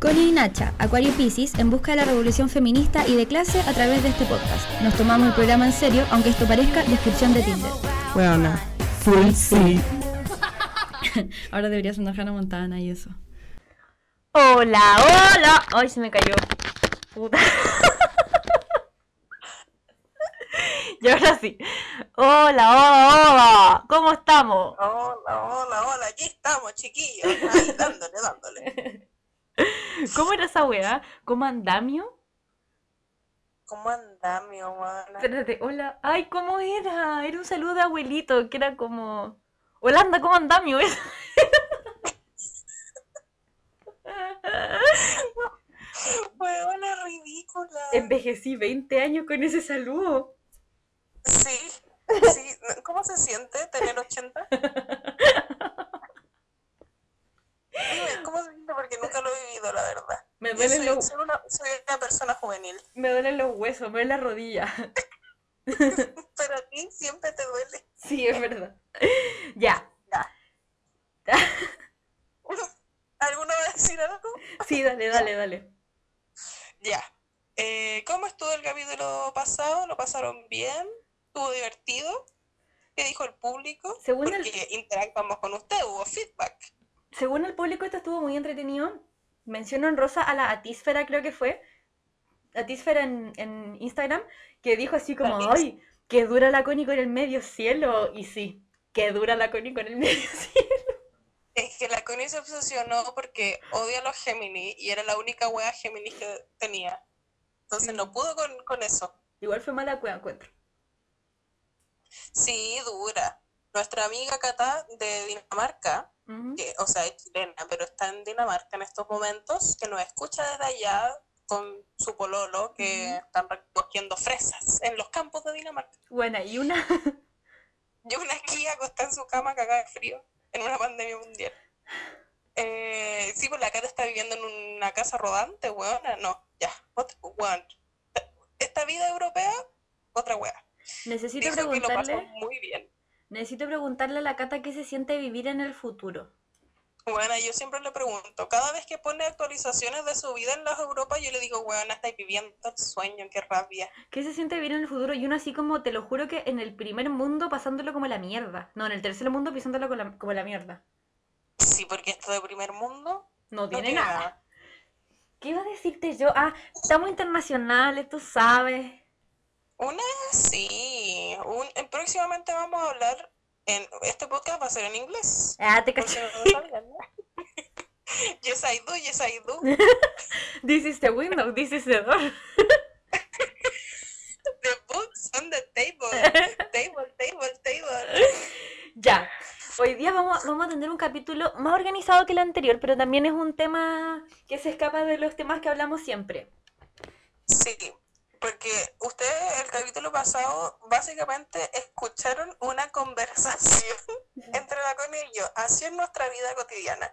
Connie y Nacha, Acuario Pisces, en busca de la revolución feminista y de clase a través de este podcast. Nos tomamos el programa en serio, aunque esto parezca descripción de Tinder. Bueno, full sí. Ahora debería sonar Hannah Montana y eso. Hola, hola. Ay, se me cayó. Puta. y ahora sí. Hola, hola, hola. ¿Cómo estamos? Hola, hola, hola. Aquí estamos, chiquillos. Ahí, dándole, dándole. ¿Cómo era esa weá? ¿Cómo andamio? ¿Cómo andamio, mana? Espérate, hola. Ay, ¿cómo era? Era un saludo de abuelito, que era como. Hola, anda, ¿cómo andamio? Ridícula. Envejecí 20 años con ese saludo. Sí, sí. ¿Cómo se siente tener 80? Dime, ¿cómo se siente? Porque nunca lo he vivido, la verdad. Me duelen soy, los, soy una, soy una persona juvenil, me duelen los huesos, me duele la rodilla. pero a ti siempre te duele. Sí, es verdad. Ya. ¿Alguno va a decir algo? Sí, dale, dale, dale. Ya. Eh, ¿Cómo estuvo el capítulo pasado? ¿Lo pasaron bien? ¿Estuvo divertido? ¿Qué dijo el público? Según el- Porque interactuamos con usted, hubo feedback. Según el público, esto estuvo muy entretenido. Menciono en rosa a la Atísfera, creo que fue. Atísfera en, en Instagram, que dijo así como. ¡ay! Que dura la Connie con el medio cielo. Y sí, que dura la Connie con el medio cielo. Es que la Connie se obsesionó porque odia a los Géminis y era la única wea Géminis que tenía. Entonces no pudo con, con eso. Igual fue mala cueva, encuentro. Sí, dura. Nuestra amiga Cata de Dinamarca, que, o sea, es chilena, pero está en Dinamarca en estos momentos, que nos escucha desde allá con su pololo, que Ujú. están recogiendo fresas en los campos de Dinamarca. Buena, y una... Y una aquí acostada en su cama cagada de frío en una pandemia mundial. Eh, sí, pues la Cata está viviendo en una casa rodante, weona. No, ya, weón. Esta vida europea, otra wea. Necesito Dijo que lo pasó preguntarle... muy bien. Necesito preguntarle a la Cata qué se siente vivir en el futuro. Bueno, yo siempre le pregunto, cada vez que pone actualizaciones de su vida en las Europas, yo le digo, weón, estáis viviendo el sueño, qué rabia. ¿Qué se siente vivir en el futuro? Y uno así como, te lo juro que en el primer mundo pasándolo como la mierda. No, en el tercer mundo pisándolo la- como la mierda. Sí, porque esto de primer mundo No no tiene tiene nada. nada. ¿Qué iba a decirte yo? Ah, estamos internacionales, tú sabes. Una, sí. Un, eh, próximamente vamos a hablar, en este podcast va a ser en inglés. Ah, te ¿no? yes, I do, yes, I do. This is the window, this is the door. The books on the table. Table, table, table. Ya. Hoy día vamos, vamos a tener un capítulo más organizado que el anterior, pero también es un tema que se escapa de los temas que hablamos siempre. Sí, porque ustedes el capítulo pasado básicamente escucharon una conversación entre la Connie y yo, así es nuestra vida cotidiana.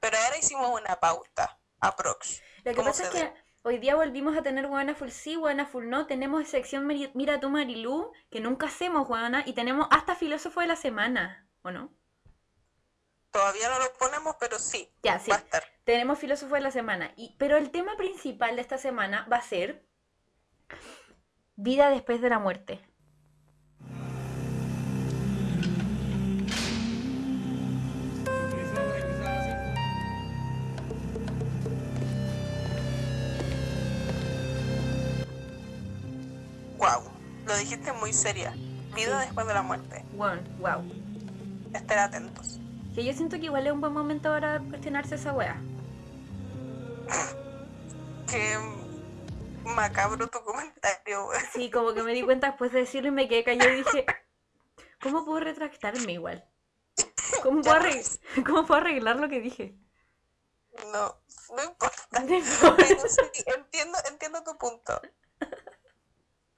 Pero ahora hicimos una pauta, aprox. Lo que ¿Cómo pasa es que hoy día volvimos a tener Guana Full sí, Guana Full no. Tenemos sección Mira tú Marilú, que nunca hacemos, Guana, y tenemos hasta filósofo de la semana, ¿o no? Todavía no lo ponemos, pero sí, Ya, sí. va a estar. Tenemos filósofo de la semana. Y, pero el tema principal de esta semana va a ser vida después de la muerte. Wow, lo dijiste muy seria. Vida después de la muerte. Bueno, wow. Estén atentos. Que yo siento que igual es un buen momento para cuestionarse esa wea. Qué macabro tu comentario, güey. Sí, como que me di cuenta después de decirlo y me quedé callada y dije, ¿cómo puedo retractarme igual? ¿Cómo puedo, lo arreg- ¿Cómo puedo arreglar lo que dije? No, no importa. Pero sí, entiendo, entiendo tu punto.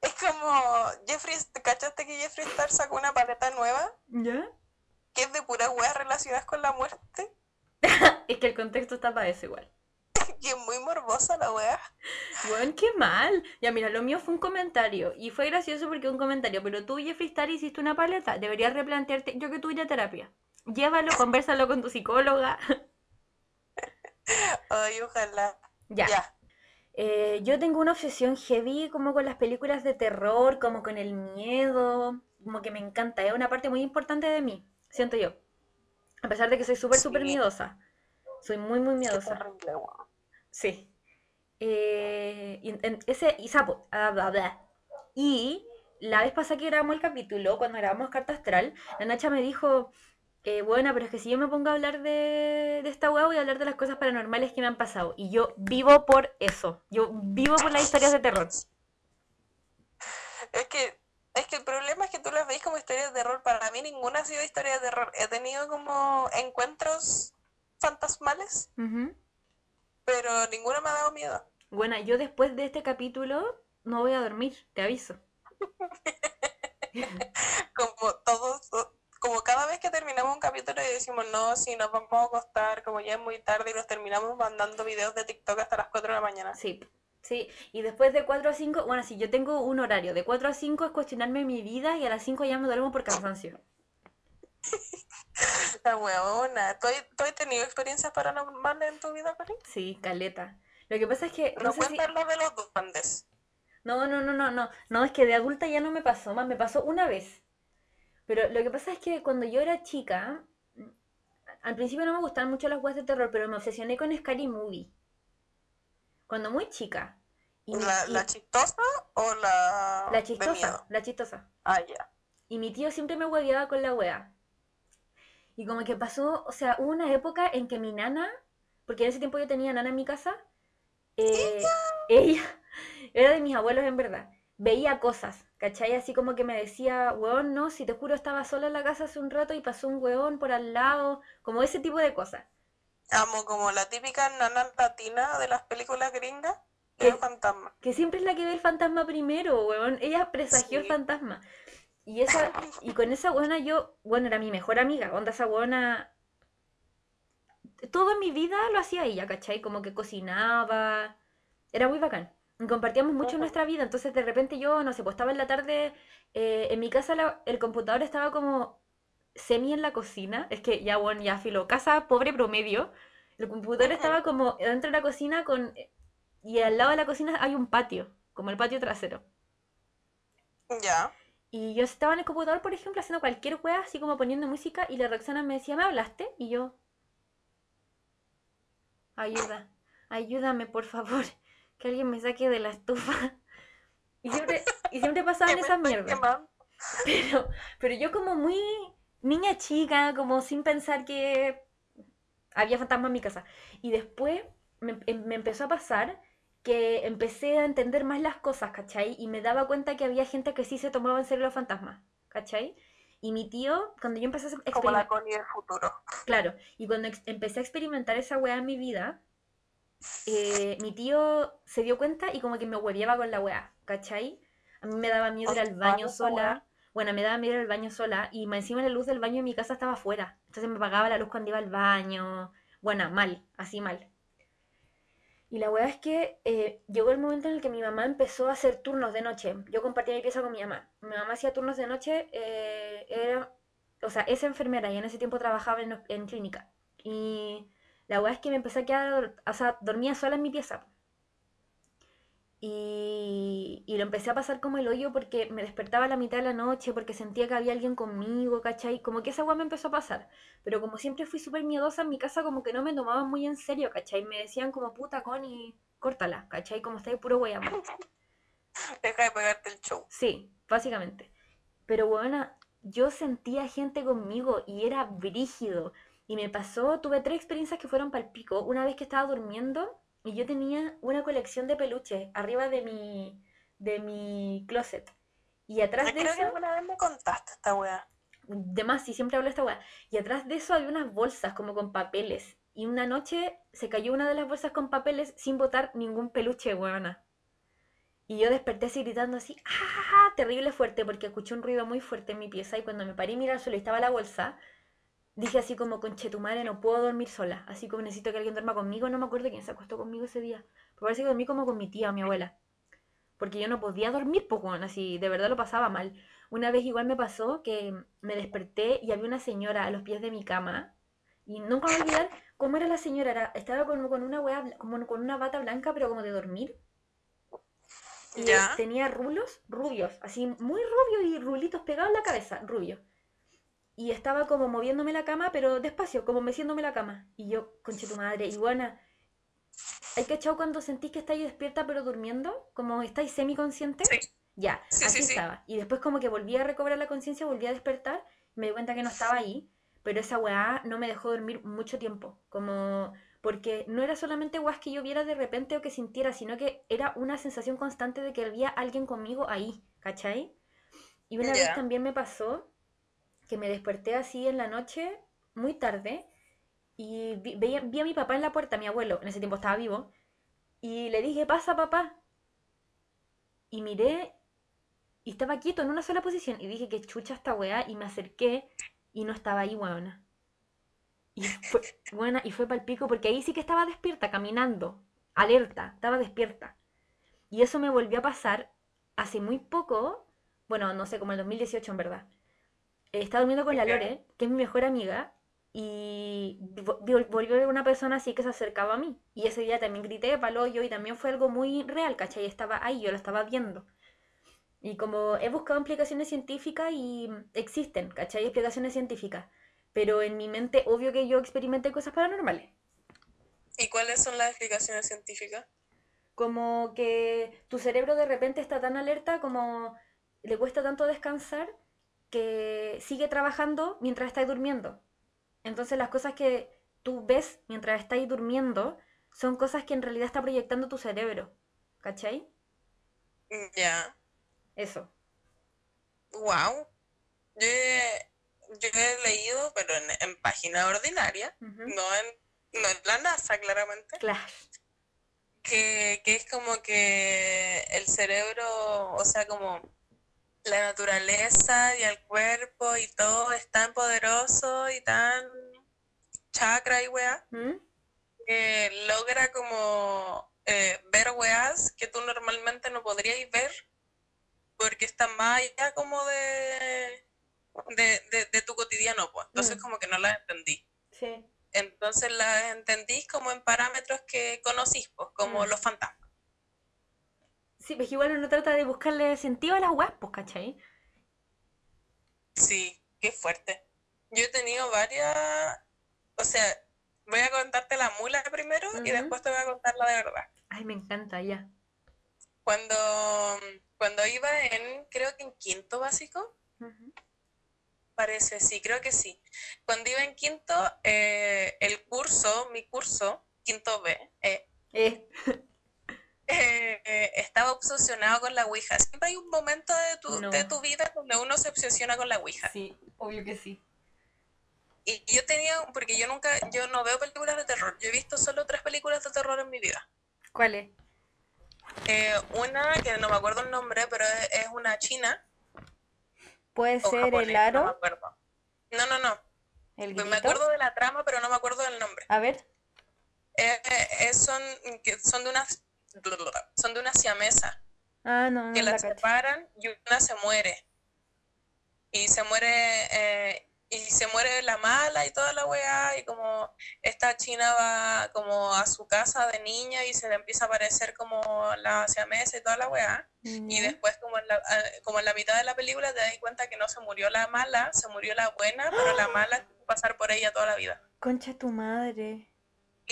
Es como Jeffrey, ¿cachaste que Jeffree Star sacó una paleta nueva? ¿Ya? Que es de puras weas relacionadas con la muerte. Es que el contexto está para eso igual. Y es muy morbosa la wea. Bueno, qué mal. Ya mira, lo mío fue un comentario. Y fue gracioso porque un comentario. Pero tú, Jeffrey Star, hiciste una paleta. Deberías replantearte. Yo que tú ir a terapia. Llévalo, conversalo con tu psicóloga. Ay, ojalá. Ya. Ya. Eh, yo tengo una obsesión heavy como con las películas de terror, como con el miedo, como que me encanta, es una parte muy importante de mí, siento yo. A pesar de que soy súper, súper Sí. miedosa. Soy muy, muy miedosa. terrible, weón. Sí. Eh, y, en- ese, y sapo, ah, bla, bla. Y la vez pasada que grabamos el capítulo, cuando grabamos Carta Astral, la Nacha me dijo, eh, bueno, pero es que si yo me pongo a hablar de, de esta weá, voy a hablar de las cosas paranormales que me han pasado. Y yo vivo por eso. Yo vivo por las historias de terror. Es que, es que el problema es que tú las veis como historias de terror. Para mí ninguna ha sido historia de terror. He tenido como encuentros fantasmales, Ujú. Pero ninguna me ha dado miedo. Bueno, yo después de este capítulo no voy a dormir, te aviso. Como todos, como cada vez que terminamos un capítulo y decimos, no, si nos vamos a acostar, como ya es muy tarde y nos terminamos mandando videos de TikTok hasta las 4 de la mañana. Sí, sí. Y después de 4 a 5, bueno, sí, yo tengo un horario. De 4 a 5 es cuestionarme mi vida y a las 5 ya me duermo por cansancio. La huevona. ¿Tú has, tú has tenido experiencias paranormales en tu vida, Cori? Sí, caleta. Lo que pasa es que no No sé si... lo de los duendes. No, no, no, no, no. No, es que de adulta ya no me pasó, más me pasó una vez. Pero lo que pasa es que cuando yo era chica, al principio no me gustaban mucho las weas de terror, pero me obsesioné con Scary Movie. Cuando muy chica. Y ¿La, chistosa o la, la chistosa, la chistosa. Ah, ya. Y mi tío siempre me hueveaba con la wea. Y como que pasó, o sea, hubo una época en que mi nana, porque en ese tiempo yo tenía nana en mi casa, eh, ella, era de mis abuelos en verdad, veía cosas, ¿cachai? Así como que me decía, weón, no, si te juro estaba sola en la casa hace un rato y pasó un weón por al lado, como ese tipo de cosas. Amo como la típica nana latina de las películas gringas. Es un fantasma. Que siempre es la que ve el fantasma primero, weón. Ella presagió el fantasma. Y esa, y con esa buena yo, bueno, era mi mejor amiga, onda esa buena. Toda mi vida lo hacía ella, ¿cachai? Como que cocinaba. Era muy bacán. Compartíamos mucho nuestra vida. Entonces de repente yo, no sé, pues estaba en la tarde, eh, en mi casa la- el computador estaba como semi en la cocina. Es que ya, bueno, ya filo, casa pobre promedio. El computador estaba como dentro de la cocina con... Y al lado de la cocina hay un patio, como el patio trasero. Ya. Y yo estaba en el computador, por ejemplo, haciendo cualquier wea, así como poniendo música, y la Roxana me decía, ¿me hablaste? Y yo, ayuda, ayúdame, por favor, que alguien me saque de la estufa. Y siempre, y siempre pasaban esas mierdas. Pero, pero yo como muy niña chica, como sin pensar que había fantasmas en mi casa. Y después me, em- me empezó a pasar que empecé a entender más las cosas, ¿cachai? Y me daba cuenta que había gente que sí se tomaba en serio los fantasmas, ¿cachai? Y mi tío, cuando yo empecé a Como experimentar... la Connie del futuro. Claro, y cuando empecé a experimentar esa weá en mi vida, eh, mi tío se dio cuenta y como que me hueveaba con la weá, ¿cachai? A mí me daba miedo ir al baño sola. Bueno, me daba miedo ir al baño sola y encima la luz del baño de mi casa estaba afuera. Entonces me apagaba la luz cuando iba al baño. Bueno, mal, así mal. Y la weá es que eh, llegó el momento en el que mi mamá empezó a hacer turnos de noche. Yo compartía mi pieza con mi mamá. Mi mamá hacía turnos de noche, eh, era, o sea, es enfermera y en ese tiempo trabajaba en, en clínica. Y la weá es que me empecé a quedar, o sea, dormía sola en mi pieza. Y, y lo empecé a pasar como el hoyo porque me despertaba a la mitad de la noche, porque sentía que había alguien conmigo, ¿cachai? Como que esa weá me empezó a pasar. Pero como siempre fui súper miedosa en mi casa, como que no me tomaban muy en serio, ¿cachai? Me decían como puta Connie, córtala, ¿cachai? Como estáis puro weyando. Deja de pegarte el show. Sí, básicamente. Pero bueno, yo sentía gente conmigo y era brígido. Y me pasó, tuve tres experiencias que fueron pal pico. Una vez que estaba durmiendo y yo tenía una colección de peluches arriba de mi, de mi closet. Y atrás de Creo que eso, alguna vez me contaste esta wea. de más, sí, siempre hablo de esta weá. Y atrás de eso había unas bolsas como con papeles. Y una noche se cayó una de las bolsas con papeles sin botar ningún peluche, weona. Y yo desperté así gritando así, ¡ah! Terrible fuerte, porque escuché un ruido muy fuerte en mi pieza. Y cuando me paré y miré al suelo y estaba la bolsa, dije así como, conche tu madre, no puedo dormir sola. Así como necesito que alguien duerma conmigo. No me acuerdo quién se acostó conmigo ese día. Pero parece que dormí como con mi tía o mi abuela. Porque yo no podía dormir, pues, weón, así, de verdad lo pasaba mal. Una vez igual me pasó que me desperté y había una señora a los pies de mi cama Y nunca voy a olvidar cómo era la señora. Era, estaba con, con una como con una bata blanca, pero como de dormir. Y Ya. tenía rulos, rubios, así muy rubios y rulitos pegados en la cabeza, rubios. Y estaba como moviéndome la cama, pero despacio, como meciéndome la cama. Y yo, conche tu madre, y buena. ¿Hay cachado cuando sentís que estáis despierta pero durmiendo? Como estáis semiconsciente. Sí. Ya, Sí, así sí, estaba. Y después como que volví a recobrar la conciencia, volví a despertar, me di cuenta que no estaba ahí, pero esa weá no me dejó dormir mucho tiempo. Como porque no era solamente weas que yo viera de repente o que sintiera, sino que era una sensación constante de que había alguien conmigo ahí, ¿cachai? Y una vez también me pasó que me desperté así en la noche, muy tarde, y vi, a mi papá en la puerta, mi abuelo, en ese tiempo estaba vivo, y le dije, pasa papá. Y miré y estaba quieto en una sola posición. Y dije, que chucha esta weá. Y me acerqué y no estaba ahí, weona. Y fue, buena, y fue pal pico porque ahí sí que estaba despierta, caminando, alerta, estaba despierta. Y eso me volvió a pasar hace muy poco, bueno, no sé, como el 2018 en verdad. Estaba durmiendo con la. Lore, que es mi mejor amiga, y vo- vol- volvió a ver una persona así que se acercaba a mí. Y ese día también grité palo yo y también fue algo muy real, ¿cachai? Estaba ahí, yo lo estaba viendo. Y como he buscado explicaciones científicas y existen, ¿cachai? Explicaciones científicas. Pero en mi mente, obvio que yo experimenté cosas paranormales. ¿Y cuáles son las explicaciones científicas? Como que tu cerebro de repente está tan alerta como le cuesta tanto descansar que sigue trabajando mientras estás durmiendo. Entonces las cosas que tú ves mientras estás durmiendo son cosas que en realidad está proyectando tu cerebro. ¿Cachai? Ya. Eso. Wow. Yo he, yo he leído, pero en, en página ordinaria, no en, no en la NASA, claramente, Claro. que, que es como que el cerebro, o sea, como la naturaleza y el cuerpo y todo es tan poderoso y tan chakra y weá, ¿Mm? que logra como eh, ver weas que tú normalmente no podrías ver porque están más allá como de, de, de- de tu cotidiano, pues. Entonces Mm. como que no las entendí. Sí. Entonces las entendís como en parámetros que conocís, pues, como Mm. los fantasmas. Sí, pues igual uno trata de buscarle sentido a las weas, pues, ¿cachai? Sí, qué fuerte. Yo he tenido varias, o sea, voy a contarte la mula primero y después te voy a contar la de verdad. Ay, me encanta, ya. Cuando, cuando iba en, creo que en quinto básico, parece, sí, creo que sí. Cuando iba en quinto, eh, el curso, mi curso, quinto B, eh, Eh, eh, eh, estaba obsesionado con la Ouija. Siempre hay un momento de tu, No. de tu vida donde uno se obsesiona con la Ouija. sí, obvio que sí. Y yo tenía, porque yo nunca, yo no veo películas de terror. Yo he visto solo tres películas de terror en mi vida. ¿Cuál es? Eh, una que no me acuerdo el nombre, pero es, es una china Puede o ser el japonesa, no me aro, acuerdo. No, no, no. el Me acuerdo de la trama, pero no me acuerdo del nombre. A ver. Eh, eh, eh, son, que son de unas son de una siamesa Ah, no, no que la separan y una se muere. Y se muere eh, y se muere la mala y toda la weá y como esta china va como a su casa de niña y se le empieza a aparecer como la siamesa y toda la weá. Y Ya. después como en la, ah, como en la mitad de la película te das cuenta que no se murió la mala, se murió la buena, pero la mala pasar por ella toda la vida. Concha tu madre.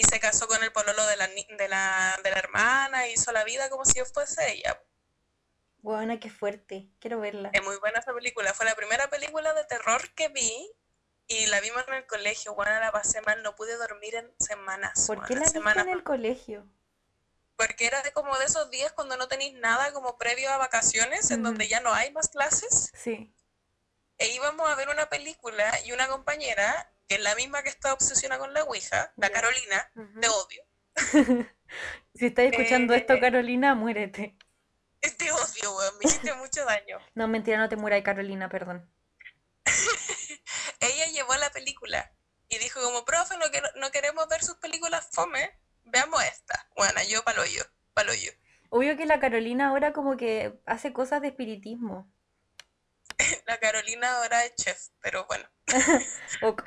Y se casó con el pololo de la, de la, de la hermana, hizo la vida como si yo fuese ella. Buena, qué fuerte. Quiero verla. Es muy buena esa película. Fue la primera película de terror que vi y la vimos en el colegio. Bueno, la pasé mal, no pude dormir en semanas. ¿Por qué la viste semanas. en el colegio? Porque era de como de esos días cuando no tenéis nada como previo a vacaciones, en donde ya no hay más clases. Sí. E íbamos a ver una película y una compañera, que es la misma que está obsesionada con la Ouija, la. Carolina, Ujú. te odio. Si estás escuchando Eh, esto, Carolina, muérete. Te odio, weón, me hiciste mucho daño. No, mentira, no te mueras, Carolina, perdón. ella llevó la película y dijo como, profe, no, queremos ver sus películas fome, veamos esta. Bueno, yo palo yo, palo yo. Obvio que la Carolina ahora como que hace cosas de espiritismo. La Carolina ahora es chef, pero bueno. Ok.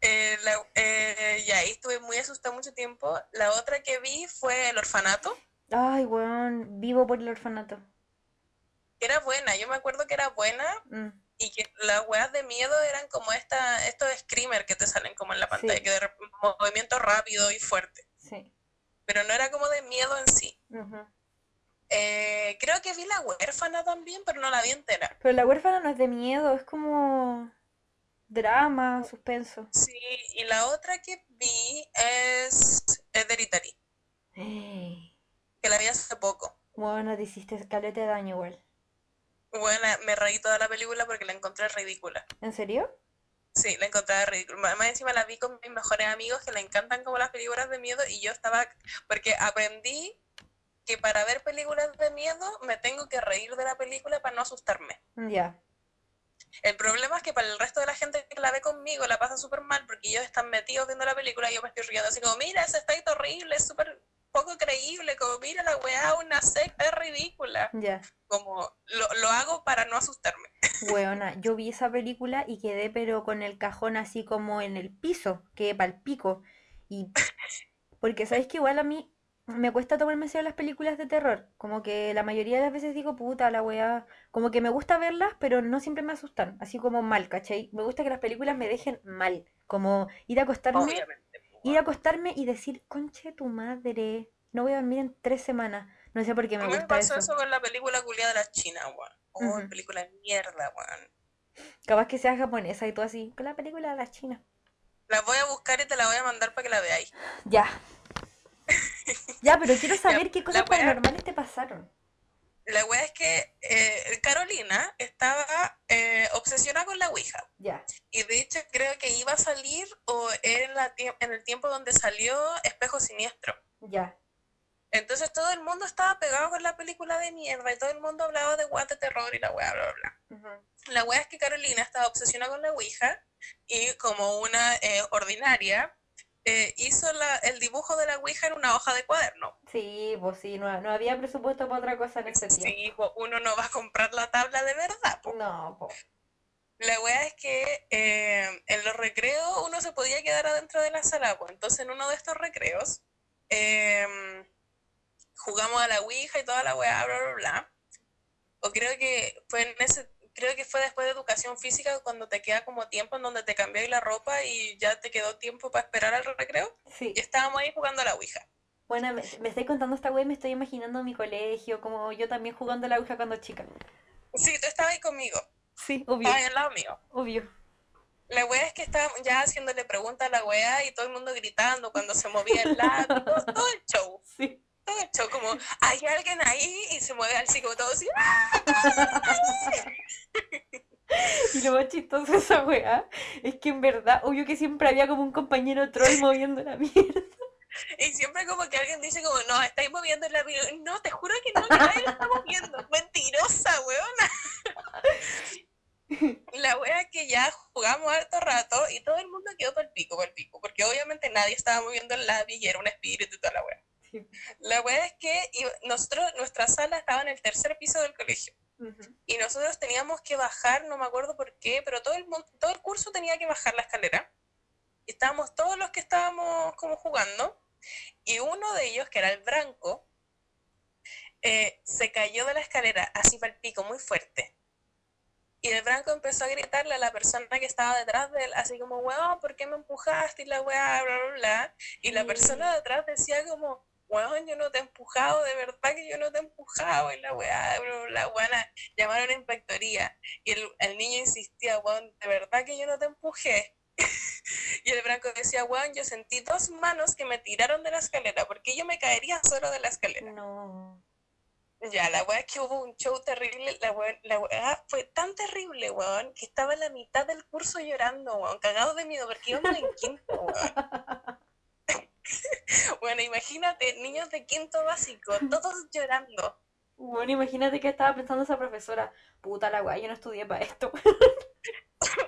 Eh, la- eh, y ahí estuve muy asustada mucho tiempo. La otra que vi fue El Orfanato, Ay, weón, vivo por el orfanato. que era buena. Yo me acuerdo que era buena Mm, y que las weas de miedo eran como esta, estos screamer que te salen como en la pantalla, Sí. que de movimiento rápido y fuerte. sí. Pero no era como de miedo en sí. Eh, creo que vi La Huérfana también, pero no la vi entera. Pero la huérfana no es de miedo, es como drama, suspenso. Sí, y la otra que vi es Hereditary, Ey, que la vi hace poco. Bueno, te hiciste caleta de daño igual. Bueno, me reí toda la película porque la encontré ridícula. ¿En serio? Sí, la encontré ridícula. Más encima la vi con mis mejores amigos que le encantan como las películas de miedo y yo estaba, porque aprendí que para ver películas de miedo me tengo que reír de la película para no asustarme. Ya. El problema es que para el resto de la gente que la ve conmigo la pasa súper mal porque ellos están metidos viendo la película y yo me estoy riendo así como, mira, ese efecto horrible, es súper poco creíble, como, mira la weá, una secta, es ridícula. Ya. Como, lo, lo hago para no asustarme. Weona, yo vi esa película y quedé pero con el cajón así como en el piso, quedé pa'l pico. Y porque sabéis que igual a mí me cuesta tomarme en serio las películas de terror. Como que la mayoría de las veces digo, puta, la weá. Como que me gusta verlas, pero no siempre me asustan. Así como mal, ¿cachai? Me gusta que las películas me dejen mal. Como ir a acostarme, Obviamente. ir a acostarme y decir, conche tu madre, no voy a dormir en tres semanas. No sé por qué me A mí me gusta pasó eso. eso con la película culiada de la China, weón. Oh, Ujú. película de mierda, weón. Capaz que sea japonesa y todo así. Con la película de la China. La voy a buscar y te la voy a mandar para que la veáis. Ya. Ya, pero quiero saber qué cosas wea- paranormales te pasaron. La weá es que eh, Carolina estaba eh, obsesionada con la Ouija. Ya. Y de hecho creo que iba a salir o en, la en el tiempo donde salió Espejo Siniestro. Ya. Entonces todo el mundo estaba pegado con la película de mierda y todo el mundo hablaba de weas de terror y la weá, bla, bla, bla. La weá es que Carolina estaba obsesionada con la Ouija y como una eh, ordinaria eh, hizo la- el dibujo de la Ouija en una hoja de cuaderno. Sí, pues sí, no, no había presupuesto para otra cosa en ese tiempo. Sí, po, uno no va a comprar la tabla de verdad. po. No, po. La weá es que eh, en los recreos uno se podía quedar adentro de la sala, pues entonces en uno de estos recreos em, jugamos a la Ouija y toda la weá, bla, bla, bla. O creo que fue en ese, creo que fue después de educación física cuando te queda como tiempo en donde te cambiáis la ropa y ya te quedó tiempo para esperar al recreo. Sí. Y estábamos ahí jugando a la Ouija. Bueno, me, me estoy contando esta wea y me estoy imaginando mi colegio, como yo también jugando a la Ouija cuando chica. Sí, tú estabas ahí conmigo, Sí, obvio, estabas ahí al lado mío. obvio. La wea es que estábamos ya haciéndole preguntas a la wea y todo el mundo gritando cuando se movía el lápiz, todo el show. Sí. Show, como hay alguien ahí y se mueve así como todo así. ¡ah! Y lo más chistoso de esa wea es que en verdad, obvio que siempre había como un compañero troll moviendo la mierda. Y siempre como que alguien dice como, no, estáis moviendo la vida. No, te juro que no, que nadie lo está moviendo. Mentirosa, weona. La wea es que ya jugamos harto rato y todo el mundo quedó por el pico, por el pico, porque obviamente nadie estaba moviendo el lápiz y era un espíritu y toda la wea. Sí. La wea es que nosotros, nuestra sala estaba en el tercer piso del colegio. Ujú. y nosotros teníamos que bajar, no me acuerdo por qué, pero todo el, todo el curso tenía que bajar la escalera. Y estábamos todos los que estábamos como jugando, y uno de ellos, que era el Branco, eh, se cayó de la escalera así para el pico, muy fuerte. Y el Branco empezó a gritarle a la persona que estaba detrás de él, así como, weón, ¿por qué me empujaste? Y la weá, bla, bla, bla. Y la Sí. persona de atrás decía como, weón, yo no te he empujado, de verdad que yo no te he empujado. Y la weá, bla, weona, llamaron a inspectoría. Y el, el niño insistía, weón, de verdad que yo no te empujé. y el Branco decía, weón, yo sentí dos manos que me tiraron de la escalera, porque yo me caería solo de la escalera. No. Ya, la weá es que hubo un show terrible, la weá, la weá fue tan terrible, weón, que estaba en la mitad del curso llorando, weón, cagado de miedo, porque íbamos en quinto, weón. Bueno, imagínate, niños de quinto básico, todos llorando. Bueno, imagínate que estaba pensando esa profesora. Puta la wea, yo no estudié para esto.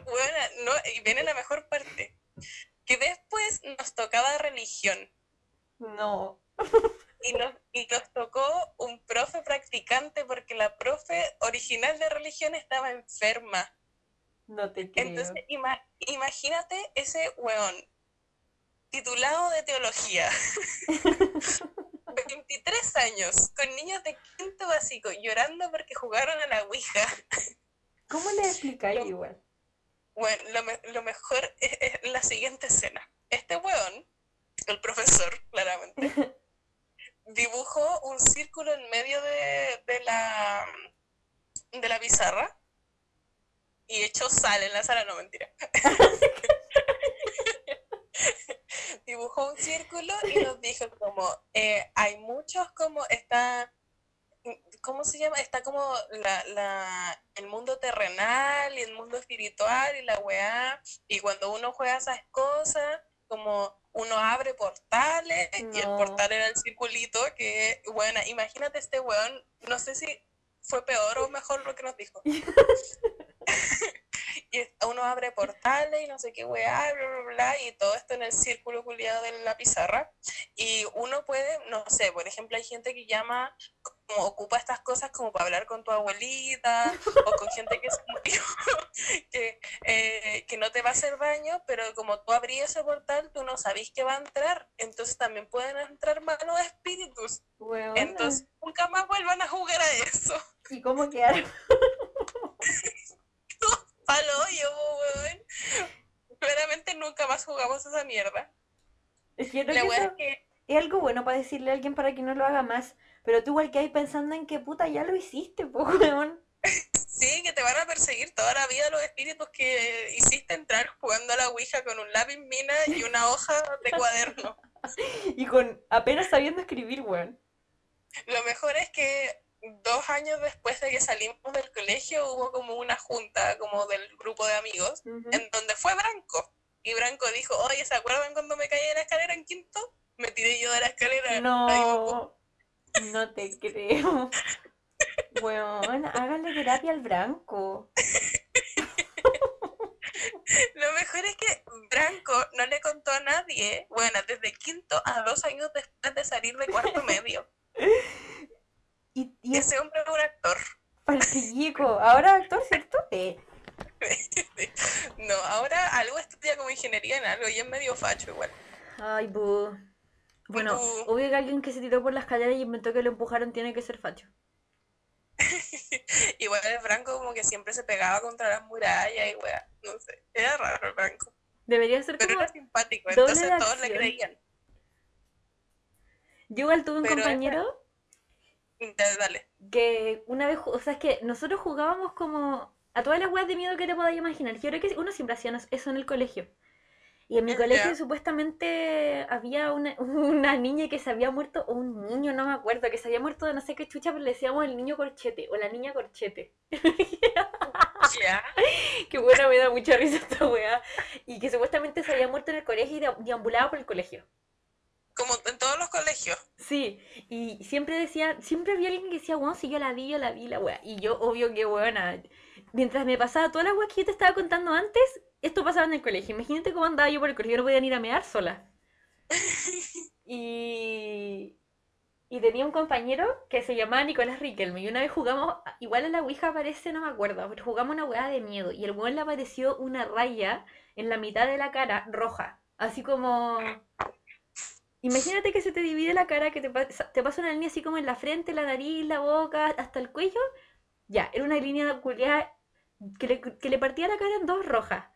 Bueno, no, y viene la mejor parte, que después nos tocaba religión, No. y nos, y nos tocó un profe practicante, porque la profe original de religión estaba enferma. No te creo. Entonces, ima- imagínate ese weón titulado de teología, 23 años, con niños de quinto básico llorando porque jugaron a la Ouija. ¿Cómo le explicáis igual? Bueno, lo, me- lo mejor es, es la siguiente escena. Este weón, el profesor, claramente, dibujó un círculo en medio de, de la, de la pizarra y echó sal en la sala, no mentira. dibujó un círculo y nos dijo como, eh, hay muchos como, está, ¿cómo se llama? Está como la, la, el mundo terrenal y el mundo espiritual y la weá, y cuando uno juega esas cosas, como uno abre portales y el portal era el circulito que, bueno, imagínate este weón, no sé si fue peor o mejor lo que nos dijo. y uno abre portales y no sé qué weá, bla, bla, bla, y todo esto en el círculo culiado de la pizarra. Y uno puede, no sé, por ejemplo, hay gente que llama, como ocupa estas cosas como para hablar con tu abuelita, o con gente que se murió, que, eh, que no te va a hacer daño, pero como tú abrías ese portal, tú no sabís que va a entrar. Entonces también pueden entrar malos espíritus. Weona. Entonces nunca más vuelvan a jugar a eso. ¿Y cómo quedaron? Al hoyo, weón. Claramente nunca más jugamos esa mierda. Es que La es que es algo bueno para decirle a alguien para que no lo haga más. Pero tú igual que hay pensando en que puta ya lo hiciste, po, weón. sí, que te van a perseguir toda la vida los espíritus que hiciste entrar jugando a la Ouija con un lápiz mina y una hoja de cuaderno. Y con apenas sabiendo escribir, weón. Lo mejor es que dos años después de que salimos del colegio hubo como una junta como del grupo de amigos en donde fue Branco. Y Branco dijo, oye, ¿se acuerdan cuando me caí de la escalera en quinto? Me tiré yo de la escalera. No, no te creo. Weón, hágale terapia al Branco. Lo mejor es que Branco no le contó a nadie, bueno, desde quinto a dos años después de salir de cuarto medio. Y, y es Ese hombre es un actor. palpillico. Ahora actor, ¿cierto? Sí. No, ahora algo estudia como ingeniería en algo y es medio facho igual. Ay, bu. Bueno, Bu. obvio que alguien que se tiró por la escalera y inventó que lo empujaron tiene que ser facho. Igual el Branco como que siempre se pegaba contra las murallas y weá, no sé. Era raro el Branco. Debería ser Pero como... era simpático, entonces todos le creían. Yo igual tuve un Pero compañero Ya, Dale. que una vez, o sea, es que nosotros jugábamos como a todas las weas de miedo que te podáis imaginar. Yo creo que uno siempre hacía eso en el colegio. Y en mi colegio supuestamente había una, una niña que se había muerto, o un niño, no me acuerdo, que se había muerto de no sé qué chucha, pero le decíamos el niño corchete, o la niña corchete. Ya. Qué buena, me da mucha risa esta wea. Y que supuestamente se había muerto en el colegio y de- deambulaba por el colegio. Como en todos los colegios. Sí, y siempre decía, siempre había alguien que decía, weón, si yo la vi, yo la vi, la weá. Y yo, obvio que, weona, mientras me pasaba todas las weas que yo te estaba contando antes, esto pasaba en el colegio. Imagínate cómo andaba yo por el colegio, yo no podía ni ir a mear sola. Y, y tenía un compañero que se llamaba Nicolás Riquelme. Y una vez jugamos, igual en la Ouija aparece, no me acuerdo, pero jugamos una weá de miedo. Y el weón le apareció una raya en la mitad de la cara roja. Así como. Imagínate que se te divide la cara, que te, pasa- te pasa una línea así como en la frente, la nariz, la boca, hasta el cuello. Ya, era una línea culiada que le, que le partía la cara en dos rojas.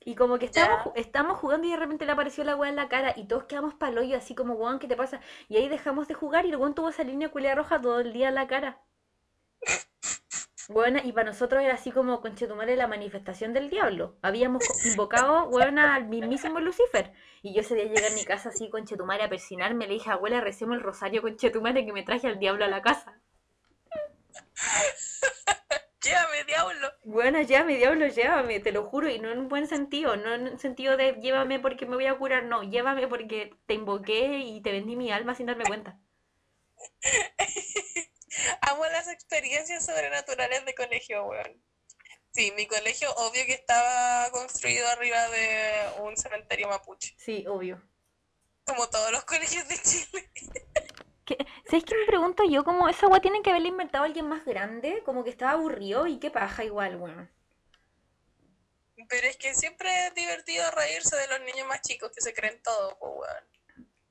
Y como que estábamos, ju- estábamos jugando y de repente le apareció la weá en la cara y todos quedamos pa'l hoyo así como, weón, ¿qué te pasa? Y ahí dejamos de jugar y el weón tuvo esa línea culiada roja todo el día en la cara. Buena, y para nosotros era así como conchetumare la manifestación del diablo. Habíamos invocado, buena, al mismísimo Lucifer. Y yo ese día llegué a mi casa así, conchetumare, a persinarme. Le dije, abuela, recemos el rosario, conchetumare, que me traje al diablo a la casa. Llévame, diablo. Buena, llévame, diablo, llévame, te lo juro, y no en un buen sentido, no en un sentido de llévame porque me voy a curar, no, llévame porque te invoqué y te vendí mi alma sin darme cuenta. Amo las experiencias sobrenaturales de colegio, weón. Sí, mi colegio obvio que estaba construido arriba de un cementerio mapuche, Sí, obvio. como todos los colegios de Chile. ¿Qué- ¿Sabes qué me pregunto yo? Como esa agua tiene que haberle inventado alguien más grande, como que estaba aburrido y qué paja igual, weón. Pero es que siempre es divertido reírse de los niños más chicos que se creen todo, pues, weón.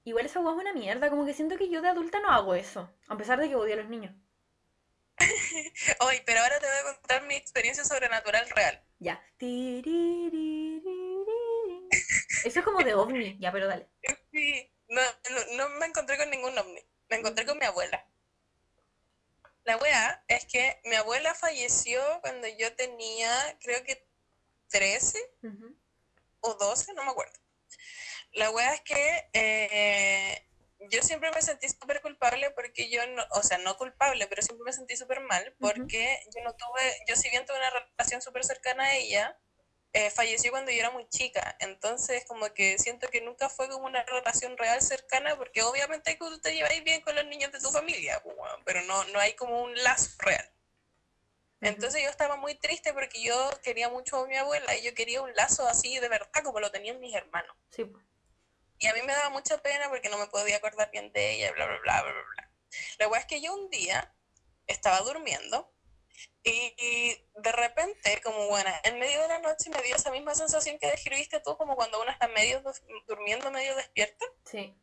Igual esa weá es una mierda, como que siento que yo de adulta no hago eso, a pesar de que odio a los niños. Oye, pero ahora te voy a contar mi experiencia sobrenatural real. Ya. Eso es como de ovni, ya, pero dale. Sí, no, no, no me encontré con ningún ovni, me encontré con mi abuela. La wea es que mi abuela falleció cuando yo tenía, creo que 13 Ujú. o 12, no me acuerdo. La wea es que eh, yo siempre me sentí súper culpable porque yo no, o sea, no culpable, pero siempre me sentí súper mal porque yo no tuve, yo si bien tuve una relación súper cercana a ella, eh, falleció cuando yo era muy chica, entonces como que siento que nunca fue como una relación real cercana porque obviamente que tú te lleváis bien con los niños de tu familia, pero no, no hay como un lazo real. Entonces yo estaba muy triste porque yo quería mucho a mi abuela y yo quería un lazo así de verdad como lo tenían mis hermanos. Sí. Y a mí me daba mucha pena porque no me podía acordar bien de ella, bla, bla, bla, bla, bla. La verdad es que yo un día estaba durmiendo y, y de repente, como bueno, en medio de la noche me dio esa misma sensación que describiste tú, como cuando uno está medio du- durmiendo, medio despierta. Sí.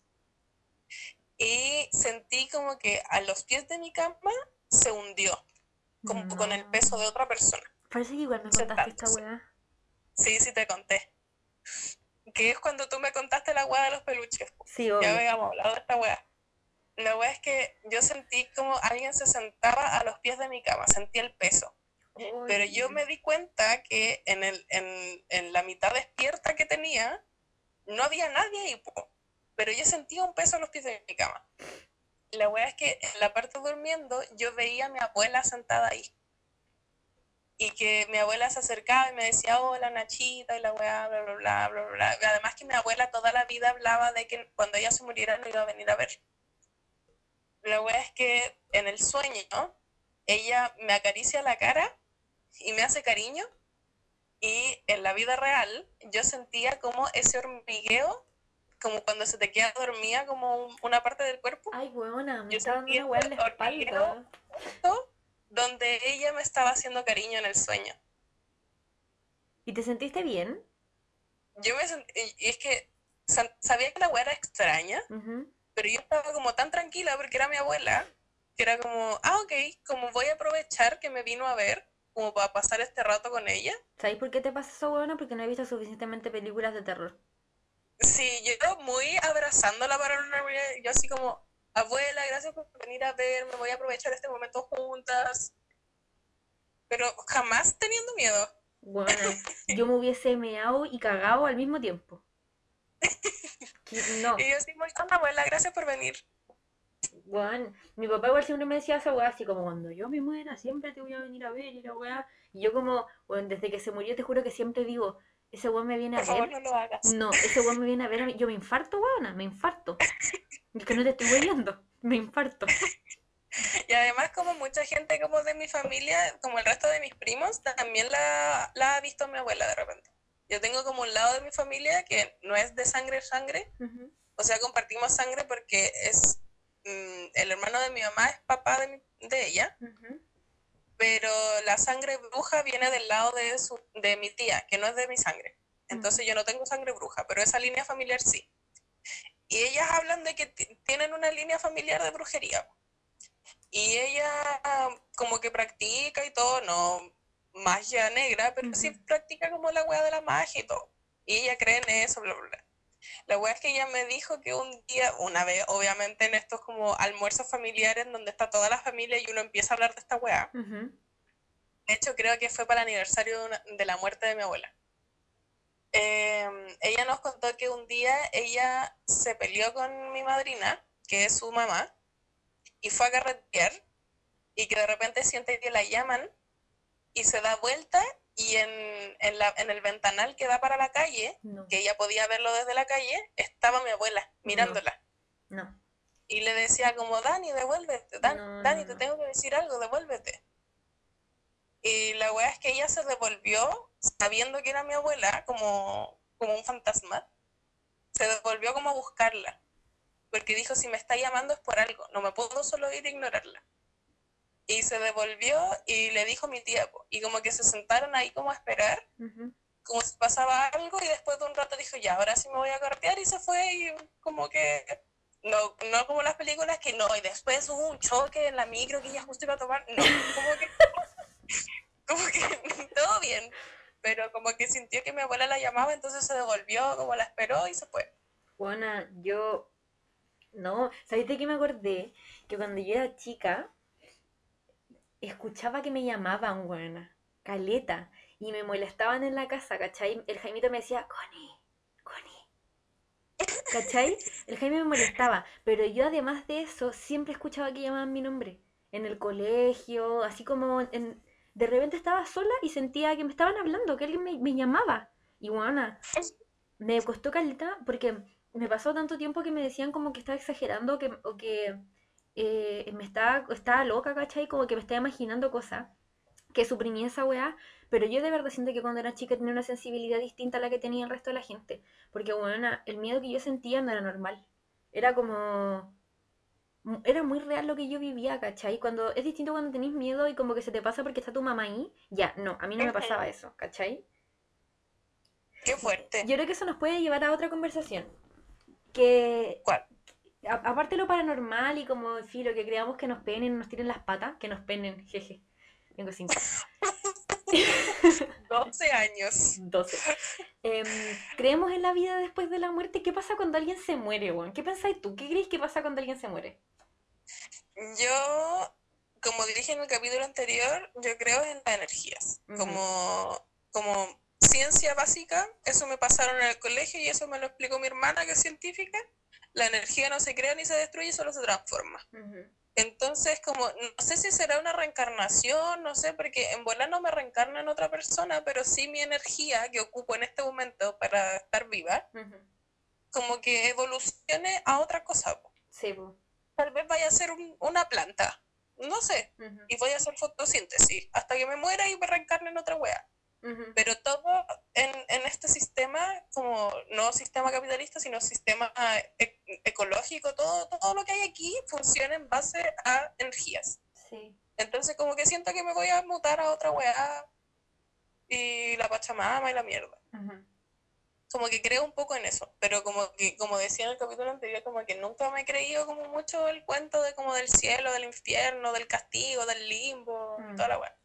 Y sentí como que a los pies de mi cama se hundió, como con el peso de otra persona. Parece que igual me contaste esta weá. Sí, sí te conté. Que es cuando tú me contaste la hueá de los peluches. Sí, Ya obvio. habíamos hablado de esta weá. La weá es que yo sentí como alguien se sentaba a los pies de mi cama, sentí el peso. Pero yo me di cuenta que en, el, en, en la mitad despierta que tenía, no había nadie ahí, po. pero yo sentía un peso a los pies de mi cama. La weá es que en la parte durmiendo yo veía a mi abuela sentada ahí. Y que mi abuela se acercaba y me decía, hola Nachita, y la weá, bla, bla, bla, bla, bla. Además que mi abuela toda la vida hablaba de que cuando ella se muriera no iba a venir a ver. La weá es que en el sueño, ella me acaricia la cara y me hace cariño. Y en la vida real yo sentía como ese hormigueo, como cuando se te queda dormida como un- una parte del cuerpo, Ay, weona, me Yo está dando una weá en la espalda. Donde ella me estaba haciendo cariño en el sueño. ¿Y te sentiste bien? Yo me sentí, y es que sa- sabía que la weá era extraña, pero yo estaba como tan tranquila porque era mi abuela, que era como, ah, ok, como voy a aprovechar que me vino a ver, como para pasar este rato con ella. ¿Sabéis por qué te pasa eso, weona? Porque no he visto suficientemente películas de terror. Sí, yo muy abrazando la paranormalidad, yo así como, abuela, gracias por venir a verme, voy a aprovechar este momento juntas. Pero jamás teniendo miedo. Bueno, yo me hubiese meado y cagado al mismo tiempo. No, Y yo así, muy, "Ah, abuela, gracias por venir. weón. Mi papá igual siempre me decía esa weá, así como cuando yo me muera, siempre te voy a venir a ver y la weá. Y yo como, weón, desde que se murió te juro que siempre digo, ese weón me viene a Por favor, ver. no lo hagas. No, ese weón me viene a ver. Yo me infarto, weona, me infarto. Es que no te estoy hueviando, me infarto. Y además, como mucha gente como de mi familia, como el resto de mis primos, también la, la ha visto mi abuela de repente. Yo tengo como un lado de mi familia que no es de sangre sangre, o sea, compartimos sangre porque es mm, el hermano de mi mamá es papá de, mi- de ella, Ujú. Pero la sangre bruja viene del lado de, su, de mi tía, que no es de mi sangre. Entonces yo no tengo sangre bruja, pero esa línea familiar sí. Y ellas hablan de que ti- tienen una línea familiar de brujería. Y ella como que practica y todo, no magia negra, pero sí practica como la wea de la magia y todo. Y ella cree en eso, bla, bla, bla. La wea es que ella me dijo que un día, una vez, obviamente en estos como almuerzos familiares donde está toda la familia y uno empieza a hablar de esta wea, de hecho, creo que fue para el aniversario de, una- de la muerte de mi abuela. Eh, ella nos contó que un día ella se peleó con mi madrina, que es su mamá, y fue a carretear, y que de repente siente que la llaman, y se da vuelta, y en, en la- en el ventanal que da para la calle, No, que ella podía verlo desde la calle, estaba mi abuela mirándola. no. Y le decía como, Dani, devuélvete, Dan- No, Dani, te tengo que decir algo, devuélvete. Y la weá es que ella se devolvió sabiendo que era mi abuela, como, como un fantasma. Se devolvió como a buscarla. Porque dijo, si me está llamando es por algo, no me puedo solo ir a ignorarla. Y se devolvió y le dijo mi tía, y como que se sentaron ahí como a esperar. Ujú. como si pasaba algo y después de un rato dijo, ya, ahora sí me voy a cartear y se fue y como que, no, no como las películas que no, y después hubo un choque en la micro que ella justo iba a tomar, no, como que, como que todo bien, pero como que sintió que mi abuela la llamaba, entonces se devolvió, como la esperó y se fue. Juana, yo, no, ¿sabes de qué me acordé? Que cuando yo era chica, escuchaba que me llamaban, buena, caleta y me molestaban en la casa, ¿cachai? El Jaimito me decía, Connie, Connie. ¿Cachai? El Jaime me molestaba, pero yo además de eso siempre escuchaba que llamaban mi nombre. En el colegio, así como en... de repente estaba sola y sentía que me estaban hablando, que alguien me, llamaba. Y me costó caleta porque me pasó tanto tiempo que me decían como que estaba exagerando que, o que eh, me estaba, estaba loca, ¿cachai? Como que me estaba imaginando cosas que suprimí esa weá, pero yo de verdad siento que cuando era chica tenía una sensibilidad distinta a la que tenía el resto de la gente, porque bueno, el miedo que yo sentía no era normal, era como... Era muy real lo que yo vivía, ¿cachai? Cuando es distinto cuando tenéis miedo y como que se te pasa porque está tu mamá ahí, ya, no, a mí no me pasaba eso, ¿cachai? Qué fuerte. Yo creo que eso nos puede llevar a otra conversación. Que. ¿Cuál? Aparte lo paranormal y como filo, que creamos que nos penen, nos tiren las patas, que nos penen, jeje. Tengo 5. 12 años. 12. Em, ¿Creemos en la vida después de la muerte? ¿Qué pasa cuando alguien se muere, Juan? ¿Qué pensáis tú? ¿Qué crees que pasa cuando alguien se muere? Yo, como dije en el capítulo anterior, yo creo en las energías. Como, como ciencia básica, eso me pasaron en el colegio y eso me lo explicó mi hermana, que es científica. La energía no se crea ni se destruye, solo se transforma. Entonces, como, no sé si será una reencarnación, no sé, porque en bola no me reencarna en otra persona, pero sí mi energía que ocupo en este momento para estar viva, como que evolucione a otra cosa. Sí, Tal vez vaya a ser una planta, no sé, y voy a hacer fotosíntesis hasta que me muera y me reencarne en otra wea. Pero todo en, en, este sistema, como no sistema capitalista, sino sistema e, ecológico, todo, todo lo que hay aquí funciona en base a energías. Sí. Entonces como que siento que me voy a mutar a otra weá y la Pachamama y la mierda. Como que creo un poco en eso, pero como que, como decía en el capítulo anterior, como que nunca me he creído como mucho el cuento de como del cielo, del infierno, del castigo, del limbo, toda la weá.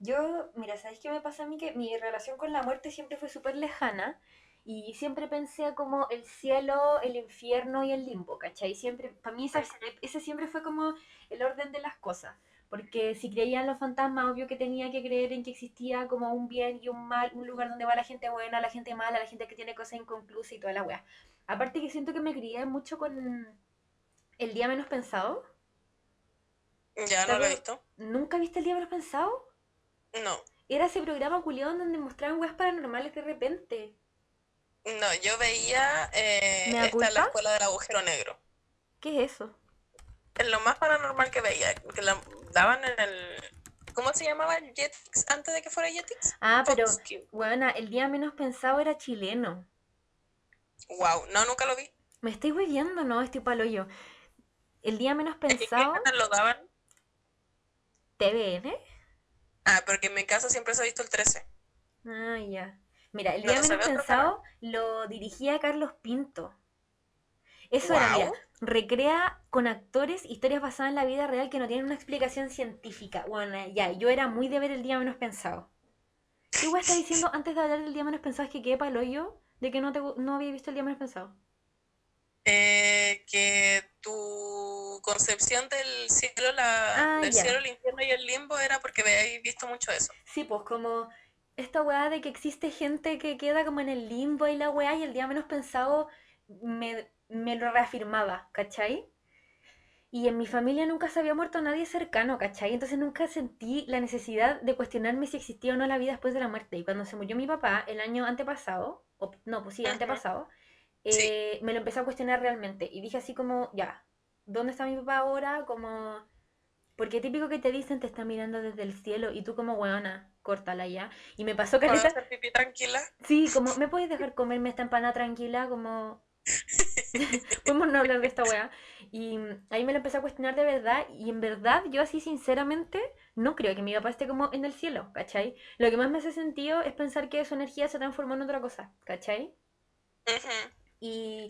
Yo, mira, ¿sabéis qué me pasa a mí? Que mi relación con la muerte siempre fue súper lejana y siempre pensé como el cielo, el infierno y el limbo, ¿cachai? Siempre, para mí ese, siempre fue como el orden de las cosas. Porque si creía en los fantasmas, obvio que tenía que creer en que existía como un bien y un mal, un lugar donde va la gente buena, la gente mala, la gente que tiene cosas inconclusas y toda la weá. Aparte que siento que me crié mucho con el día menos pensado. Ya, no lo he visto. ¿Nunca viste el día menos pensado? No. Era ese programa culiado donde mostraban weas paranormales de repente. No, yo veía eh, esta la escuela del agujero negro. ¿Qué es eso? Es lo más paranormal que veía, que la daban en el... ¿Cómo se llamaba Jetix antes de que fuera Jetix? Ah, pero, bueno, el día menos pensado era chileno. Wow, no, nunca lo vi. Me estoy viendo, no, estoy palo yo. El día menos pensado... ¿Qué lo daban? ¿TVN? Ah, porque en mi casa siempre se ha visto el 13. Ah, ya. Mira, el día menos pensado lo dirigía Carlos Pinto. Eso era, mira, recrea con actores historias basadas en la vida real que no tienen una explicación científica. Bueno, ya, yo era muy de ver el día menos pensado. ¿Qué igual está diciendo antes de hablar del día menos pensado es que quede palo yo de que no, te, no había visto el día menos pensado? Eh, que tu concepción del cielo, la, ah, del cielo, el infierno y el limbo era porque habéis visto mucho eso. Sí, pues como esta weá de que existe gente que queda como en el limbo y la weá y el día menos pensado me, me lo reafirmaba, ¿cachai? Y en mi familia nunca se había muerto nadie cercano, ¿cachai? Entonces nunca sentí la necesidad de cuestionarme si existía o no la vida después de la muerte. Y cuando se murió mi papá el año antepasado, o no, pues sí, antepasado, eh, me lo empecé a cuestionar realmente. Y dije así como, ya, ¿dónde está mi papá ahora? Como... Porque típico que te dicen te está mirando desde el cielo y tú como weona, córtala ya. Y me pasó que... hacer pipí tranquila? Sí, como, ¿me puedes dejar comerme esta empanada tranquila? Como... Podemos no hablar de esta weá. Y ahí me lo empecé a cuestionar de verdad. Y en verdad, yo así sinceramente, no creo que mi papá esté como en el cielo, ¿cachai? Lo que más me hace sentido es pensar que su energía se transformó en otra cosa, ¿cachai? Y,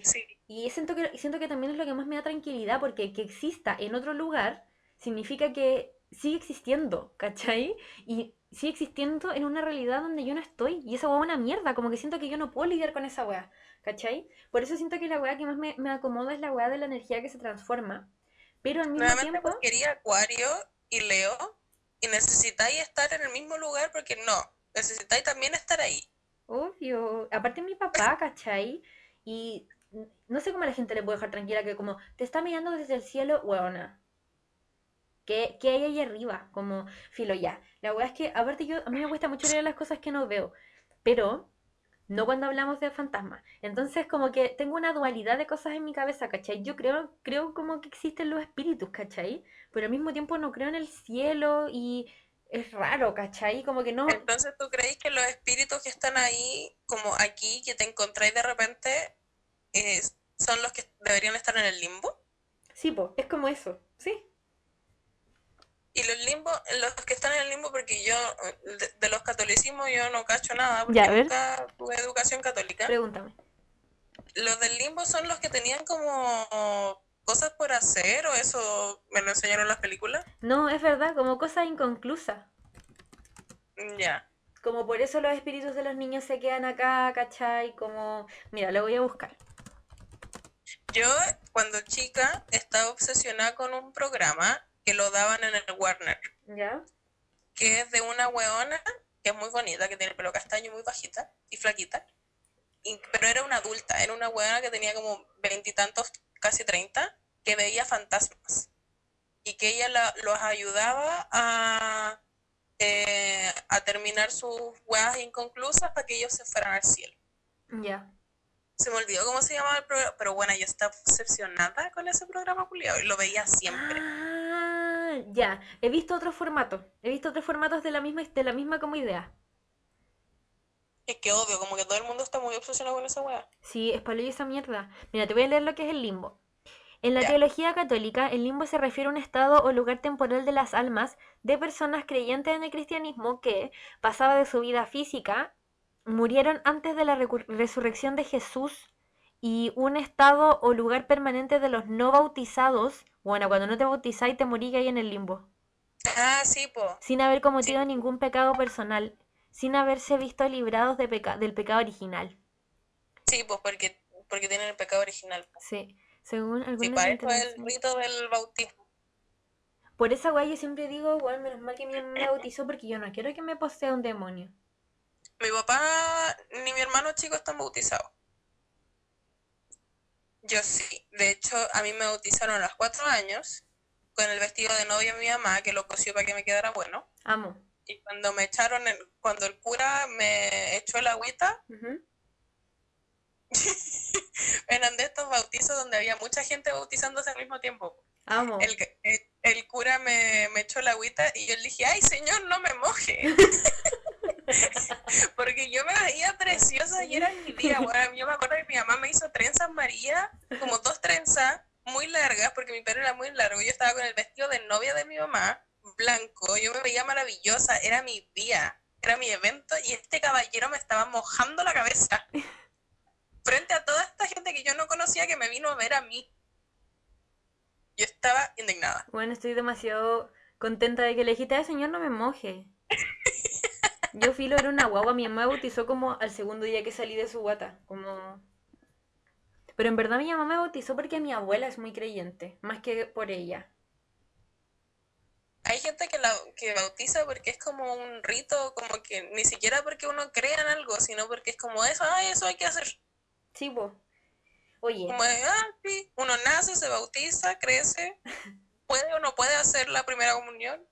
y siento, que, siento que también es lo que más me da tranquilidad, porque que exista en otro lugar significa que sigue existiendo, ¿cachai? Y sigue existiendo en una realidad donde yo no estoy. Y esa weá es una mierda, como que siento que yo no puedo lidiar con esa weá, ¿cachai? Por eso siento que la weá que más me, me acomoda es la weá de la energía que se transforma. Pero al mismo Nuevamente tiempo... quería Acuario y Leo y necesitáis estar en el mismo lugar porque no, necesitáis también estar ahí. Obvio. Aparte mi papá, ¿cachai? Y no sé cómo la gente le puede dejar tranquila que como te está mirando desde el cielo, weona. ¿Qué, ¿Qué hay ahí arriba? Como, filo, ya. La weá es que, aparte yo, a mí me cuesta mucho leer las cosas que no veo. Pero, no cuando hablamos de fantasmas. Entonces, como que tengo una dualidad de cosas en mi cabeza, ¿cachai? Yo creo, creo como que existen los espíritus, ¿cachai? Pero al mismo tiempo no creo en el cielo y es raro, ¿cachai? Como que no... Entonces, ¿tú crees que los espíritus que están ahí, como aquí, que te encontráis de repente, eh, son los que deberían estar en el limbo? Sí, pues, es como eso, sí. Y los limbo, los que están en el limbo, porque yo, de, los catolicismos, yo no cacho nada, porque Ya, nunca tuve educación católica. Pregúntame. Los del limbo son los que tenían como cosas por hacer, o eso me lo enseñaron en las películas. No, es verdad, como cosa inconclusa. Ya. Como por eso los espíritus de los niños se quedan acá, ¿cachai? Como, mira, lo voy a buscar. Yo, cuando chica, estaba obsesionada con un programa que lo daban en el Warner, ¿Ya? que es de una weona que es muy bonita, que tiene el pelo castaño muy bajita y flaquita, y- pero era una adulta, era una weona que tenía como veintitantos, casi treinta, que veía fantasmas y que ella la- los ayudaba a, eh, a terminar sus weas inconclusas para que ellos se fueran al cielo. Ya. Se me olvidó cómo se llamaba el programa, pero bueno, yo estaba obsesionada con ese programa culiado y lo veía siempre. Ah, ya. He visto otros formatos. He visto otros formatos de la misma, de la misma como idea. Es que obvio, como que todo el mundo está muy obsesionado con esa wea. Sí, es y esa mierda. Mira, te voy a leer lo que es el limbo. En la Ya. teología católica, el limbo se refiere a un estado o lugar temporal de las almas de personas creyentes en el cristianismo que, pasada de su vida física, murieron antes de la resurrección de Jesús y un estado o lugar permanente de los no bautizados. Bueno, cuando no te bautizáis te morís ahí en el limbo. Ah, sí, po. sin haber cometido ningún pecado personal, sin haberse visto librados de peca- del pecado original. Sí, pues porque, porque tienen el pecado original. po. Sí, según Sí, algunas para eso es el rito del bautismo. Por esa guay yo siempre digo, bueno, menos mal que mi mamá me bautizó porque yo no quiero que me posea un demonio. Mi papá ni mi hermano chico están bautizados. Yo sí. De hecho, a mí me bautizaron a los cuatro años con el vestido de novia de mi mamá, que lo cosió para que me quedara bueno. Amo. Y cuando me echaron, el- cuando el cura me echó el agüita, Ujú. eran de estos bautizos donde había mucha gente bautizándose al mismo tiempo. Amo. El, el, el cura me, me echó el agüita y yo le dije, ay señor, no me moje. Porque yo me veía preciosa y era mi día. Bueno, yo me acuerdo que mi mamá me hizo trenzas María, como dos trenzas muy largas, porque mi pelo era muy largo. Yo estaba con el vestido de novia de mi mamá, blanco. Yo me veía maravillosa, era mi día, era mi evento y este caballero me estaba mojando la cabeza. Frente a toda esta gente que yo no conocía que me vino a ver a mí. Yo estaba indignada. Bueno, estoy demasiado contenta de que le dijiste, "Ay, señor, no me moje. Yo filo era una guagua, mi mamá me bautizó como al segundo día que salí de su guata, como... Pero en verdad mi mamá me bautizó porque mi abuela es muy creyente, más que por ella. Hay gente que, la, que bautiza porque es como un rito, como que ni siquiera porque uno crea en algo, sino porque es como eso, ah, eso hay que hacer. Sí, vos. Oye, Como de, ah, sí, uno nace, se bautiza, crece, puede o no puede hacer la primera comunión.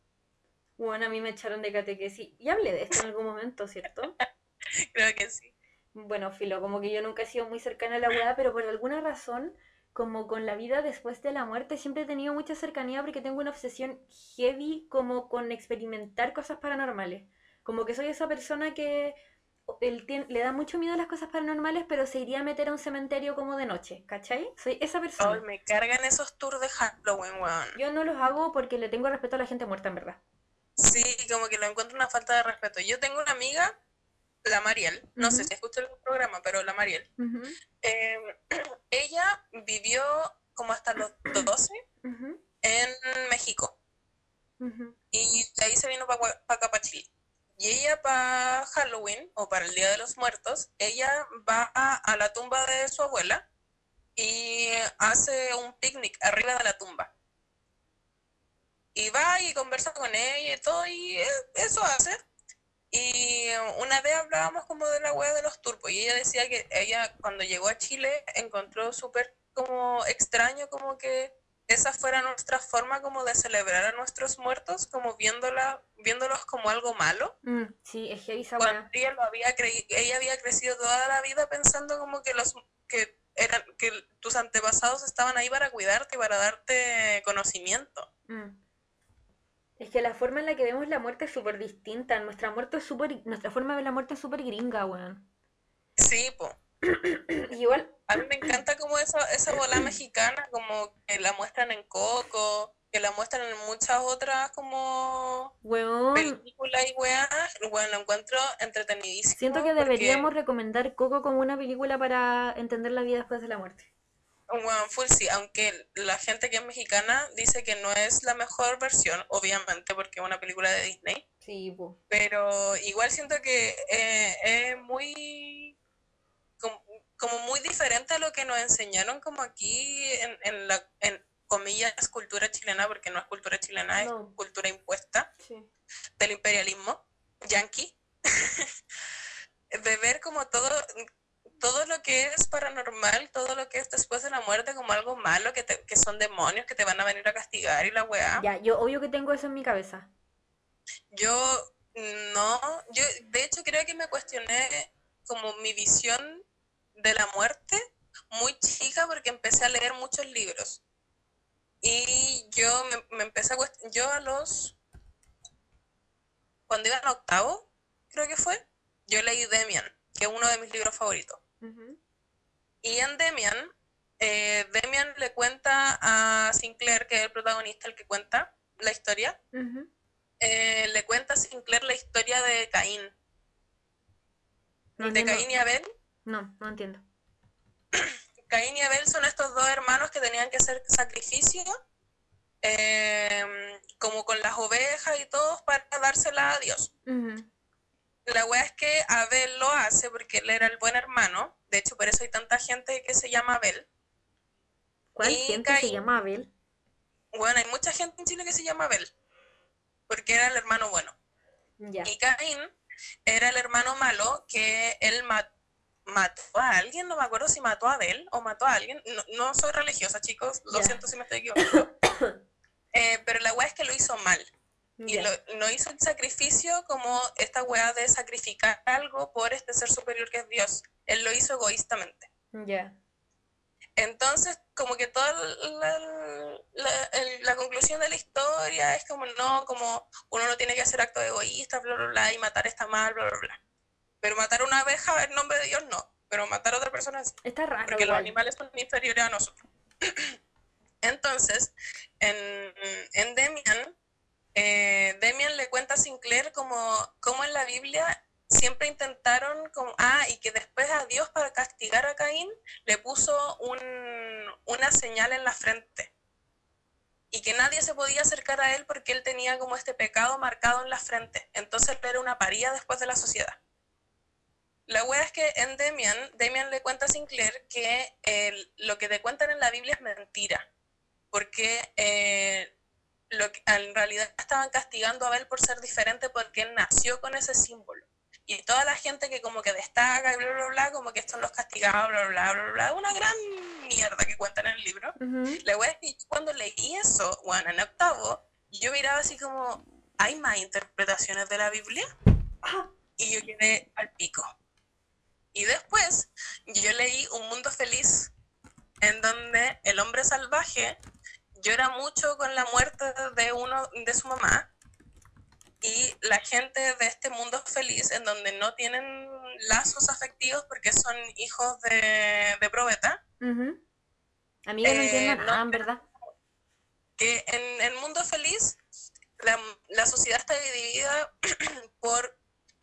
bueno, a mí me echaron de catequesis. Y hablé de esto en algún momento, ¿cierto? Creo que sí. Bueno, filo, como que yo nunca he sido muy cercana a la weá, pero por alguna razón, como con la vida después de la muerte, siempre he tenido mucha cercanía porque tengo una obsesión heavy como con experimentar cosas paranormales. Como que soy esa persona que él tien- le da mucho miedo a las cosas paranormales, pero se iría a meter a un cementerio como de noche, ¿cachai? Soy esa persona. Ay, me cargan esos tours de Halloween, weón. Yo no los hago porque le tengo respeto a la gente muerta, en verdad. Sí, como que lo encuentro una falta de respeto. Yo tengo una amiga, la Mariel, no sé si escuchó el programa, pero la Mariel. Eh, ella vivió como hasta los 12 ujú, en México y de ahí se vino para acá, para Chile. Y ella para Halloween o para el Día de los Muertos, ella va a, a la tumba de su abuela y hace un picnic arriba de la tumba. Y va y conversa con ella y todo, y eh, eso hace. Y una vez hablábamos como de la wea de los turcos, y ella decía que ella cuando llegó a Chile encontró súper como extraño como que esa fuera nuestra forma como de celebrar a nuestros muertos, como viéndola, viéndolos como algo malo. Mm, sí, es esa Cuando ella, lo había ella había crecido toda la vida pensando como que los que eran que tus antepasados estaban ahí para cuidarte y para darte conocimiento. Mm. Es que la forma en la que vemos la muerte es súper distinta. Nuestra muerte es súper, nuestra forma de ver la muerte es súper gringa, weón. Sí, po. Igual, A mí me encanta como esa, esa bola mexicana, como que la muestran en Coco, que la muestran en muchas otras como weón, películas y weas. Bueno, lo encuentro entretenidísimo. siento que porque, deberíamos recomendar Coco como una película para entender la vida después de la muerte. Bueno, full sí, aunque la gente que es mexicana dice que no es la mejor versión, obviamente, porque es una película de Disney. Sí, po. pero igual siento que eh, es muy como, como muy diferente a lo que nos enseñaron como aquí en, en la en comillas cultura chilena porque no es cultura chilena No. es cultura impuesta Sí. del imperialismo yanqui de ver como todo todo lo que es paranormal todo lo que es después de la muerte como algo malo que, te- que son demonios que te van a venir a castigar y la weá Ya, yo obvio que tengo eso en mi cabeza. Yo no, yo de hecho creo que me cuestioné como mi visión de la muerte muy chica porque empecé a leer muchos libros. Y yo me, me empecé a cuestionar, yo a los, cuando iba en octavo, creo que fue, yo leí Demian, que es uno de mis libros favoritos. Y en Demian, eh, Demian le cuenta a Sinclair, que es el protagonista, el que cuenta la historia, eh, le cuenta a Sinclair la historia de Caín, No de entiendo. Caín y Abel. No, no entiendo. Caín y Abel son estos dos hermanos que tenían que hacer sacrificio, eh, como con las ovejas y todo, para dársela a Dios. La wea es que Abel lo hace porque él era el buen hermano, de hecho por eso hay tanta gente que se llama Abel. ¿Cuál Y gente se Caín. llama Abel? Bueno, hay mucha gente en Chile que se llama Abel, porque era el hermano bueno. Ya. Y Caín era el hermano malo que él ma- mató a alguien, no me acuerdo si mató a Abel o mató a alguien. No, no soy religiosa, chicos, lo siento si me estoy equivocando. Eh, pero la weá es que lo hizo mal. Y Ya. lo, no hizo el sacrificio como esta weá de sacrificar algo por este ser superior que es Dios. Él lo hizo egoístamente. Ya. Entonces, como que toda la, la- la conclusión de la historia es como, no, como uno no tiene que hacer actos egoístas, bla, bla, bla, y matar está mal, bla, bla, bla. Pero matar una abeja en nombre de Dios no, pero matar a otra persona sí, Está raro porque los igual. animales son inferiores a nosotros. Entonces, en, en Demian, eh, Demian le cuenta a Sinclair como, como en la Biblia siempre intentaron, como, ah, y que después a Dios para castigar a Caín le puso un, una señal en la frente. Y que nadie se podía acercar a él porque él tenía como este pecado marcado en la frente. Entonces él era una paría después de la sociedad. La wea es que en Demian, Demian le cuenta a Sinclair que lo que te cuentan en la Biblia es mentira. Porque eh, lo que, en realidad estaban castigando a Abel por ser diferente porque él nació con ese símbolo. Y toda la gente que como que destaca y bla, bla, bla, como que estos los castigaba, bla, bla, bla, bla, una gran mierda que cuentan en el libro. Ujú. La wea es que cuando leí eso, bueno, en octavo, yo miraba así como, ¿hay más interpretaciones de la Biblia? Ah, Y yo quedé al pico. Y después yo leí Un Mundo Feliz, en donde el hombre salvaje llora mucho con la muerte de uno de su mamá y la gente de este mundo feliz, en donde no tienen lazos afectivos porque son hijos de, de probeta. A mí no Eh, entiendo no, nada, en verdad. que en el mundo feliz la, la sociedad está dividida por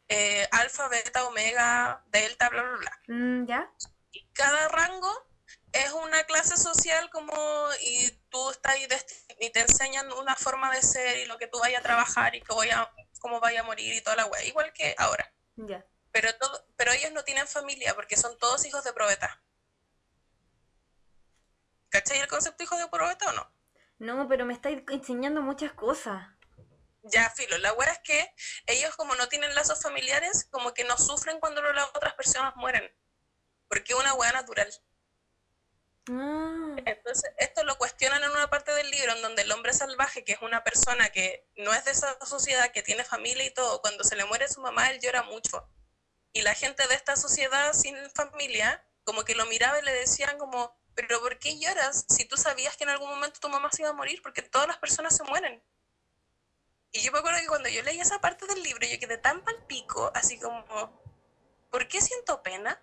eh, alfa, beta, omega, delta, bla, bla, bla. Mm, ¿Ya? Y cada rango es una clase social como y tú estás ahí y te enseñan una forma de ser y lo que tú vayas a trabajar y que voy a, cómo vaya a morir y toda la wea, igual que ahora. Ya. Pero, todo, pero ellos no tienen familia porque son todos hijos de probeta. ¿Cachai el concepto hijo de probeta o no? No, pero me estáis enseñando muchas cosas. Ya, filo. La wea es que ellos como no tienen lazos familiares, como que no sufren cuando las otras personas mueren. Porque es una wea natural. Ah, Entonces, esto lo cuestionan en una parte del libro en donde el hombre salvaje, que es una persona que no es de esa sociedad, que tiene familia y todo, cuando se le muere su mamá, él llora mucho. Y la gente de esta sociedad sin familia, como que lo miraba y le decían como, pero ¿por qué lloras si tú sabías que en algún momento tu mamá se iba a morir? Porque todas las personas se mueren. Y yo me acuerdo que cuando yo leí esa parte del libro, yo quedé tan pal pico, así como, ¿por qué siento pena?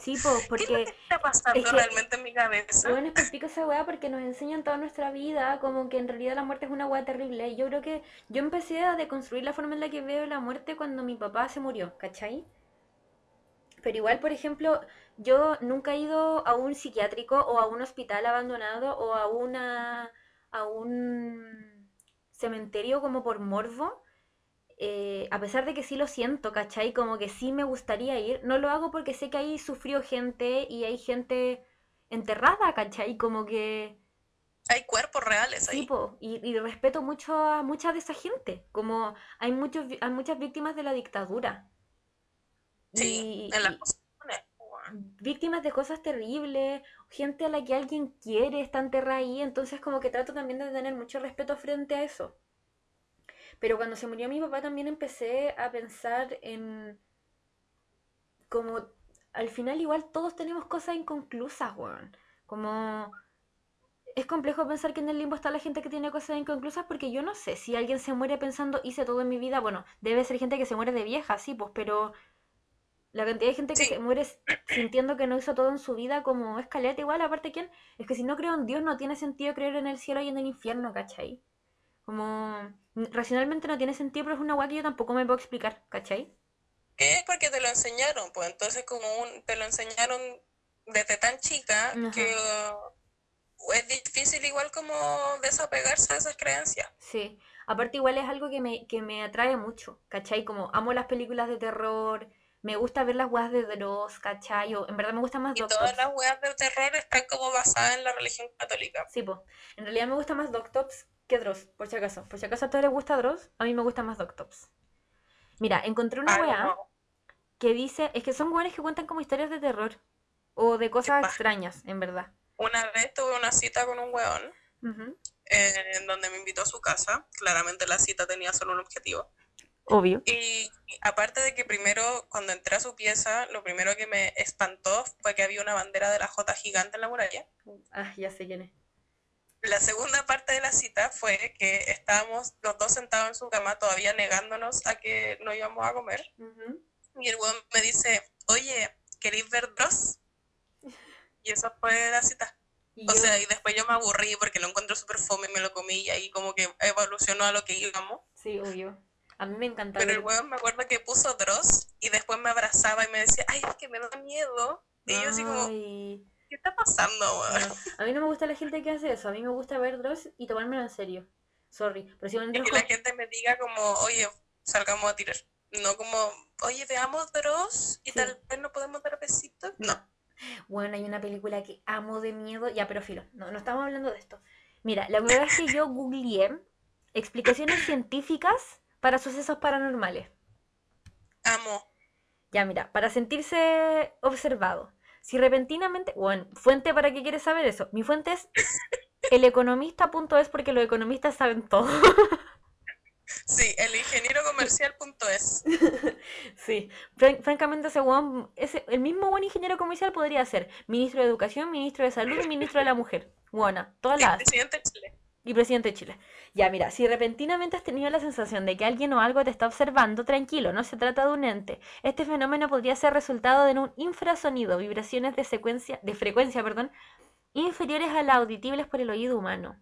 Sí, po, ¿Qué es lo porque que está pasando es que- realmente en mi cabeza? Bueno, es pico esa weá porque nos enseñan toda nuestra vida como que en realidad la muerte es una weá terrible. Y yo creo que yo empecé a deconstruir la forma en la que veo la muerte cuando mi papá se murió, ¿cachai? Pero igual, por ejemplo, yo nunca he ido a un psiquiátrico o a un hospital abandonado o a una a un cementerio como por morbo. Eh, a pesar de que sí lo siento, ¿cachai? Como que sí me gustaría ir, no lo hago porque sé que ahí sufrió gente y hay gente enterrada, ¿cachai? Como que Hay cuerpos reales ahí. sí, po, y, y respeto mucho a mucha de esa gente, como hay muchos hay muchas víctimas de la dictadura. Sí, Y- en víctimas de cosas terribles, gente a la que alguien quiere está enterrada ahí, entonces como que trato también de tener mucho respeto frente a eso. Pero cuando se murió mi papá también empecé a pensar en como al final igual todos tenemos cosas inconclusas, weón. Como es complejo pensar que en el limbo está la gente que tiene cosas inconclusas porque yo no sé si alguien se muere pensando hice todo en mi vida, bueno, debe ser gente que se muere de vieja, sí, pues, pero la cantidad de gente que Sí. se muere sintiendo que no hizo todo en su vida como escaleta igual, aparte quién, es que si no creo en Dios no tiene sentido creer en el cielo y en el infierno, ¿cachai? Como racionalmente no tiene sentido, pero es una guay que yo tampoco me puedo explicar, ¿cachai? ¿Qué es porque te lo enseñaron? Pues entonces como un, te lo enseñaron desde tan chica Ajá. que uh, es difícil igual como desapegarse de esas creencias. Sí, aparte igual es algo que me, que me atrae mucho, ¿cachai? Como amo las películas de terror, me gusta ver las weas de Dross, ¿cachai? O en verdad me gusta más Y Doctor. todas las weas de terror están como basadas en la religión católica. Sí, po. En realidad me gusta más Doctops que Dross, por si acaso. Por si acaso a todos les gusta Dross, a mí me gusta más Doctops. Mira, encontré una Ay, wea no. que dice, es que son weones que cuentan como historias de terror o de cosas extrañas, en verdad. Una vez tuve una cita con un weón eh, en donde me invitó a su casa. Claramente la cita tenía solo un objetivo. Obvio. Y aparte de que primero, cuando entré a su pieza, lo primero que me espantó fue que había una bandera de la J gigante en la muralla. Ah, ya sé quién es. La segunda parte de la cita fue que estábamos los dos sentados en su cama, todavía negándonos a que no íbamos a comer. Ujú. Y el weón me dice, oye, ¿queréis ver Dross? Y esa fue la cita. Y O yo- sea, y después yo me aburrí porque lo encontré súper fome y me lo comí y ahí como que evolucionó a lo que íbamos. Sí, obvio. A mí me encanta Pero el weón me acuerdo que puso Dross y después me abrazaba y me decía, ay, es que me da miedo. Y yo así como, ¿qué está pasando, no. A mí no me gusta la gente que hace eso. A mí me gusta ver Dross y tomármelo en serio. Sorry. Pero si que la gente me diga como, oye, salgamos a tirar. No como, oye, veamos Dross y Sí. tal vez no podemos dar besitos. No. Bueno, hay una película que amo de miedo. Ya, pero filo, no, no estamos hablando de esto. Mira, la verdad es que yo googleé explicaciones científicas para sucesos paranormales. Amo. Ya, mira, para sentirse observado. Si repentinamente. Bueno, fuente para qué quieres saber eso. Mi fuente es eleconomista.es porque los economistas saben todo. Sí, el ingeniero comercial.es. Sí, Fran- francamente ese weón, ese, el mismo buen ingeniero comercial podría ser ministro de Educación, ministro de Salud y ministro de la Mujer. Buena, todas Sí, las. presidente de Chile. Y presidente de Chile. Ya, mira, si repentinamente has tenido la sensación de que alguien o algo te está observando, tranquilo, no se trata de un ente. Este fenómeno podría ser resultado de un infrasonido, vibraciones de, secuencia, de frecuencia perdón, inferiores a las audibles por el oído humano.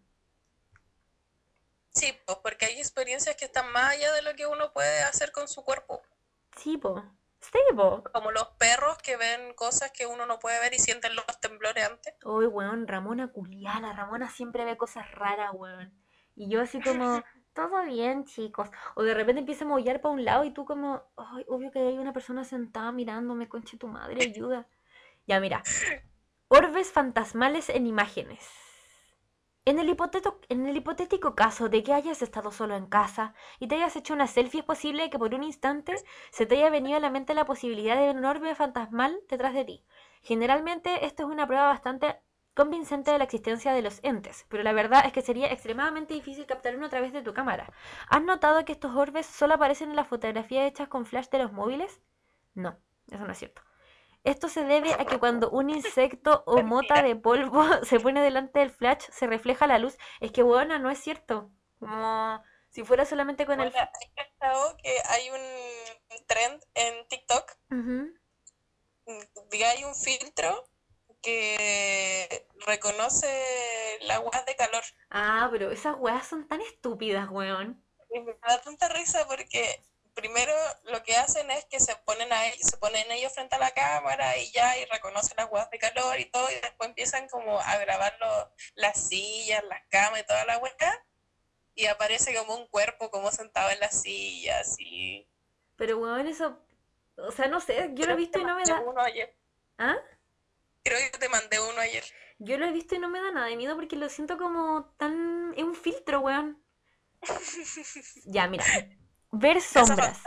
Sí, pues porque hay experiencias que están más allá de lo que uno puede hacer con su cuerpo. Sí, po. Sí. Como los perros que ven cosas que uno no puede ver y sienten los temblores antes. Uy, weón, Ramona culiana. Ramona siempre ve cosas raras, weón. Y yo así como, todo bien, chicos. O de repente empieza a mollar para un lado y tú como, ay, obvio que hay una persona sentada mirándome, conche tu madre, ayuda. Ya, mira. Orbes fantasmales en imágenes. En el, hipotético caso de que hayas estado solo en casa y te hayas hecho una selfie, es posible que por un instante se te haya venido a la mente la posibilidad de un orbe fantasmal detrás de ti. Generalmente esto es una prueba bastante convincente de la existencia de los entes, pero la verdad es que sería extremadamente difícil captar uno a través de tu cámara. ¿Has notado que estos orbes solo aparecen en las fotografías hechas con flash de los móviles? No, eso no es cierto. Esto se debe a que cuando un insecto o mota de polvo se pone delante del flash, se refleja la luz. Es que, bueno, no es cierto. Como si fuera solamente con el... He que hay un trend en TikTok. Uh Hay un filtro que reconoce la weas de calor. Ah, pero esas weas son tan estúpidas, weón. me da tanta risa porque primero lo que hacen es que se ponen a ellos, se ponen ellos frente a la cámara y ya y reconocen las huevas de calor y todo y después empiezan como a grabar las sillas, las camas y toda la hueá y aparece como un cuerpo como sentado en las sillas y pero bueno eso o sea no sé yo lo he visto y no me da uno ayer. ¿ah? creo que te mandé uno ayer. Yo lo he visto y no me da nada de miedo porque lo siento como tan es un filtro weón. Ya mira Ver sombras.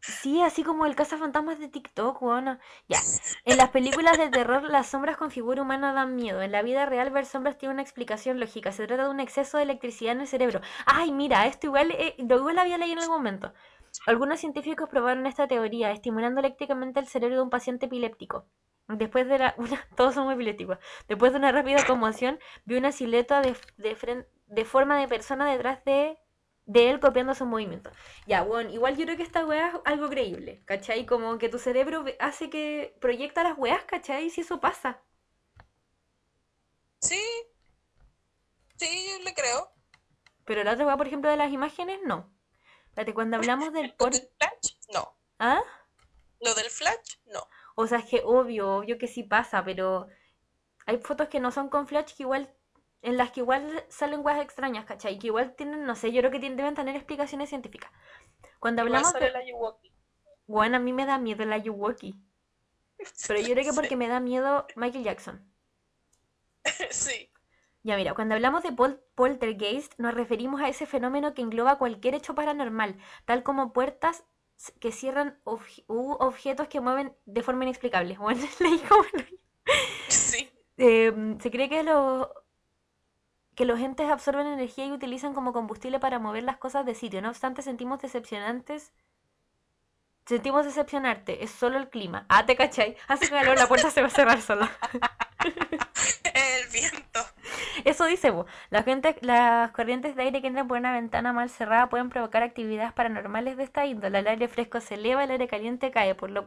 Sí, así como el cazafantasmas de TikTok, bueno. Ya. En las películas de terror, las sombras con figura humana dan miedo. En la vida real, ver sombras tiene una explicación lógica. Se trata de un exceso de electricidad en el cerebro. Ay, mira, esto igual, eh, lo igual había leído en algún momento. Algunos científicos probaron esta teoría, estimulando eléctricamente el cerebro de un paciente epiléptico. Después de la, una, todos somos epilépticos. Después de una rápida conmoción, vio una silueta de, de, de forma de persona detrás de de él copiando sus movimientos. Ya, bueno, igual yo creo que esta weá es algo creíble, ¿cachai? Como que tu cerebro hace que proyecta las weas, ¿cachai? Si eso pasa. Sí. Sí, yo le creo. Pero la otra weá, por ejemplo, de las imágenes, no. Espérate, cuando hablamos del... Por... del flash? No. ¿Ah? Lo del flash, no. O sea, es que obvio, obvio que sí pasa, pero hay fotos que no son con flash que igual en las que igual salen weas extrañas, ¿cachai? Que igual tienen, no sé, yo creo que deben tener explicaciones científicas. Cuando hablamos de... la Bueno, a mí me da miedo la Yuwoki. Pero yo creo que porque me da miedo Michael Jackson. sí. Ya mira, cuando hablamos de poltergeist nos referimos a ese fenómeno que engloba cualquier hecho paranormal, tal como puertas que cierran u objetos que mueven de forma inexplicable. Bueno, leí como... sí. Em, se cree que los que los entes absorben energía y utilizan como combustible para mover las cosas de sitio. No obstante, sentimos decepcionantes. Sentimos decepcionarte, es solo el clima. Ah, te cachai. Hace calor, la puerta se va a cerrar sola. el viento. Eso dice, vos. La gente, las corrientes de aire que entran por una ventana mal cerrada pueden provocar actividades paranormales de esta índole. El aire fresco se eleva, el aire caliente cae, por lo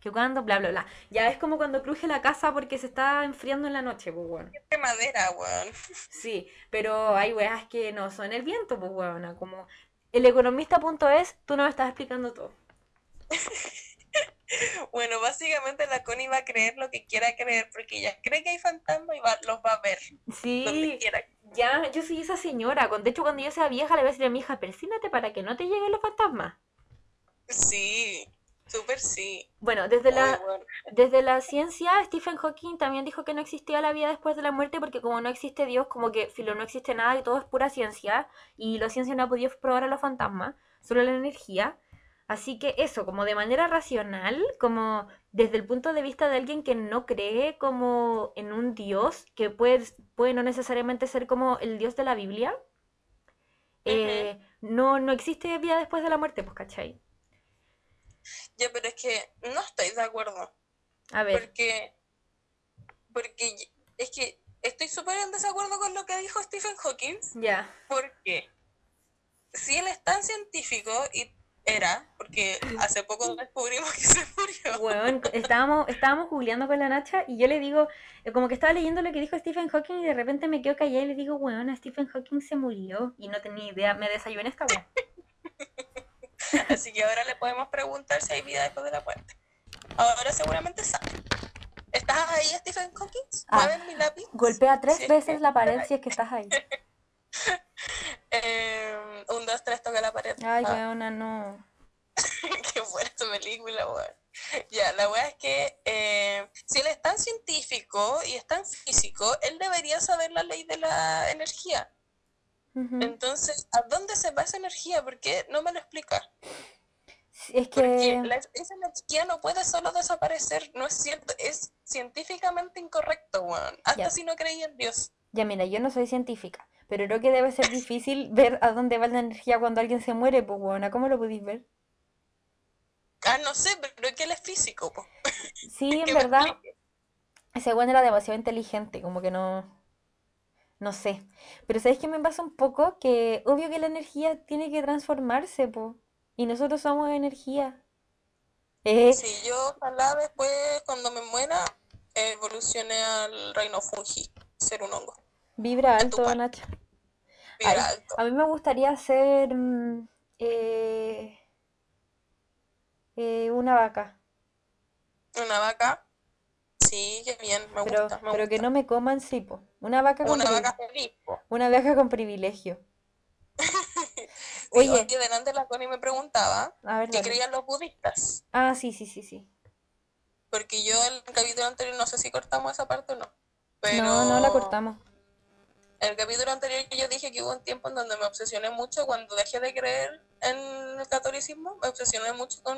que cuando, bla, bla, bla. Ya es como cuando cruje la casa porque se está enfriando en la noche, pues, weón. De madera, weón. Sí, pero hay weas que no son el viento, pues, weón. Como el economista.es, tú no me estás explicando todo. Bueno, básicamente la Connie va a creer lo que quiera creer, porque ella cree que hay fantasmas y va, los va a ver. Sí, ya, yo soy esa señora. De hecho, cuando yo sea vieja, le voy a decir a mi hija, persínate para que no te lleguen los fantasmas. Sí, súper sí. Bueno, desde la, desde la ciencia, Stephen Hawking también dijo que no existía la vida después de la muerte, porque como no existe Dios, como que filo, no existe nada y todo es pura ciencia, y la ciencia no ha podido probar a los fantasmas, solo la energía. Así que eso, como de manera racional, como desde el punto de vista de alguien que no cree como en un Dios, que puede, puede no necesariamente ser como el Dios de la Biblia, eh, no, no existe vida después de la muerte, pues, ¿cachai? Ya, pero es que no estoy de acuerdo. A ver. Porque, porque es que estoy súper en desacuerdo con lo que dijo Stephen Hawking. Ya. Porque si él es tan científico y era, porque hace poco descubrimos que se murió. Bueno, estábamos, estábamos googleando con la Nacha y yo le digo, eh, como que estaba leyendo lo que dijo Stephen Hawking y de repente me quedo callada y le digo, bueno, Stephen Hawking se murió y no tenía idea, me desayuné esta weá. Así que ahora le podemos preguntar si hay vida después de la muerte. Ahora seguramente sabe. ¿Estás ahí, Stephen Hawking? Ah, ¿Mueven mi lápiz? Golpea tres Sí, veces la pared si es que estás ahí. Eh, un, dos, tres, toca la pared. Ay, Ah, weona, no. qué buena esta película, weón. Ya, la weá es que eh, si él es tan científico y es tan físico, él debería saber la ley de la energía. Entonces, ¿a dónde se va esa energía? ¿Por qué no me lo explica? Es Porque que... la- esa energía no puede solo desaparecer, no es cierto, es científicamente incorrecto, weón. Hasta Ya. si no creía en Dios. Ya mira, yo no soy científica, pero creo que debe ser difícil ver a dónde va la energía cuando alguien se muere, pues weona, ¿cómo lo podéis ver? Ah, no sé, pero es que él es físico, po. Sí, en Que verdad, ese weón era demasiado inteligente, como que no... No sé. Pero ¿sabes qué me pasa un poco? Que obvio que la energía tiene que transformarse, po. Y nosotros somos energía. Eh, Si yo ojalá después, cuando me muera, evolucione al reino fungi, ser un hongo. vibra alto. Nacha. Vibra Ay, alto. A mí me gustaría ser mm, eh, eh, una vaca, Una vaca, sí, qué bien, me pero, gusta, me pero que no me coman sí, po. Una vaca con Una vaca feliz, una vaca con privilegio. Sí, Oye, oye, delante la Connie me preguntaba a ver, qué dale. creían los budistas. Ah, sí, sí, sí, sí. Porque yo el capítulo anterior, no sé si cortamos esa parte o no. Pero No, no la cortamos. En el capítulo anterior que yo dije que hubo un tiempo en donde me obsesioné mucho cuando dejé de creer en el catolicismo, me obsesioné mucho con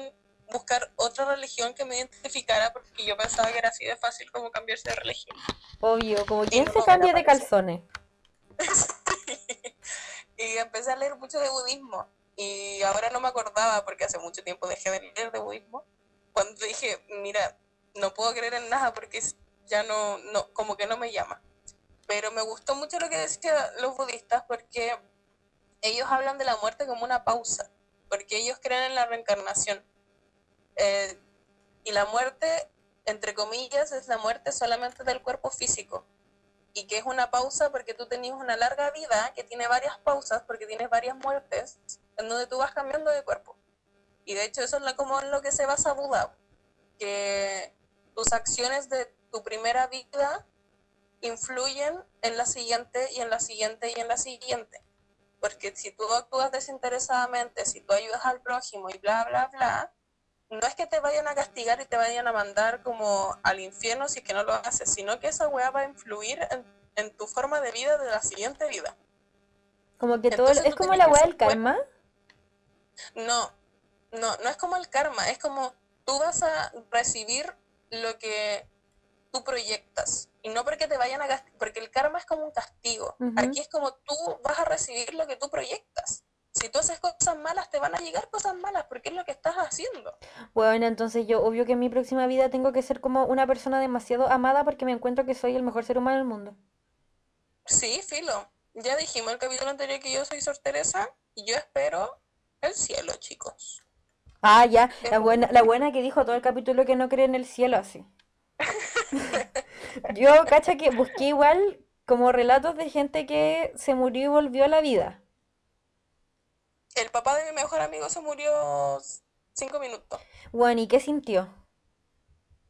buscar otra religión que me identificara porque yo pensaba que era así de fácil como cambiarse de religión. Obvio, como no se cambia de calzones. y empecé a leer mucho de budismo y ahora no me acordaba porque hace mucho tiempo dejé de leer de budismo. Cuando dije, mira, no puedo creer en nada porque ya no, no, como que no me llama. Pero me gustó mucho lo que decían los budistas porque ellos hablan de la muerte como una pausa, porque ellos creen en la reencarnación. Eh, y la muerte, entre comillas, es la muerte solamente del cuerpo físico. Y que es una pausa porque tú tenías una larga vida que tiene varias pausas, porque tienes varias muertes, en donde tú vas cambiando de cuerpo. Y de hecho eso es la- como en lo que se basa Buda, que tus acciones de tu primera vida influyen en la siguiente y en la siguiente y en la siguiente. Porque si tú actúas desinteresadamente, si tú ayudas al prójimo y bla, bla, bla, no es que te vayan a castigar y te vayan a mandar como al infierno si es que no lo haces, sino que esa weá va a influir en, en tu forma de vida de la siguiente vida. Como que todo Entonces es como la weá del karma. No, no, no es como el karma, es como tú vas a recibir lo que tú proyectas. Y no porque te vayan a castigar, porque el karma es como un castigo. Aquí es como tú vas a recibir lo que tú proyectas. Si tú haces cosas malas, te van a llegar cosas malas, porque es lo que estás haciendo. Bueno, entonces yo obvio que en mi próxima vida tengo que ser como una persona demasiado amada porque me encuentro que soy el mejor ser humano del mundo. Sí, filo. Ya dijimos el capítulo anterior que yo soy Sor Teresa y yo espero el cielo, chicos. Ah, ya, la buena, la buena que dijo todo el capítulo que no cree en el cielo así. Yo, cacha, que busqué igual como relatos de gente que se murió y volvió a la vida. El papá de mi mejor amigo se murió cinco minutos. Bueno, ¿y qué sintió?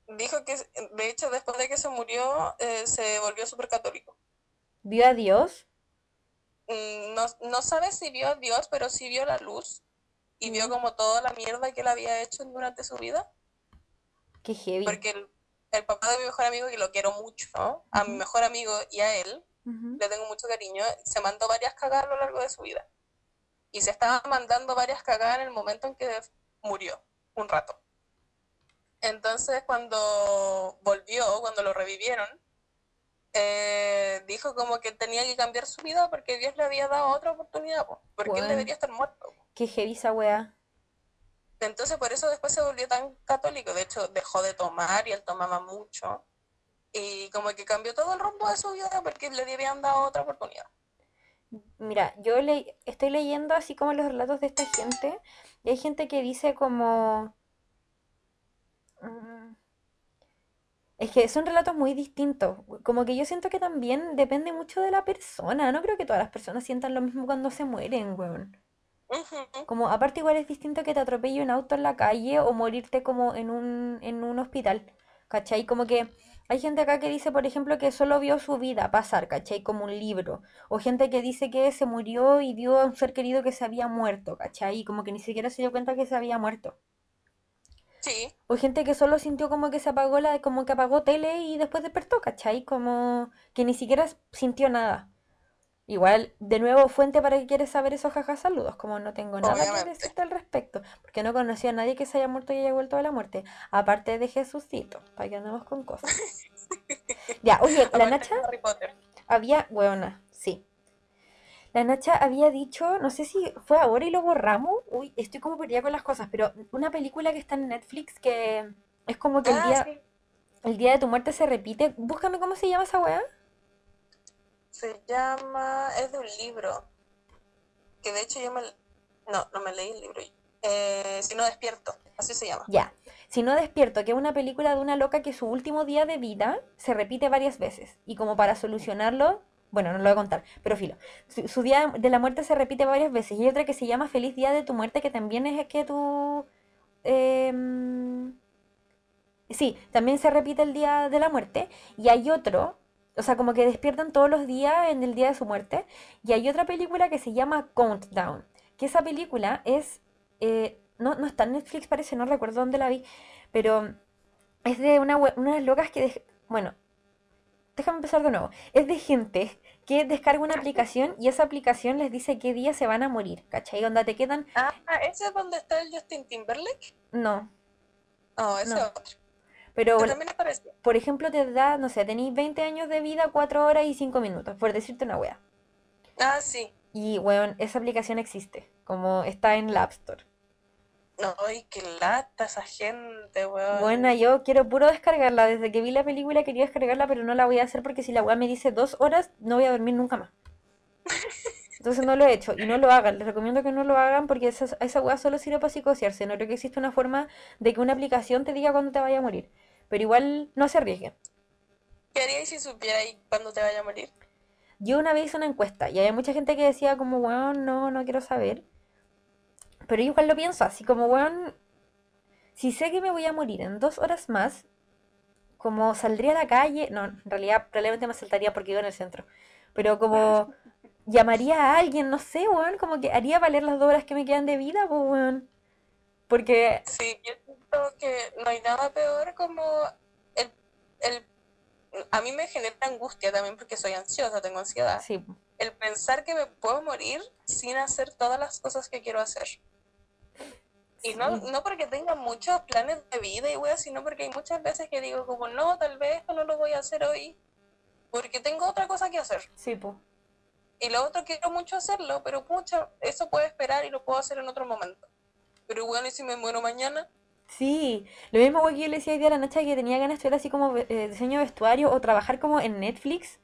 Dijo que, de hecho, después de que se murió, eh, se volvió súper católico. ¿Vio a Dios? Mm, No, no sabe si vio a Dios, pero sí vio la luz y vio Mm. como toda la mierda que él había hecho durante su vida. Qué heavy. Porque el, el papá de mi mejor amigo, que lo quiero mucho, ¿no? a mi Ujú. mejor amigo y a él, Ujú. le tengo mucho cariño, se mandó varias cagadas a lo largo de su vida. Y se estaba mandando varias cagadas en el momento en que murió, un rato. Entonces, cuando volvió, cuando lo revivieron, eh, dijo como que tenía que cambiar su vida porque Dios le había dado otra oportunidad, po, porque él Bueno. debería estar muerto. po. Qué esa weá. Entonces, por eso después se volvió tan católico. De hecho, dejó de tomar y él tomaba mucho. Y como que cambió todo el rumbo de su vida porque le habían dado otra oportunidad. Mira, yo le estoy leyendo así como los relatos de esta gente y hay gente que dice como... Mm, es que son relatos muy distintos. Como que yo siento que también depende mucho de la persona. No creo que todas las personas sientan lo mismo cuando se mueren, weón. Como aparte igual es distinto que te atropelle un auto en la calle o morirte como en un, en un hospital, ¿cachai? Como que hay gente acá que dice, por ejemplo, que solo vio su vida pasar, ¿cachai? Como un libro. O gente que dice que se murió y vio a un ser querido que se había muerto, ¿cachai? Y como que ni siquiera se dio cuenta que se había muerto. Sí, O gente que solo sintió como que se apagó la, como que apagó tele y después despertó, ¿cachai? Como que ni siquiera sintió nada. Igual, de nuevo, fuente para que quieres saber esos jajas saludos, como no tengo nada que decirte al respecto, porque no conocí a nadie que se haya muerto y haya vuelto de la muerte, aparte de Jesucito, para que andemos con cosas. Ya, oye, la Nacha de Harry Potter. había, weona, sí. La Nacha había dicho, no sé si fue ahora y lo borramos, uy, estoy como perdida con las cosas, pero una película que está en Netflix que es como que el Ah, día, sí. el día de tu muerte se repite. Búscame cómo se llama esa weá. Se llama, es de un libro, que de hecho yo me, no, no me leí el libro, eh, si no despierto, así se llama. Ya. Si no despierto, que es una película de una loca que su último día de vida se repite varias veces. Y como para solucionarlo, bueno, no lo voy a contar, pero filo. Su, día de la muerte se repite varias veces. Y hay otra que se llama Feliz Día de tu Muerte, que también es que tú... em, sí, también se repite el día de la muerte. Y hay otro, o sea, como que despiertan todos los días en el día de su muerte. Y hay otra película que se llama Countdown. Que esa película es... eh, no, no está en Netflix, parece, no recuerdo dónde la vi. Pero es de una, unas locas que... dej- Bueno, déjame empezar de nuevo. Es de gente que descarga una aplicación y esa aplicación les dice qué día se van a morir. ¿Cachai? Onda te quedan... Ah, ¿ese es donde está el Justin Timberlake? No, No, ese No. otro. Pero... También. Por ejemplo, te da, no sé, tenéis 20 años de vida, 4 horas y 5 minutos, por decirte una wea. Ah, sí. Y, weón, esa aplicación existe, como está en la App Store. No, y qué lata esa gente, weón. Buena, yo quiero puro descargarla. Desde que vi la película quería descargarla, pero no la voy a hacer porque si la weá me dice dos horas, no voy a dormir nunca más. Entonces no lo he hecho y no lo hagan. Les recomiendo que no lo hagan porque esa, esa weá solo sirve para psicosearse. No creo que exista una forma de que una aplicación te diga cuándo te vaya a morir. Pero igual no se arriesguen. ¿Qué haríais si supierais cuándo te vaya a morir? Yo una vez hice una encuesta y había mucha gente que decía como, weón, no, no quiero saber. Pero yo igual lo pienso, así como, weón, si sé que me voy a morir en dos horas más, como saldría a la calle, no, en realidad probablemente me saltaría porque vivo en el centro, pero como llamaría a alguien, no sé, weón, como que haría valer las dos horas que me quedan de vida, pues, weón. Porque, Sí, yo siento que no hay nada peor como el, el... A mí me genera angustia también porque soy ansiosa, tengo ansiedad. sí, El pensar que me puedo morir sin hacer todas las cosas que quiero hacer. Y no, no porque tenga muchos planes de vida y weas, sino porque hay muchas veces que digo como, no, tal vez esto no lo voy a hacer hoy, porque tengo otra cosa que hacer. sí, pues. Y lo otro quiero mucho hacerlo, pero pucha, eso puede esperar y lo puedo hacer en otro momento. Pero bueno, ¿y si me muero mañana? Sí, lo mismo que yo le decía hoy día a la noche que tenía ganas de estudiar así como eh, diseño de vestuario o trabajar como en Netflix,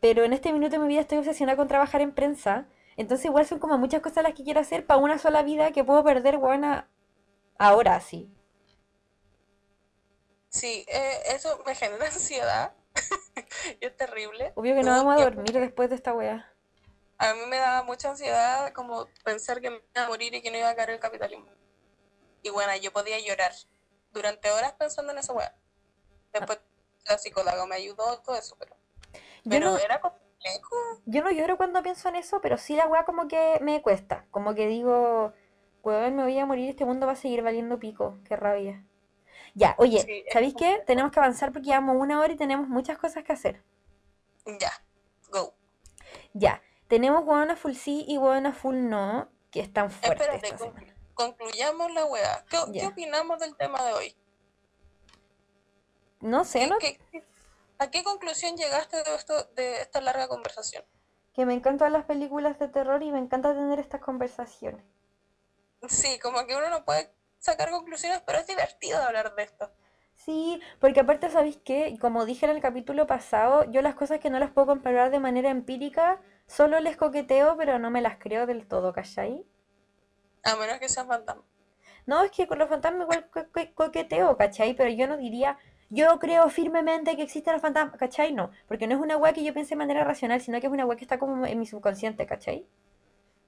pero en este minuto de mi vida estoy obsesionada con trabajar en prensa, entonces igual son como muchas cosas las que quiero hacer para una sola vida que puedo perder, buena ahora sí. Sí, eh, eso me genera ansiedad. y es terrible. Obvio que no vamos a dormir después de esta wea. A mí me daba mucha ansiedad como pensar que me iba a morir y que no iba a caer el capitalismo. Y bueno, yo podía llorar durante horas pensando en esa weá. Después la psicóloga me ayudó, todo eso, pero, pero no, era complejo. yo no lloro cuando pienso en eso, pero sí la wea como que me cuesta, como que digo, weón, me voy a morir, este mundo va a seguir valiendo pico, qué rabia. Ya, oye, Sí, ¿sabéis qué? Tenemos que avanzar porque llevamos una hora y tenemos muchas cosas que hacer. Ya, go. Ya, tenemos huevona full sí y huevona full no, que están fuertes Espérate, esta semana. concluyamos la weá. ¿Qué, opinamos del tema de hoy? No sé, ¿Qué- ¿no? qué- ¿A qué conclusión llegaste de, esto, de esta larga conversación? Que me encantan las películas de terror y me encanta tener estas conversaciones. Sí, como que uno no puede sacar conclusiones, pero es divertido hablar de esto. Sí, porque aparte, ¿sabéis qué? Como dije en el capítulo pasado, yo las cosas que no las puedo comprobar de manera empírica, solo les coqueteo, pero no me las creo del todo, ¿cachai? A menos que sean fantasmas. No, es que con los fantasmas igual co- co- coqueteo, ¿cachai? Pero yo no diría, yo creo firmemente que existen los fantasmas, ¿cachai? No, porque no es una weá que yo piense de manera racional, sino que es una weá que está como en mi subconsciente, ¿cachai?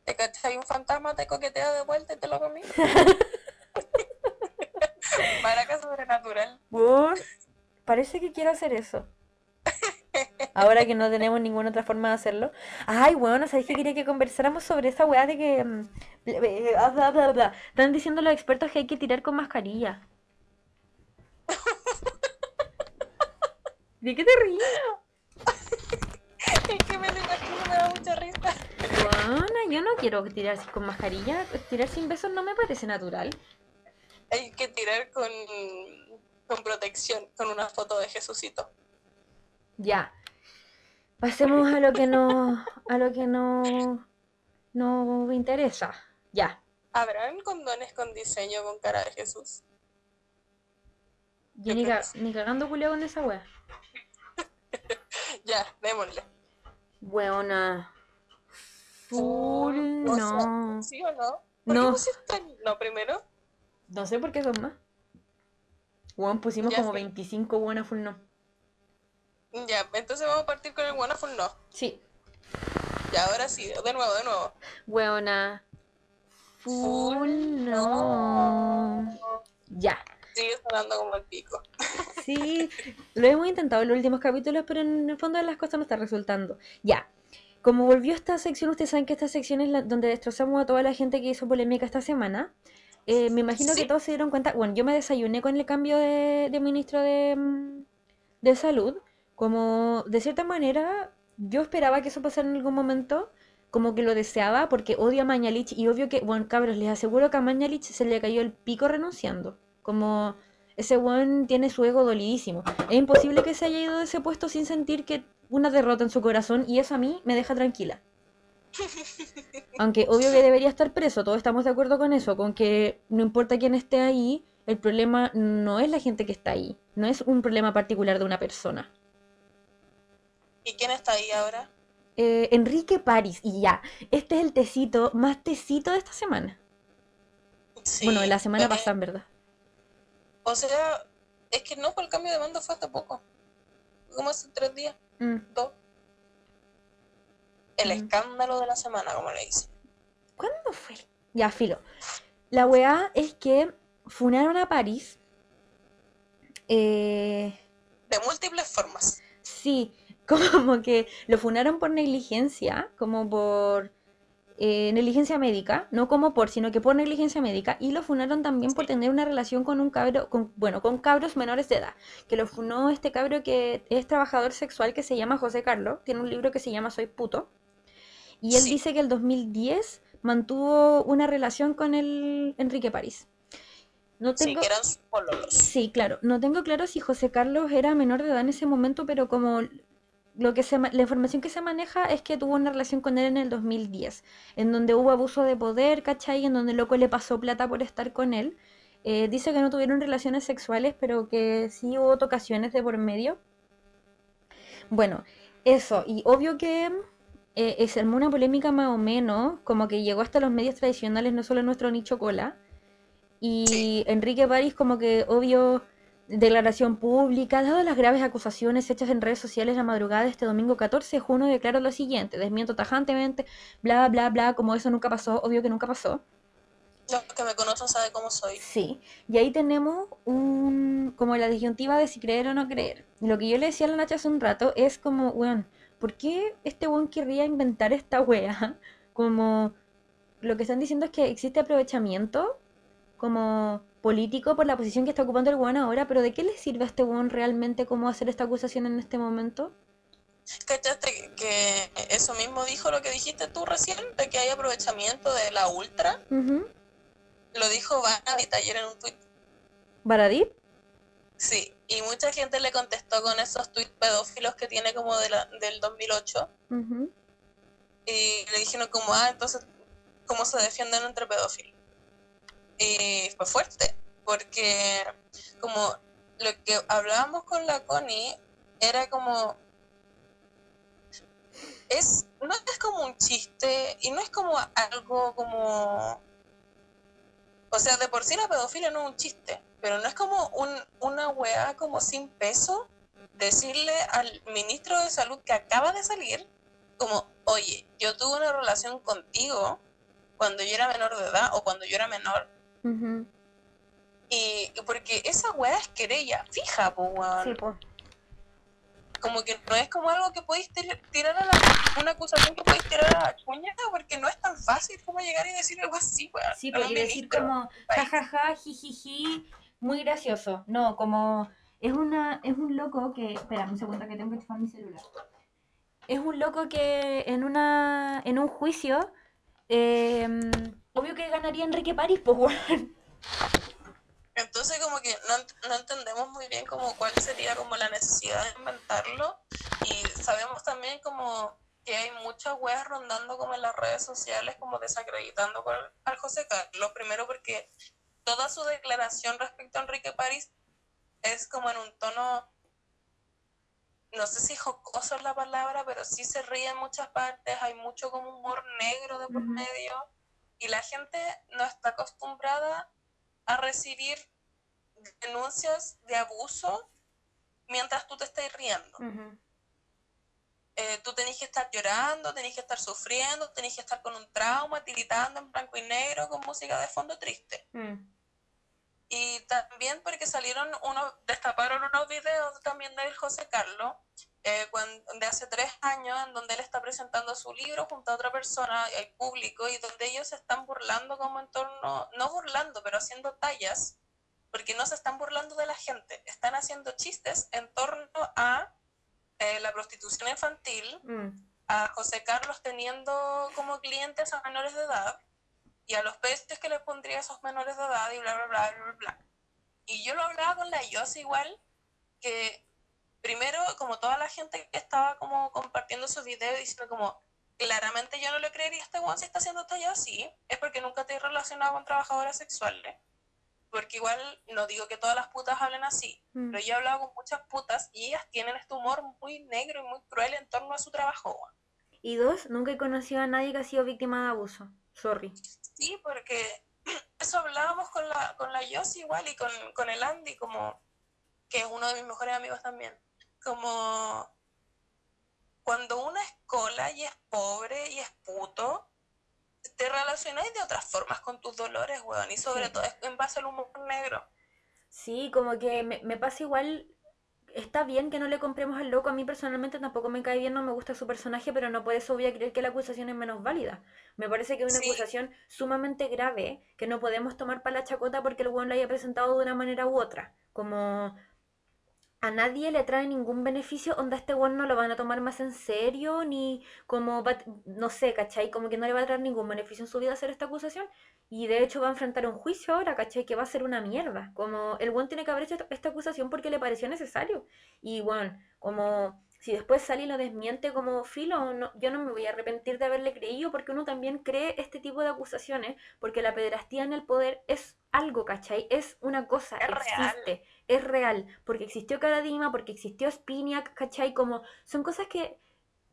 Te cachai un fantasma, te coquetea de vuelta y te lo comí. Maraca sobrenatural. Parece que quiero hacer eso. Ahora que no tenemos ninguna otra forma de hacerlo. Ay, bueno, ¿sabéis que quería que conversáramos sobre esa weá de que... mm, bla, bla, bla, bla, bla? Están diciendo los expertos que hay que tirar con mascarilla. ¿De qué te ríes? Es que me me da mucha risa. Bueno, yo no quiero tirar sin- con mascarilla. Tirar sin besos no me parece natural. Hay que tirar con, con protección, con una foto de Jesucito. Ya. Pasemos a lo que no, a lo que no, no me interesa. Ya. ¿Habrán condones con diseño con cara de Jesús? Yo ni, ca- ni cagando culiao con esa wea. Ya, démosle. Weona. Full no. ¿Sí o no? ¿Por No. qué pusiste no primero? No sé por qué son más. Weón, pusimos Ya como sé. 25 buenas full no. Ya, entonces vamos a partir con el Wonderful no. Sí. Ya, ahora sí, de nuevo, de nuevo. Weona. Full Full no. Ya. Sigue sonando como el pico. Sí, lo hemos intentado en los últimos capítulos, pero en el fondo las cosas no están resultando. Ya, como volvió esta sección, ustedes saben que esta sección es la- donde destrozamos a toda la gente que hizo polémica esta semana. Eh, me imagino que todos se dieron cuenta. Bueno, yo me desayuné con el cambio de, de ministro de, mm, de salud. Como de cierta manera, yo esperaba que eso pasara en algún momento. Como que lo deseaba, porque odio a Mañalich. Y obvio que, bueno, cabros, les aseguro que a Mañalich se le cayó el pico renunciando. Como ese weón tiene su ego dolidísimo. Es imposible que se haya ido de ese puesto sin sentir que una derrota en su corazón. Y eso a mí me deja tranquila. Aunque obvio que debería estar preso, todos estamos de acuerdo con eso, con que no importa quién esté ahí, el problema no es la gente que está ahí, no es un problema particular de una persona. ¿Y quién está ahí ahora? Eh, Enrique París, y ya, este es el tecito más tecito de esta semana. Sí, bueno, de la semana pasada, en verdad. O sea, es que no, por el cambio de mando fue hace poco. Como hace tres días, Mm. dos. El escándalo de la semana, como le dicen. ¿Cuándo fue? Ya, filo. La weá es que funaron a París. Eh, De múltiples formas. Sí, como que lo funaron por negligencia, como por eh, negligencia médica, no como por, sino que por negligencia médica, y lo funaron también por tener una relación con un cabro, con, bueno, con cabros menores de edad, que lo funó este cabro que es trabajador sexual que se llama José Carlos, tiene un libro que se llama Soy puto, y él Sí. dice que el 2010 mantuvo una relación con el Enrique París. No Sí, que eran pololos. Sí, claro. No tengo claro si José Carlos era menor de edad en ese momento, pero como lo que se, la información que se maneja es que tuvo una relación con él en el 2010, en donde hubo abuso de poder, ¿cachai? En donde el loco le pasó plata por estar con él. Eh, dice que no tuvieron relaciones sexuales, pero que sí hubo tocaciones de por medio. Bueno, eso. Y obvio que eh, es una polémica más o menos, como que llegó hasta los medios tradicionales, no solo nuestro nicho cola. Y. Enrique París como que, obvio, declaración pública, dado las graves acusaciones hechas en redes sociales la madrugada de este domingo 14 de junio, declaró lo siguiente, desmiento tajantemente, bla, bla, bla, como eso nunca pasó, obvio que nunca pasó. Los que me conocen saben cómo soy. Sí, y ahí tenemos un, como la disyuntiva de si creer o no creer. Lo que yo le decía a la Nacha hace un rato es como, weón, ¿por qué este weón querría inventar esta wea? Como, lo que están diciendo es que existe aprovechamiento como político por la posición que está ocupando el weón ahora, pero ¿de qué le sirve a este weón realmente cómo hacer esta acusación en este momento? ¿Cachaste que eso mismo dijo lo que dijiste tú recién? De que hay aprovechamiento de la ultra. Lo dijo Vanity ayer en un tweet. ¿Baradit? Sí, y mucha gente le contestó con esos tweets pedófilos que tiene como de la- del 2008. Ujú. Y le dijeron como, ah, entonces, ¿cómo se defienden entre pedófilos? Y fue fuerte, porque como lo que hablábamos con la Connie era como es no es como un chiste y no es como algo como o sea de por sí la pedofilia no es un chiste pero no es como un, una weá como sin peso decirle al ministro de salud que acaba de salir como oye yo tuve una relación contigo cuando yo era menor de edad o cuando yo era menor y porque esa weá es querella fija po, weón. Sí, po. como que no es como algo que podéis tir- tirar a la una acusación que podéis tirar a la cuña porque no es tan fácil como llegar y decir algo así weón, Sí, pues, y decir como jajaja, jijiji, muy gracioso. No, como es una es un loco que, espera un segundo que tengo que chupar mi celular. Es un loco que en una en un juicio eh, obvio que ganaría Enrique París, pues weón. Entonces como que no, no entendemos muy bien como cuál sería como la necesidad de inventarlo y sabemos también como que hay muchas weas rondando como en las redes sociales como desacreditando al José Carlos. Primero porque toda su declaración respecto a Enrique París es como en un tono, no sé si jocoso es la palabra, pero sí se ríe en muchas partes, hay mucho como humor negro de por medio y la gente no está acostumbrada a recibir denuncias de abuso mientras tú te estés riendo. Eh, tú tenés que estar llorando, tenés que estar sufriendo, tenés que estar con un trauma, tiritando en blanco y negro con música de fondo triste. Mm. Y también porque salieron unos, destaparon unos videos también del José Carlos, eh, de hace tres años, en donde él está presentando su libro junto a otra persona, el público, y donde ellos se están burlando como en torno, no burlando, pero haciendo tallas, porque no se están burlando de la gente, están haciendo chistes en torno a eh, la prostitución infantil, Mm. a José Carlos teniendo como clientes a menores de edad y a los precios que les pondría a esos menores de edad y bla, bla, bla, bla, bla. Y yo lo hablaba con la Yos igual, que primero, como toda la gente que estaba como compartiendo esos videos diciendo como, claramente yo no le creería a este weón si está haciendo talla así, es porque nunca te he relacionado con trabajadoras sexuales. Porque igual no digo que todas las putas hablen así, Mm. pero yo he hablado con muchas putas y ellas tienen este humor muy negro y muy cruel en torno a su trabajo. Y dos, nunca he conocido a nadie que ha sido víctima de abuso. Sorry. Sí, porque eso hablábamos con la, con la Yossi igual y con, con el Andy, como que es uno de mis mejores amigos también. Como cuando uno es cola y es pobre y es puto, te relacionáis de otras formas con tus dolores, weón, y sobre Sí. todo en base al humor negro. Sí, como que me, me pasa igual. Está bien que no le compremos al loco. A mí personalmente tampoco me cae bien, no me gusta su personaje, pero no por eso voy a creer que la acusación es menos válida. Me parece que es una Sí. acusación sumamente grave que no podemos tomar para la chacota porque el weón la haya presentado de una manera u otra. Como a nadie le trae ningún beneficio, onda este weón no lo van a tomar más en serio, ni como, no sé, ¿cachai? Como que no le va a traer ningún beneficio en su vida hacer esta acusación. Y de hecho va a enfrentar un juicio ahora, ¿cachai? Que va a ser una mierda. Como el buen tiene que haber hecho esta acusación porque le pareció necesario. Y bueno, como si después sale y lo desmiente como filo, no, yo no me voy a arrepentir de haberle creído porque uno también cree este tipo de acusaciones porque la pederastía en el poder es algo, ¿cachai? Es una cosa, Es real. existe, es real, porque existió Caradima, porque existió Spiniak, ¿cachai? Como son cosas que,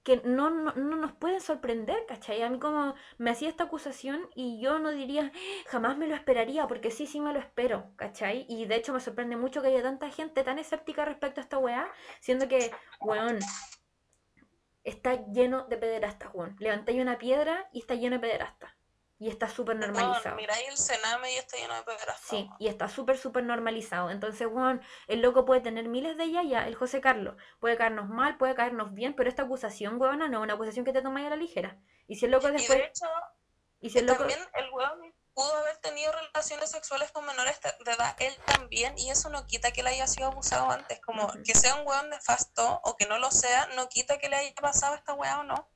que no, no, no nos pueden sorprender, ¿cachai? A mí como me hacía esta acusación y yo no diría, jamás me lo esperaría, porque sí, sí me lo espero, ¿cachai? Y de hecho me sorprende mucho que haya tanta gente tan escéptica respecto a esta weá, siendo que, weón, está lleno de pederastas, weón. Levantáis una piedra y está lleno de pederastas. Y está súper normalizado. El y está lleno de. Sí, y está súper, súper normalizado. Entonces, weón, el loco puede tener miles de ya, el José Carlos. Puede caernos mal, puede caernos bien, pero esta acusación, weona, no es una acusación que te tomáis a la ligera. Y si el loco Y después... de hecho, Y si el loco... también el weón pudo haber tenido relaciones sexuales con menores de edad, él también, y eso no quita que le haya sido abusado antes. Como que sea un weón nefasto o que no lo sea, no quita que le haya pasado esta weá o no.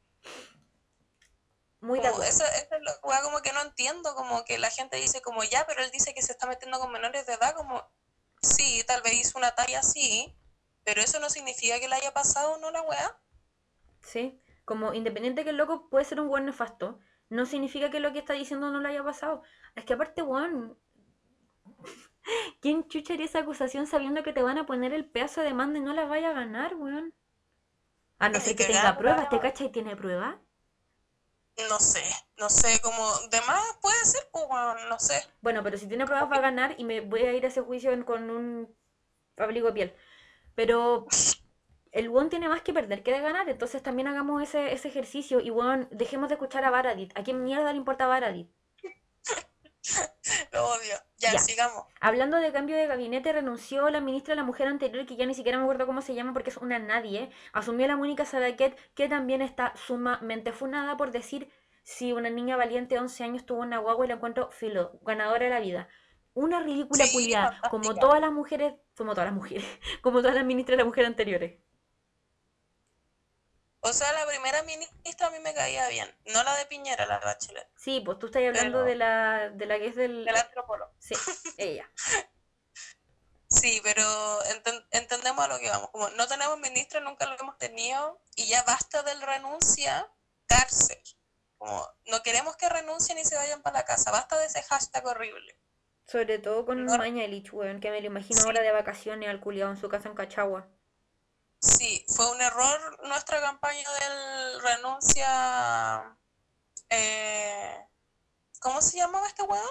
Muy Como, esa es la weá como que no entiendo, como que la gente dice como ya, pero él dice que se está metiendo con menores de edad, como sí, tal vez hizo una talla así, pero eso no significa que le haya pasado no la weá. Sí, como independiente que el loco puede ser un buen nefasto, no significa que lo que está diciendo no lo haya pasado. Es que aparte, weón, ¿Quién chucha haría esa acusación sabiendo que te van a poner el pedazo de demanda y no la vaya a ganar, weón? A no ser que tenga cagando, pruebas, ¿te cacha y tiene pruebas? No sé, no sé, como de más puede ser, pues, weón, no sé. Bueno, pero si tiene pruebas va a ganar y me voy a ir a ese juicio con un abrigo de piel. Pero el weón tiene más que perder que de ganar, entonces también hagamos ese, ese ejercicio y weón, dejemos de escuchar a Baradit. ¿A quién mierda le importa Baradit? Lo odio. Ya, Ya. sigamos. Hablando de cambio de gabinete, renunció la ministra de la mujer anterior, que ya ni siquiera me acuerdo cómo se llama porque es una nadie. Asumió la Mónica Sadaquet, que también está sumamente funada por decir si una niña valiente de 11 años tuvo una guagua y la encuentro filo, ganadora de la vida. Una ridícula Sí, culiada, como todas las mujeres, como todas las mujeres, como todas las ministras de la mujer anteriores. O sea, la primera ministra a mí me caía bien. No la de Piñera, la de Bachelet. Sí, pues tú estás hablando Pero- de la, de la que es del... Del antropólogo. Sí, ella. Sí, pero enten- entendemos a lo que vamos. Como no tenemos ministra, nunca lo hemos tenido. Y ya basta del renuncia, cárcel. Como no queremos que renuncien y se vayan para la casa. Basta de ese hashtag horrible. Sobre todo con No. Mañalich, weón, que me lo imagino Sí. ahora de vacaciones al culiado en su casa en Cachagua. Sí, fue un error nuestra campaña del renuncia. eh, ¿cómo se llamaba este weón?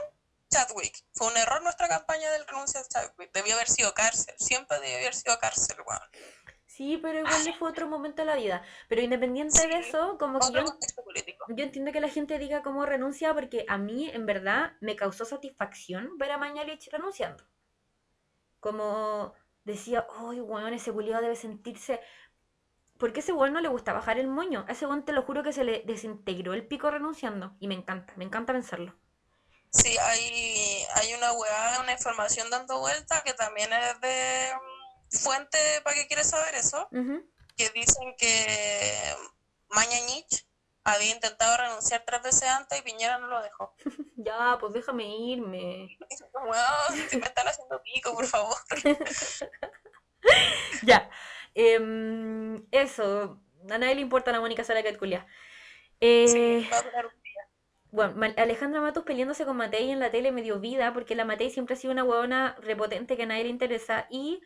Chadwick. Fue un error nuestra campaña del renuncia a Chadwick. Debió haber sido cárcel. Siempre debió haber sido cárcel, weón. Sí, pero igual le fue otro momento de la vida. Pero independiente de eso, como que yo, yo entiendo que la gente diga cómo renuncia, porque a mí, en verdad, me causó satisfacción ver a Mañalich renunciando. Como decía, ¡ay, weón, ese culiado debe sentirse... Porque ese weón no le gusta bajar el moño. A ese weón te lo juro que se le desintegró el pico renunciando. Y me encanta, me encanta pensarlo. Sí, hay, hay una weá, una información dando vuelta que también es de mm, fuente, ¿para qué quieres saber eso? Que dicen que Mañalich había intentado renunciar tres veces antes y Piñera no lo dejó. Ya, pues déjame irme. Weón, si me están haciendo pico, por favor. Ya. em, eso. A nadie le importa la Mónica Sala Culia. Eh, Va a durar un día. bueno, Alejandra Matus peleándose con Matei en la tele me dio vida porque la Matei siempre ha sido una huevona repotente que a nadie le interesa y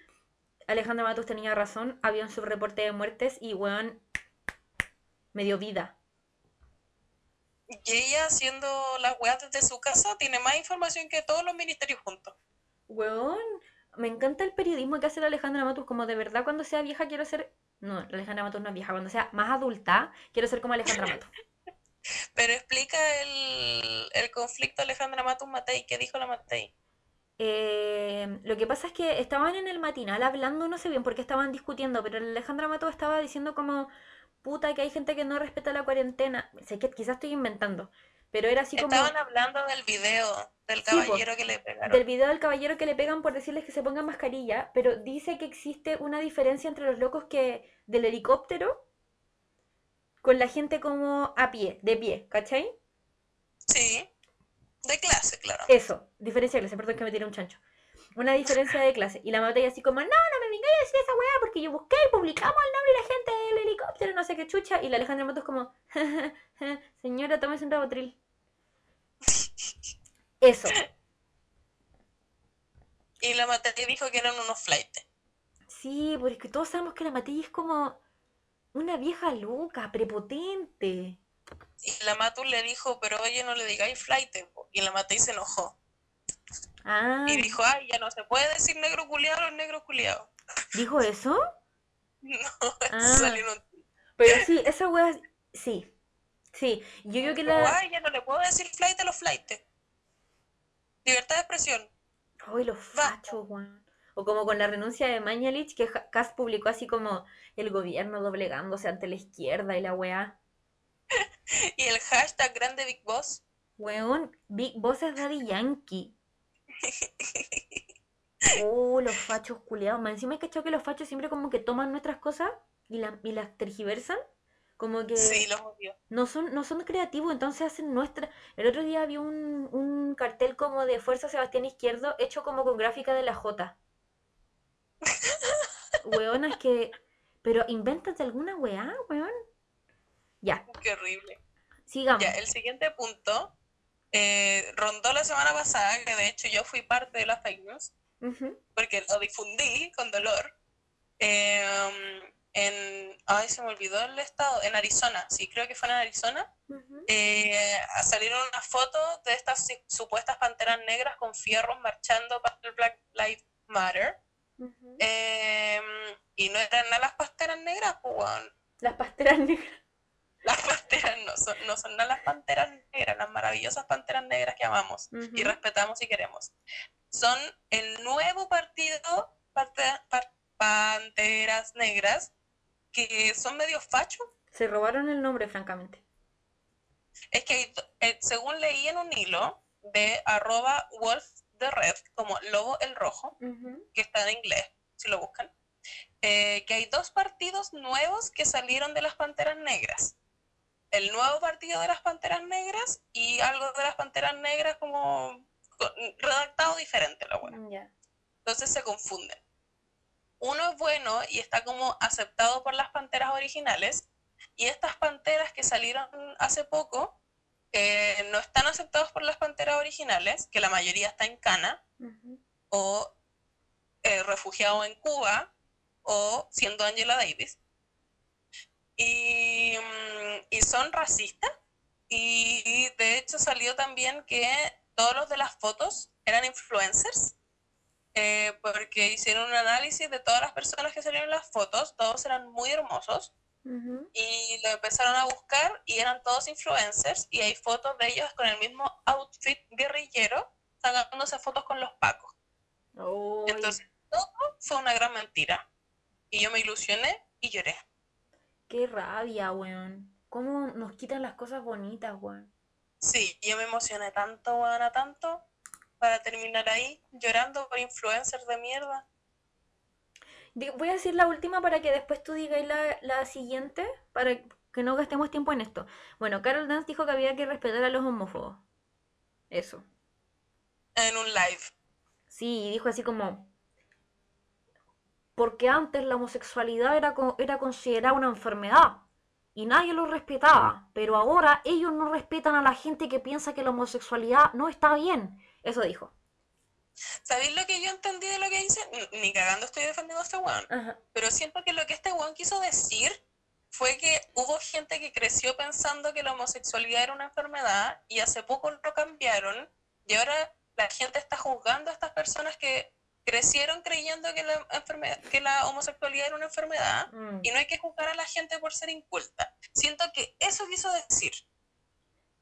Alejandra Matus tenía razón, había un subreporte de muertes y weón me dio vida. Y ella haciendo las weas desde su casa tiene más información que todos los ministerios juntos. Weón, me encanta el periodismo que hace la Alejandra Matus, como de verdad cuando sea vieja quiero ser... No, la Alejandra Matus no es vieja, cuando sea más adulta quiero ser como Alejandra Matus. Pero explica el, el conflicto Alejandra Matus Matei. ¿Qué dijo la Matei? Eh, lo que pasa es que estaban en el matinal hablando, no sé bien por qué estaban discutiendo, pero Alejandra Mato estaba diciendo como, puta, que hay gente que no respeta la cuarentena. Sé que quizás estoy inventando, pero era así como Estaban hablando del video del Sí, caballero que le pegaron. del video del caballero que le pegan por decirles que se pongan mascarilla, pero dice que existe una diferencia entre los locos que del helicóptero con la gente como a pie, de pie, ¿cachai? Sí, de clase, claro. Eso, diferencia de clase, perdón que me tiré un chancho. Una diferencia de clase. Y la Matei así como, no, no me vengáis a decir esa weá porque yo busqué y publicamos el nombre de la gente del helicóptero, no sé qué chucha. Y la Alejandra Matos como, señora, tómese un rabotril. Eso. Y la Matei dijo que eran unos flightes. Sí, porque todos sabemos que la Matei es como una vieja loca, prepotente. Y la Matu le dijo, pero oye, no le digáis flightes. po. Y la Matei se enojó. Ah, Y dijo, ay, ya no se puede decir negro culiado los negros culiados. ¿dijo eso? No, Ah. un Pero sí, esa weá, sí. Sí, yo creo que la... Ay, ya no le puedo decir flight a los flightes. Libertad de expresión. Ay, los fachos, weón. O como con la renuncia de Mañalich, que Kass publicó así como el gobierno doblegándose ante la izquierda y la weá. Y el hashtag grande Big Boss. Weón, Big Boss es Daddy Yankee. Oh, los fachos culiados. Más encima es que que los fachos siempre como que toman nuestras cosas y, la- y las tergiversan. Como que Sí, los odio. no son, no son creativos, entonces hacen nuestra. El otro día vi un, un cartel como de Fuerza Sebastián Izquierdo hecho como con gráfica de la J. Weón, es que. Pero invéntate alguna weá, weón. Ya, Qué horrible. sigamos. Ya, el siguiente punto eh, rondó la semana pasada, que de hecho yo fui parte de la fake news, porque lo difundí con dolor. Em, en, ay, se me olvidó el estado, en Arizona, sí, creo que fue en Arizona, eh, salieron unas fotos de estas supuestas panteras negras con fierros marchando para el Black Lives Matter. Em, y no eran nada las panteras negras, pues, Las panteras negras. Las panteras no son, no son las panteras negras, las maravillosas panteras negras que amamos y respetamos y queremos. Son el nuevo partido Panteras Negras que son medio fachos. Se robaron el nombre, francamente. Es que eh, según leí en un hilo de arroba wolf the red, como lobo el rojo, que está en inglés, si lo buscan, eh, que hay dos partidos nuevos que salieron de las Panteras Negras. El nuevo partido de las Panteras Negras y algo de las Panteras Negras como redactado diferente, la buena. Entonces se confunden uno es bueno y está como aceptado por las panteras originales, y estas panteras que salieron hace poco eh, no están aceptados por las panteras originales, que la mayoría está en Cana, o eh, refugiado en Cuba, o siendo Angela Davis. Y, mm, y son racistas, y de hecho salió también que todos los de las fotos eran influencers eh, porque hicieron un análisis de todas las personas que salieron en las fotos, todos eran muy hermosos, y lo empezaron a buscar y eran todos influencers, y hay fotos de ellos con el mismo outfit guerrillero, sacándose fotos con los pacos. Entonces, todo fue una gran mentira. Y yo me ilusioné y lloré. Qué rabia, weón. ¿Cómo nos quitan las cosas bonitas, weón? Sí, yo me emocioné tanto, weón, a tanto para terminar ahí llorando por influencers de mierda. Voy a decir la última para que después tú digas la, siguiente, para que no gastemos tiempo en esto. Bueno, Carol Dance dijo que había que respetar a los homófobos. Eso. En un live. Sí, dijo así como... Porque antes la homosexualidad era, era considerada una enfermedad y nadie lo respetaba, pero ahora ellos no respetan a la gente que piensa que la homosexualidad no está bien eso dijo. ¿Sabéis lo que yo entendí de lo que dice? Ni cagando estoy defendiendo a este weón. Pero siento que lo que este weón quiso decir fue que hubo gente que creció pensando que la homosexualidad era una enfermedad y hace poco lo cambiaron y ahora la gente está juzgando a estas personas que crecieron creyendo que la, enfermedad, que la homosexualidad era una enfermedad mm. y no hay que juzgar a la gente por ser inculta. Siento que eso quiso decir.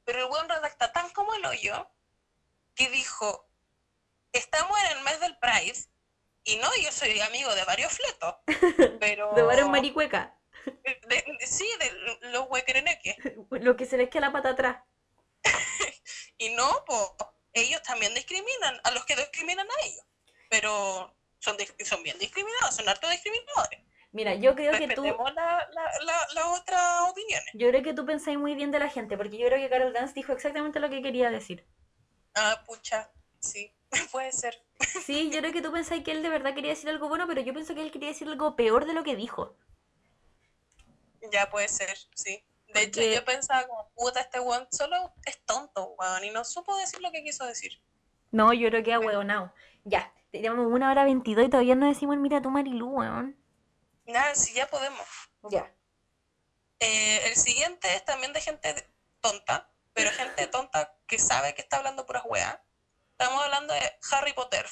Pero el weón redacta tan como el hoyo que dijo, estamos en el mes del Pride, y no, yo soy amigo de varios fletos, pero... de varios maricuecas. sí, de los huequereneques. Lo que se les queda la pata atrás. y no, pues ellos también discriminan a los que discriminan a ellos, pero son, son bien discriminados, son harto discriminadores. Mira, yo creo que tú... La, la, la, otra opiniones. Yo creo que tú pensáis muy bien de la gente, porque yo creo que Carol Dance dijo exactamente lo que quería decir. Ah, pucha, sí, puede ser. Sí, yo creo que tú pensáis que él de verdad quería decir algo bueno, pero yo pienso que él quería decir algo peor de lo que dijo. Ya puede ser, sí. De hecho, yo pensaba como, puta, este weón solo es tonto, weón, y no supo decir lo que quiso decir. No, yo creo que ha weonado. Ya, tenemos una hora veintidós y todavía no decimos mira tu Marilu, weón. Nada, sí, ya podemos. Ya. Eh, el siguiente es también de gente tonta, pero gente tonta que sabe que está hablando puras weas. Estamos hablando de Harry Potter.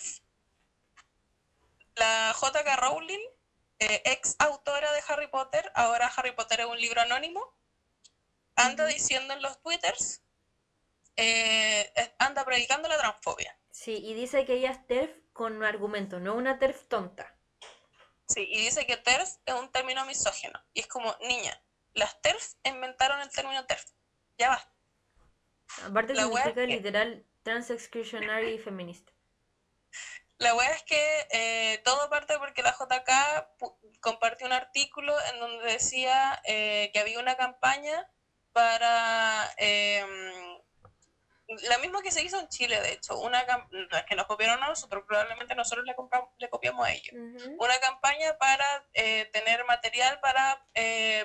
La J.K. Rowling, eh, ex autora de Harry Potter, ahora Harry Potter es un libro anónimo, anda diciendo en los twitters, eh, anda predicando la transfobia. Sí, y dice que ella es TERF con un argumento, no una TERF tonta. Sí, y dice que TERF es un término misógeno. Y es como, niña, las TERF inventaron el término TERF. Ya va. Aparte la significa literal trans exclusionary feminista. La wea es que eh, todo parte porque la JK compartió un artículo en donde decía eh, que había una campaña para em, la misma que se hizo en Chile, de hecho, una que nos copiaron a nosotros, probablemente nosotros le, le copiamos a ellos. Una campaña para eh, tener material para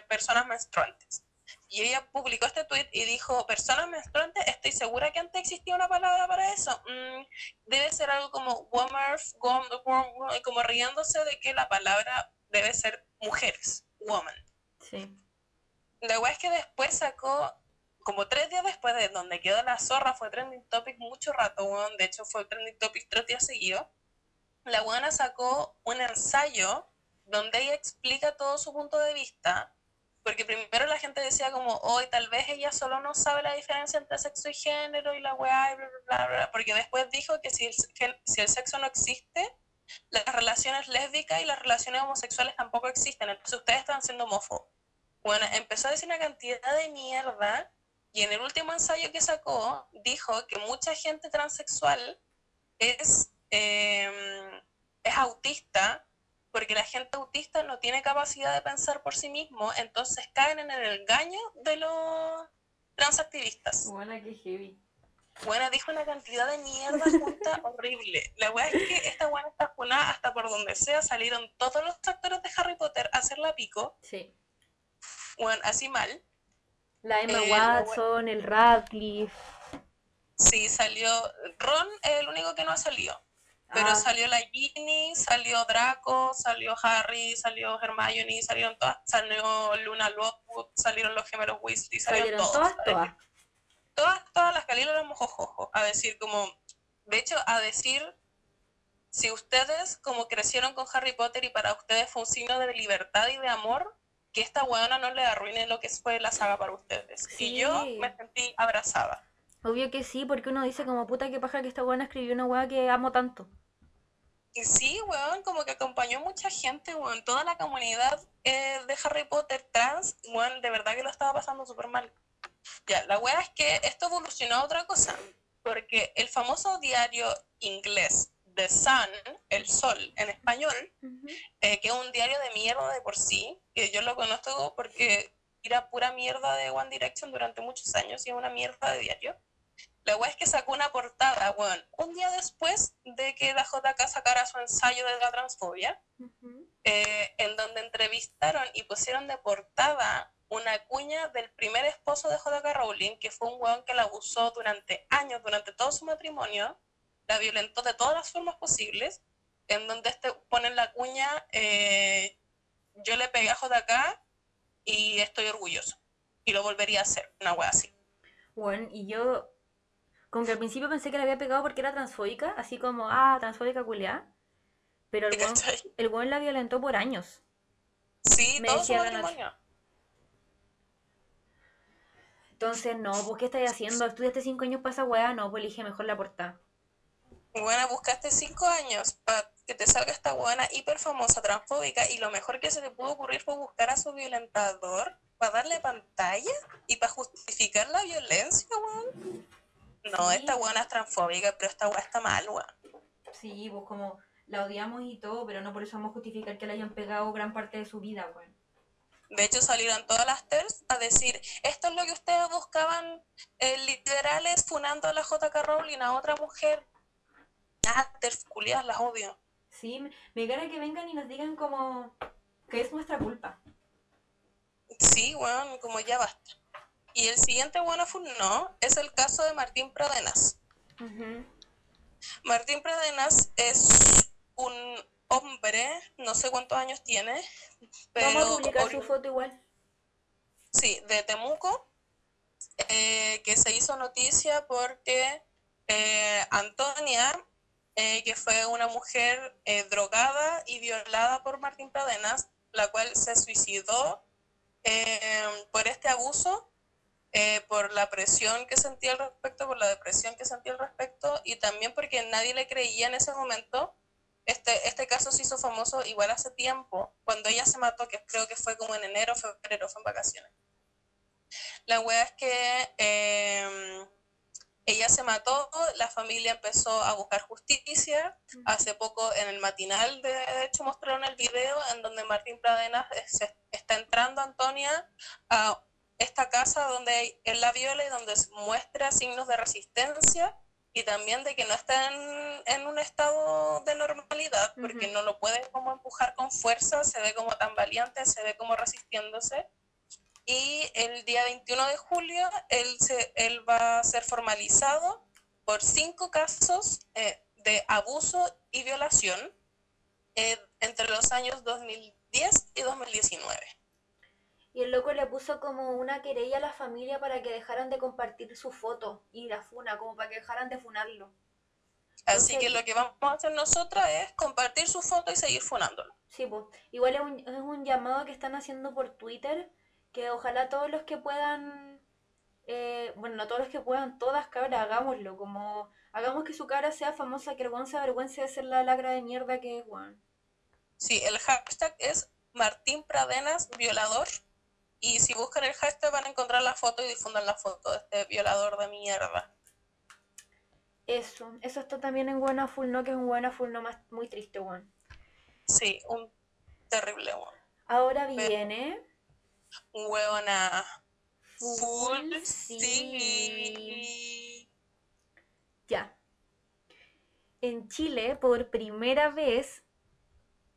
personas menstruantes. Y ella publicó este tweet y dijo, personas menstruantes, estoy segura que antes existía una palabra para eso. Mm, debe ser algo como womerf, como riéndose de que la palabra debe ser mujeres, woman. Sí. La es que después sacó, como tres días después de donde quedó la zorra, fue trending topic mucho rato, weón. De hecho, fue trending topic tres días seguidos. La buena sacó un ensayo donde ella explica todo su punto de vista porque primero la gente decía como, hoy tal vez ella solo no sabe la diferencia entre sexo y género y la weá y bla, bla, bla, porque después dijo que si el, si el sexo no existe, las relaciones lésbicas y las relaciones homosexuales tampoco existen, entonces ustedes están siendo homófobos. Bueno, empezó a decir una cantidad de mierda y en el último ensayo que sacó dijo que mucha gente transexual es, em, es autista porque la gente autista no tiene capacidad de pensar por sí mismo, entonces caen en el engaño de los transactivistas. Buena que heavy. Buena, dijo una cantidad de mierda junta horrible. La weá es que esta buena está funada hasta por donde sea. Salieron todos los actores de Harry Potter a hacer la pico. Sí. Bueno, así mal. La Emma eh, Watson, el Radcliffe. Sí, salió. Ron es el único que no ha salido. Pero ah. salió la Ginny, salió Draco, salió Harry, salió Hermione, salieron todas, salió Luna Lovegood, salieron los gemelos Weasley, salieron, todos. Todas, todas. Todas, todas las Calilas éramos jojojo. A decir, como, de hecho, a decir, si ustedes como crecieron con Harry Potter y para ustedes fue un signo de libertad y de amor, que esta weona no le arruine lo que fue la saga para ustedes. Y yo me sentí abrazada. Obvio que sí, porque uno dice como puta que paja que esta weona escribió una weá que amo tanto. Y sí, weón, como que acompañó mucha gente, weón. Toda la comunidad eh, de Harry Potter trans, weón, de verdad que lo estaba pasando súper mal. Ya, la weá es que esto evolucionó a otra cosa. Porque el famoso diario inglés The Sun, El Sol, en español, eh, que es un diario de mierda de por sí, que yo lo conozco porque era pura mierda de One Direction durante muchos años y es una mierda de diario. La weá es que sacó una portada, weón, un día después de que la JK sacara su ensayo de la transfobia, eh, en donde entrevistaron y pusieron de portada una cuña del primer esposo de JK Rowling, que fue un weón que la abusó durante años, durante todo su matrimonio, la violentó de todas las formas posibles, en donde este ponen la cuña, eh, yo le pegué a JK y estoy orgulloso, y lo volvería a hacer, una weá así. Bueno, y yo como que al principio pensé que la había pegado porque era transfóbica, así como, ah, transfóbica culiá. Pero el buen, el buen la violentó por años. Sí, Me todo su matrimonio. Entonces, no, ¿vos qué estás haciendo? ¿Estudiaste cinco años para esa weá? No, pues elige mejor la portada. Bueno, buscaste cinco años para que te salga esta buena hiper famosa transfóbica y lo mejor que se te pudo ocurrir fue buscar a su violentador para darle pantalla y para justificar la violencia, weón. No, esta buena es transfóbica, pero esta buena está mal, weón. Sí, pues como la odiamos y todo, pero no por eso vamos a justificar que la hayan pegado gran parte de su vida, weón. De hecho, salieron todas las TERS a decir, esto es lo que ustedes buscaban, eh, liberales funando a la JK Rowling, a otra mujer. Ah, TERS culiadas, las odio. Sí, me gana que vengan y nos digan como que es nuestra culpa. Sí, weón, como ya basta. Y el siguiente bueno no es el caso de Martín Pradenas. Martín Pradenas es un hombre, no sé cuántos años tiene, pero... Vamos a publicar su foto igual. Sí, de Temuco, eh, que se hizo noticia porque eh, Antonia, eh, que fue una mujer drogada y violada por Martín Pradenas, la cual se suicidó por este abuso eh, por la presión que sentía al respecto, por la depresión que sentía al respecto y también porque nadie le creía en ese momento. Este, este caso se hizo famoso igual hace tiempo, cuando ella se mató, que creo que fue como en enero, febrero, fue en vacaciones. La wea es que em, ella se mató, la familia empezó a buscar justicia. Hace poco en el matinal, de, hecho, mostraron el video en donde Martín Pradenas está entrando Antonia a esta casa donde él la viola y donde muestra signos de resistencia y también de que no está en, un estado de normalidad, porque no lo puede como empujar con fuerza, se ve como tan valiente, se ve como resistiéndose. Y el día 21 de julio él, se, él va a ser formalizado por cinco casos eh, de abuso y violación eh, entre los años 2010 y 2019. Y el loco le puso como una querella a la familia para que dejaran de compartir su foto y la funa, como para que dejaran de funarlo. Así que lo que vamos a hacer nosotras es compartir su foto y seguir funándolo. Sí, pues. Igual es un, es un llamado que están haciendo por Twitter, que ojalá todos los que puedan, eh, bueno, no todos los que puedan, todas cabras, hagámoslo, como hagamos que su cara sea famosa, que vergüenza, vergüenza de ser la lacra de mierda que es Juan. Sí, el hashtag es Martín Pradenas violador. Y si buscan el hashtag van a encontrar la foto y difundan la foto de este violador de mierda. Eso, eso está también en Buena Full No, que es un Buena Full No más muy triste, Juan. Sí, un terrible one. Ahora viene. Huevona. Full Full sí. sí. Ya. En Chile, por primera vez,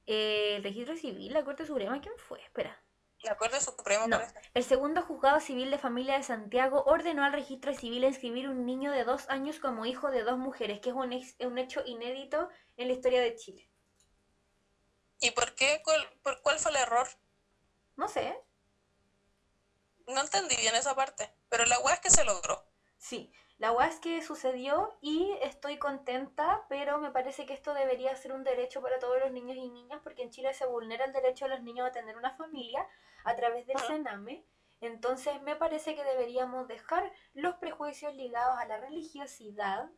eh, el registro civil, la Corte Suprema, ¿quién fue? Espera. La Corte Suprema No, el segundo juzgado civil de familia de Santiago ordenó al registro civil inscribir un niño de dos años como hijo de dos mujeres, que es un, ex- un hecho inédito en la historia de Chile. ¿Y por qué? ¿Cuál, por cuál fue el error? No sé, No entendí bien esa parte. Pero la weá es que se logró. Sí, la weá es que sucedió y estoy contenta, pero me parece que esto debería ser un derecho para todos los niños y niñas, porque en Chile se vulnera el derecho de los niños a tener una familia a través del. Sename. Entonces me parece que deberíamos dejar los prejuicios ligados a la religiosidad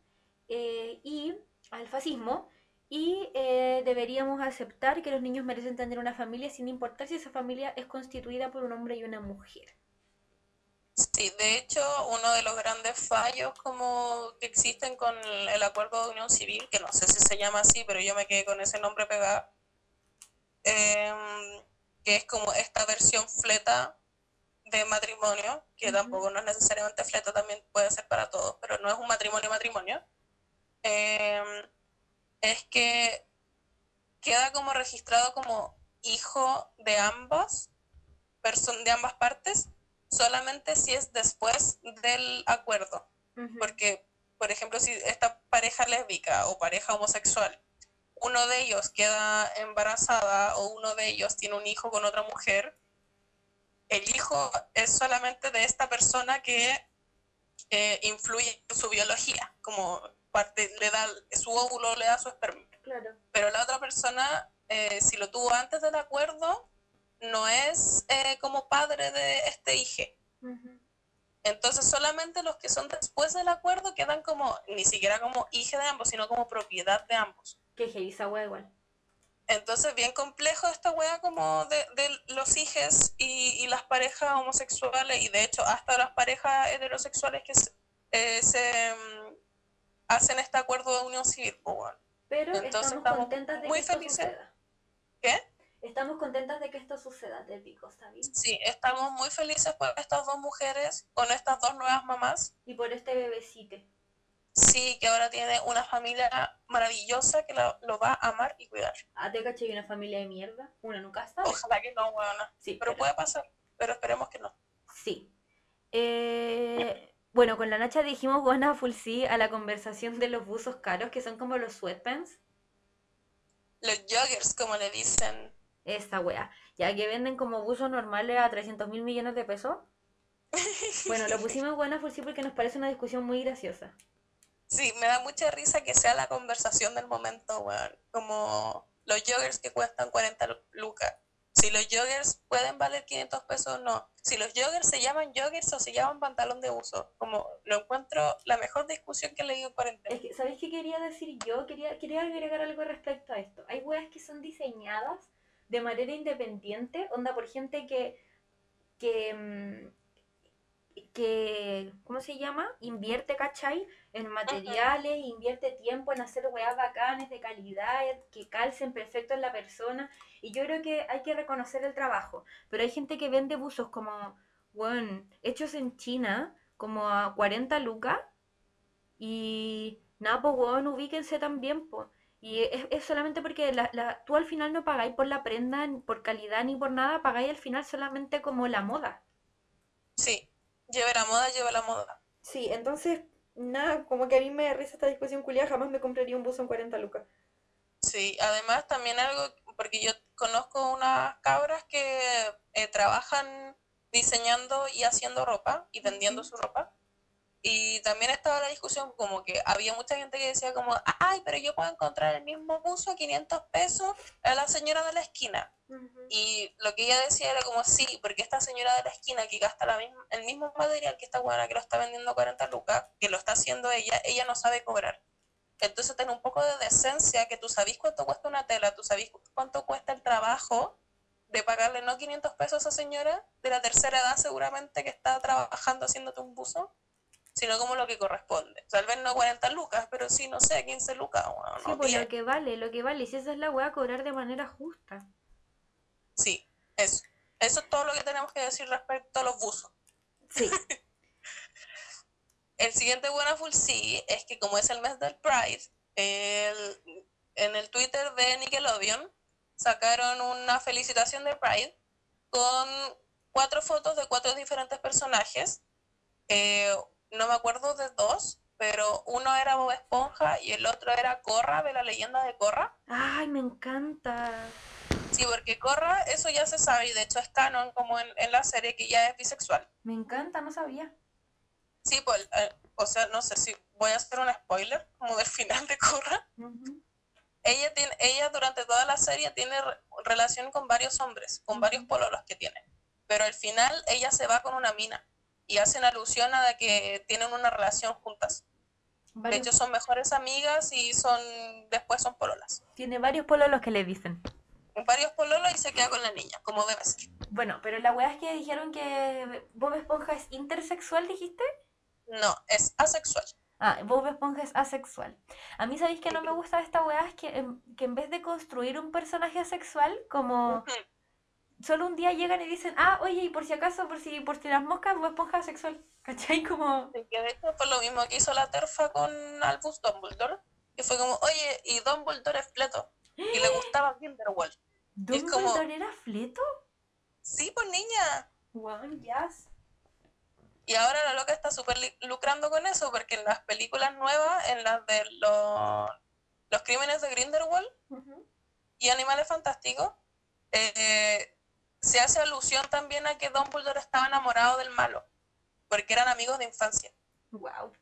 eh, y al fascismo y eh, deberíamos aceptar que los niños merecen tener una familia sin importar si esa familia es constituida por un hombre y una mujer. Sí, de hecho, uno de los grandes fallos como que existen con el, acuerdo de unión civil, que no sé si se llama así, pero yo me quedé con ese nombre pegado, em, que es como esta versión fleta de matrimonio, que tampoco no es necesariamente fleta, también puede ser para todos, pero no es un matrimonio matrimonio, em, es que queda como registrado como hijo de ambas, de ambas partes, solamente si es después del acuerdo. Porque, por ejemplo, si esta pareja lésbica o pareja homosexual, uno de ellos queda embarazada o uno de ellos tiene un hijo con otra mujer, el hijo es solamente de esta persona que eh, influye en su biología, como parte, le da su óvulo, le da su esperma. Claro. Pero la otra persona, eh, si lo tuvo antes del acuerdo, no es eh, como padre de este hijo. Entonces solamente los que son después del acuerdo quedan como, ni siquiera como hija de ambos, sino como propiedad de ambos. Que esa wea igual. Entonces bien complejo esta wea como de, de los hijos y, y las parejas homosexuales y de hecho hasta las parejas heterosexuales que se, eh, se, mm, hacen este acuerdo de unión civil. pues, bueno. Pero Entonces estamos, estamos contentas de muy que felices. suceda. ¿Qué? Estamos contentas de que esto suceda, te pico, ¿está bien? Sí, estamos muy felices por estas dos mujeres, con estas dos nuevas mamás. Y por este bebecito. Sí, que ahora tiene una familia maravillosa que la- lo va a amar y cuidar. Ah, te caché una familia de mierda. Una nunca sabe. Ojalá que no, weona. Sí, Pero puede pasar, pero esperemos que no. Sí. Eh, bueno, con la Nacha dijimos buena full sí a la conversación de los buzos caros, que son como los sweatpants. Los joggers, como le dicen. Esa wea. Ya que venden como buzos normales a 300 mil millones de pesos. Bueno, lo pusimos buena full sí porque nos parece una discusión muy graciosa. Sí, me da mucha risa que sea la conversación del momento, weón. Como los joggers que cuestan 40 lu- lucas. Si los joggers pueden valer 500 pesos, no. Si los joggers se llaman joggers o se llaman pantalón de uso. Como lo encuentro la mejor discusión que he leído en cuarentena. Es que, ¿sabéis qué quería decir yo? Quería, quería agregar algo respecto a esto. Hay weas que son diseñadas de manera independiente, onda por gente que, que, mm, que, ¿cómo se llama? Invierte, ¿cachai? En materiales, invierte tiempo en hacer weas bacanes, de calidad, que calcen perfecto en la persona. Y yo creo que hay que reconocer el trabajo. Pero hay gente que vende buzos como, bueno, hechos en China, como a 40 lucas. Y nada, pues, weón, ubíquense también, pues. Y es, es solamente porque la, la- tú al final no pagáis por la prenda, ni por calidad, ni por nada, pagáis al final solamente como la moda. Sí, lleve la moda, lleve la moda. Sí, entonces, nada, como que a mí me risa esta discusión culiada, jamás me compraría un buzo en 40 lucas. Sí, además también algo, porque yo conozco unas cabras que eh, trabajan diseñando y haciendo ropa y vendiendo su ropa. Y también estaba la discusión como que había mucha gente que decía como, ay, pero yo puedo encontrar el mismo buzo a 500 pesos a la señora de la esquina. Y lo que ella decía era como, sí, porque esta señora de la esquina que gasta la misma, el mismo material que esta buena que lo está vendiendo a 40 lucas, que lo está haciendo ella, ella no sabe cobrar. Entonces ten un poco de decencia, que tú sabes cuánto cuesta una tela, tú sabes cuánto cuesta el trabajo de pagarle no 500 pesos a esa señora de la tercera edad seguramente que está trabajando haciéndote un buzo, sino como lo que corresponde. Tal vez no 40 lucas, pero sí, no sé, 15 lucas. Bueno, sí, pues lo que vale, lo que vale, si esa es la weá, cobrar de manera justa. Sí, eso. Eso es todo lo que tenemos que decir respecto a los buzos. Sí. El siguiente buena full sí es que como es el mes del Pride, en el Twitter de Nickelodeon sacaron una felicitación de Pride con cuatro fotos de cuatro diferentes personajes. Eh, no me acuerdo de dos, pero uno era Bob Esponja y el otro era Corra de la leyenda de Corra. Ay, me encanta. Sí, porque Corra, eso ya se sabe y de hecho es canon como en, en la serie que ya es bisexual. Me encanta, no sabía. Sí, pues, eh, o sea, no sé si voy a hacer un spoiler como del final de Corra. Ella tiene, ella durante toda la serie tiene relación con varios hombres, con varios pololos que tiene. Pero al final ella se va con una mina y hacen alusión a que tienen una relación juntas. De hecho, son mejores amigas y son después son pololas. Tiene varios pololos que le dicen. Varios pololos y se queda con la niña, como debe ser. Bueno, pero la weá es que dijeron que Bob Esponja es intersexual, dijiste. No, es asexual. Ah, Bob Esponja es asexual. A mí, ¿sabéis que no me gusta esta weá? Es que que en vez de construir un personaje asexual, como solo un día llegan y dicen, ah, oye, y por si acaso, por si, por si las moscas, Bob Esponja asexual. ¿Cachai? Como... que de hecho fue lo mismo que hizo la terfa con Albus Dumbledore, que fue como, oye, y Dumbledore es fleto. Y le gustaba Grindelwald. ¿Dumbledore era fleto? Sí, pues niña. Wow, yes. Y ahora la loca está súper lucrando con eso, porque en las películas nuevas, en las de los, los crímenes de Grindelwald y Animales Fantásticos, eh, se hace alusión también a que Dumbledore estaba enamorado del malo, porque eran amigos de infancia. Wow.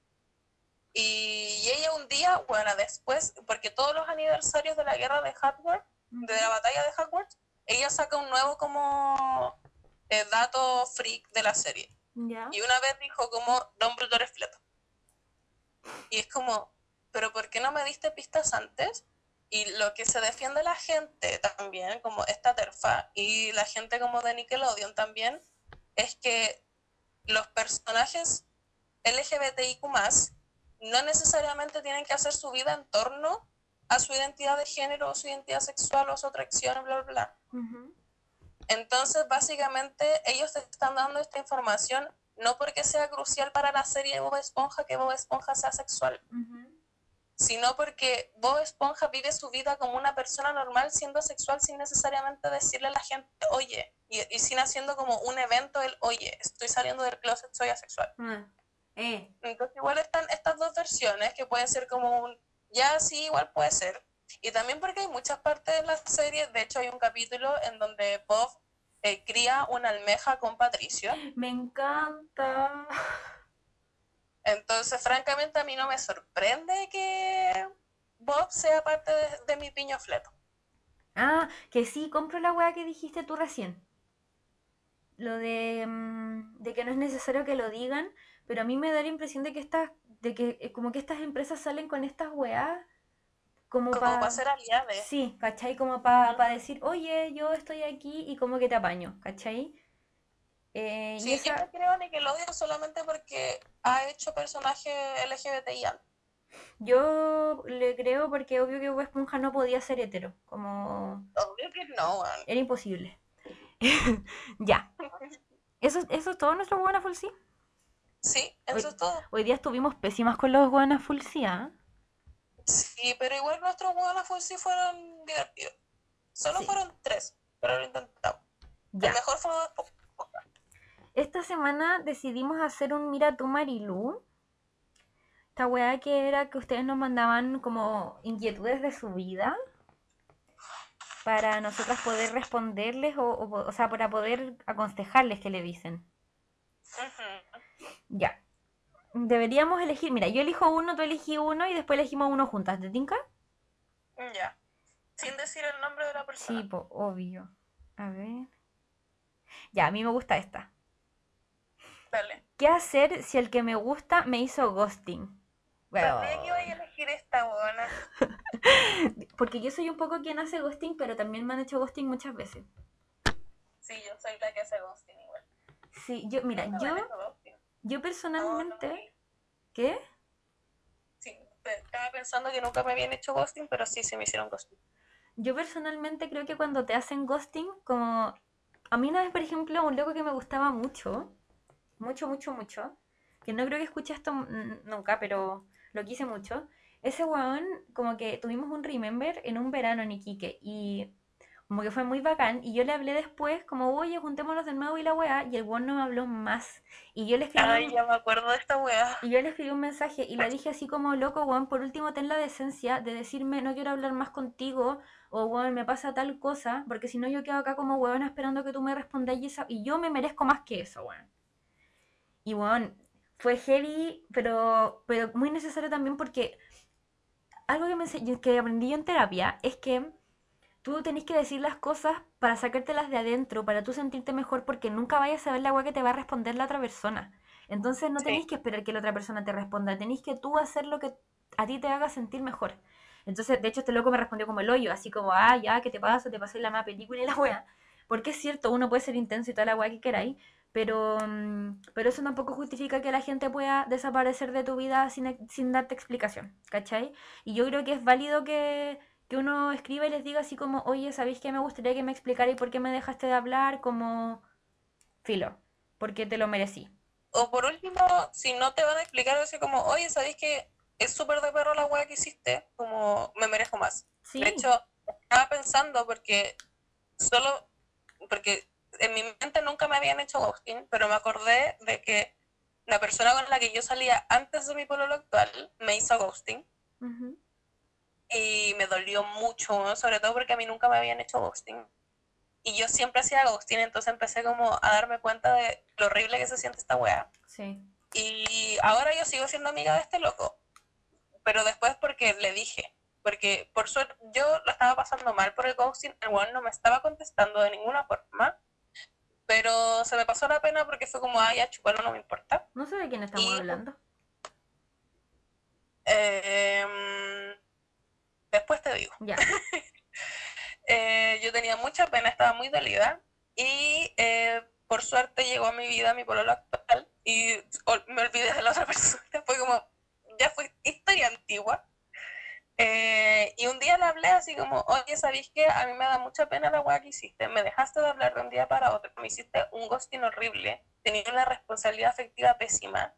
Y, ella un día, bueno, después, porque todos los aniversarios de la guerra de Hogwarts, de la batalla de Hogwarts, ella saca un nuevo como eh, dato freak de la serie. Y una vez dijo como Dumbledore es fleto. Y es como, pero ¿por qué no me diste pistas antes? Y lo que se defiende la gente también, como esta terfa, y la gente como de Nickelodeon también, es que los personajes LGBTIQ no necesariamente tienen que hacer su vida en torno a su identidad de género, o su identidad sexual, o su atracción, bla, bla, bla. Entonces, básicamente, ellos te están dando esta información no porque sea crucial para la serie de Bob Esponja que Bob Esponja sea sexual, sino porque Bob Esponja vive su vida como una persona normal siendo sexual sin necesariamente decirle a la gente, oye, y, sin haciendo como un evento el, oye, estoy saliendo del closet, soy asexual. Eh. Entonces, igual están estas dos versiones que pueden ser como un, ya sí, igual puede ser, y también porque hay muchas partes de la serie, de hecho hay un capítulo en donde Bob eh, cría una almeja con Patricio. Me encanta. Entonces, francamente, a mí no me sorprende que Bob sea parte de, mi piño fleto. Ah, que sí, compro la weá que dijiste tú recién. Lo de, mm, de que no es necesario que lo digan, pero a mí me da la impresión de que estas, de que eh, como que estas empresas salen con estas weas como, para ser aliados. Sí, ¿cachai? Como para decir, oye, yo estoy aquí y como que te apaño, ¿cachai? Eh, sí, yo creo que lo odio solamente porque ha hecho personaje LGBTI. Yo le creo porque obvio que Bob Esponja no podía ser hetero, como... Obvio que no, Era imposible. ya. ¿Eso, ¿Eso es todo nuestro Buena Full Sí, eso es todo. Hoy día estuvimos pésimas con los Buenas Full ¿ah? Sí, pero igual nuestros Buenas Full sí fueron divertidos. Solo fueron tres, pero lo intentamos. El mejor fue esta semana decidimos hacer un Mira tú Marilú. Esta weá que era que ustedes nos mandaban como inquietudes de su vida para nosotras poder responderles o, o, o sea, para poder aconsejarles qué le dicen. Ya. Deberíamos elegir, mira, yo elijo uno, tú elegí uno y después elegimos uno juntas, ¿te tinca? Ya. Sin decir el nombre de la persona. Sí, po, obvio. A ver. Ya, a mí me gusta esta. Dale. ¿Qué hacer si el que me gusta me hizo ghosting? Bueno, Sabía que iba a elegir esta buena. porque yo soy un poco quien hace ghosting, pero también me han hecho ghosting muchas veces. Sí, yo soy la que hace ghosting igual. Sí, yo, mira, yo, yo No, no personalmente, me- ¿qué? Sí, estaba pensando que nunca me habían hecho ghosting, pero sí se me hicieron ghosting. Yo personalmente creo que cuando te hacen ghosting, como a mí una vez, por ejemplo, un loco que me gustaba mucho, mucho, mucho, mucho, que no creo que escuche esto nunca, pero lo quise mucho. Ese weón, como que tuvimos un remember en un verano en Iquique y como que fue muy bacán. Y yo le hablé después, como, oye, juntémonos de nuevo y la weá, y el weón no me habló más. Y yo le escribí. Ay, un- ya me acuerdo de esta wea. y yo le escribí un mensaje y le dije así como, loco, weón, por último ten la decencia de decirme no quiero hablar más contigo o weón, me pasa tal cosa, porque si no yo quedo acá como weón esperando que tú me respondas y, esa- y yo me merezco más que eso, weón. Y weón, fue heavy, pero, pero muy necesario también porque algo que, me que aprendí yo en terapia es que tú tenés que decir las cosas para sacártelas de adentro, para tú sentirte mejor, porque nunca vayas a saber la weá que te va a responder la otra persona. Entonces no Sí. tenéis que esperar que la otra persona te responda, tenéis que tú hacer lo que a ti te haga sentir mejor. Entonces, de hecho, este loco me respondió como el hoyo, así como, ah, ya, ¿qué te pasa? Te pasé la más película y la wea. Porque es cierto, uno puede ser intenso y toda la wea que queráis, pero, mm, pero eso tampoco justifica que la gente pueda desaparecer de tu vida sin, sin darte explicación, ¿cachai? Y yo creo que es válido que, que uno escriba y les diga así como, oye, ¿sabéis que me gustaría que me explicarais por qué me dejaste de hablar? Como, filo, porque te lo merecí. O por último, si no te van a explicar así como, oye, ¿sabéis que es súper de perro la wea que hiciste? Como, me merezco más. Sí, De hecho, estaba pensando porque solo, porque en mi mente nunca me habían hecho ghosting, pero me acordé de que la persona con la que yo salía antes de mi pololo actual me hizo ghosting y me dolió mucho, ¿no? sobre todo porque a mí nunca me habían hecho ghosting. Y yo siempre hacía ghosting, entonces empecé como a darme cuenta de lo horrible que se siente esta wea. sí, Y ahora yo sigo siendo amiga de este loco, pero después porque le dije, porque por suerte yo lo estaba pasando mal por el ghosting, el weón no me estaba contestando de ninguna forma, pero se me pasó la pena porque fue como, ay, ya chupalo, no me importa. no sé de quién estamos Y- hablando. Em, después te digo. Ya, Eh, yo tenía mucha pena, estaba muy dolida y eh, por suerte llegó a mi vida mi pololo actual y me olvidé de la otra persona, fue como, ya fue historia antigua. Eh, y un día le hablé así como, oye, ¿sabéis que a mí me da mucha pena la weá que hiciste? Me dejaste de hablar de un día para otro, me hiciste un ghosting horrible, tenía una responsabilidad afectiva pésima.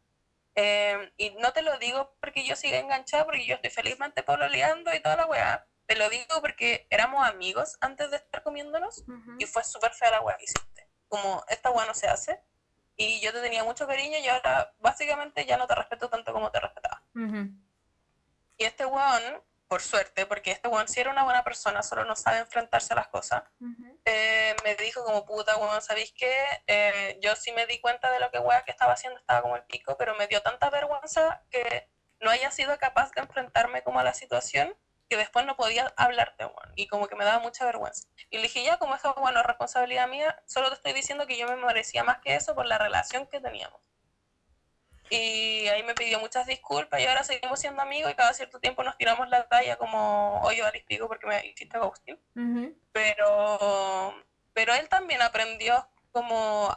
Eh, y no te lo digo porque yo siga enganchada, porque yo estoy felizmente pololeando y toda la weá. Te lo digo porque éramos amigos antes de estar comiéndonos ujú, y fue súper fea la weá que hiciste. Como, esta weá no se hace. Y yo te tenía mucho cariño y ahora básicamente ya no te respeto tanto como te respetaba. ujú, Y este weón, por suerte, porque este weón sí era una buena persona, solo no sabe enfrentarse a las cosas, eh, me dijo como puta, weón, ¿sabéis qué? Eh, yo sí me di cuenta de lo que weá que estaba haciendo estaba como el pico, pero me dio tanta vergüenza que no haya sido capaz de enfrentarme como a la situación que después no podía hablarte, weón, y como que me daba mucha vergüenza. Y le dije, ya, como esa bueno, es responsabilidad mía, solo te estoy diciendo que yo me merecía más que eso por la relación que teníamos. Y ahí me pidió muchas disculpas y ahora seguimos siendo amigos y cada cierto tiempo nos tiramos la talla como, oye, vale, pico porque me hiciste ghosting Ujú. pero pero él también aprendió como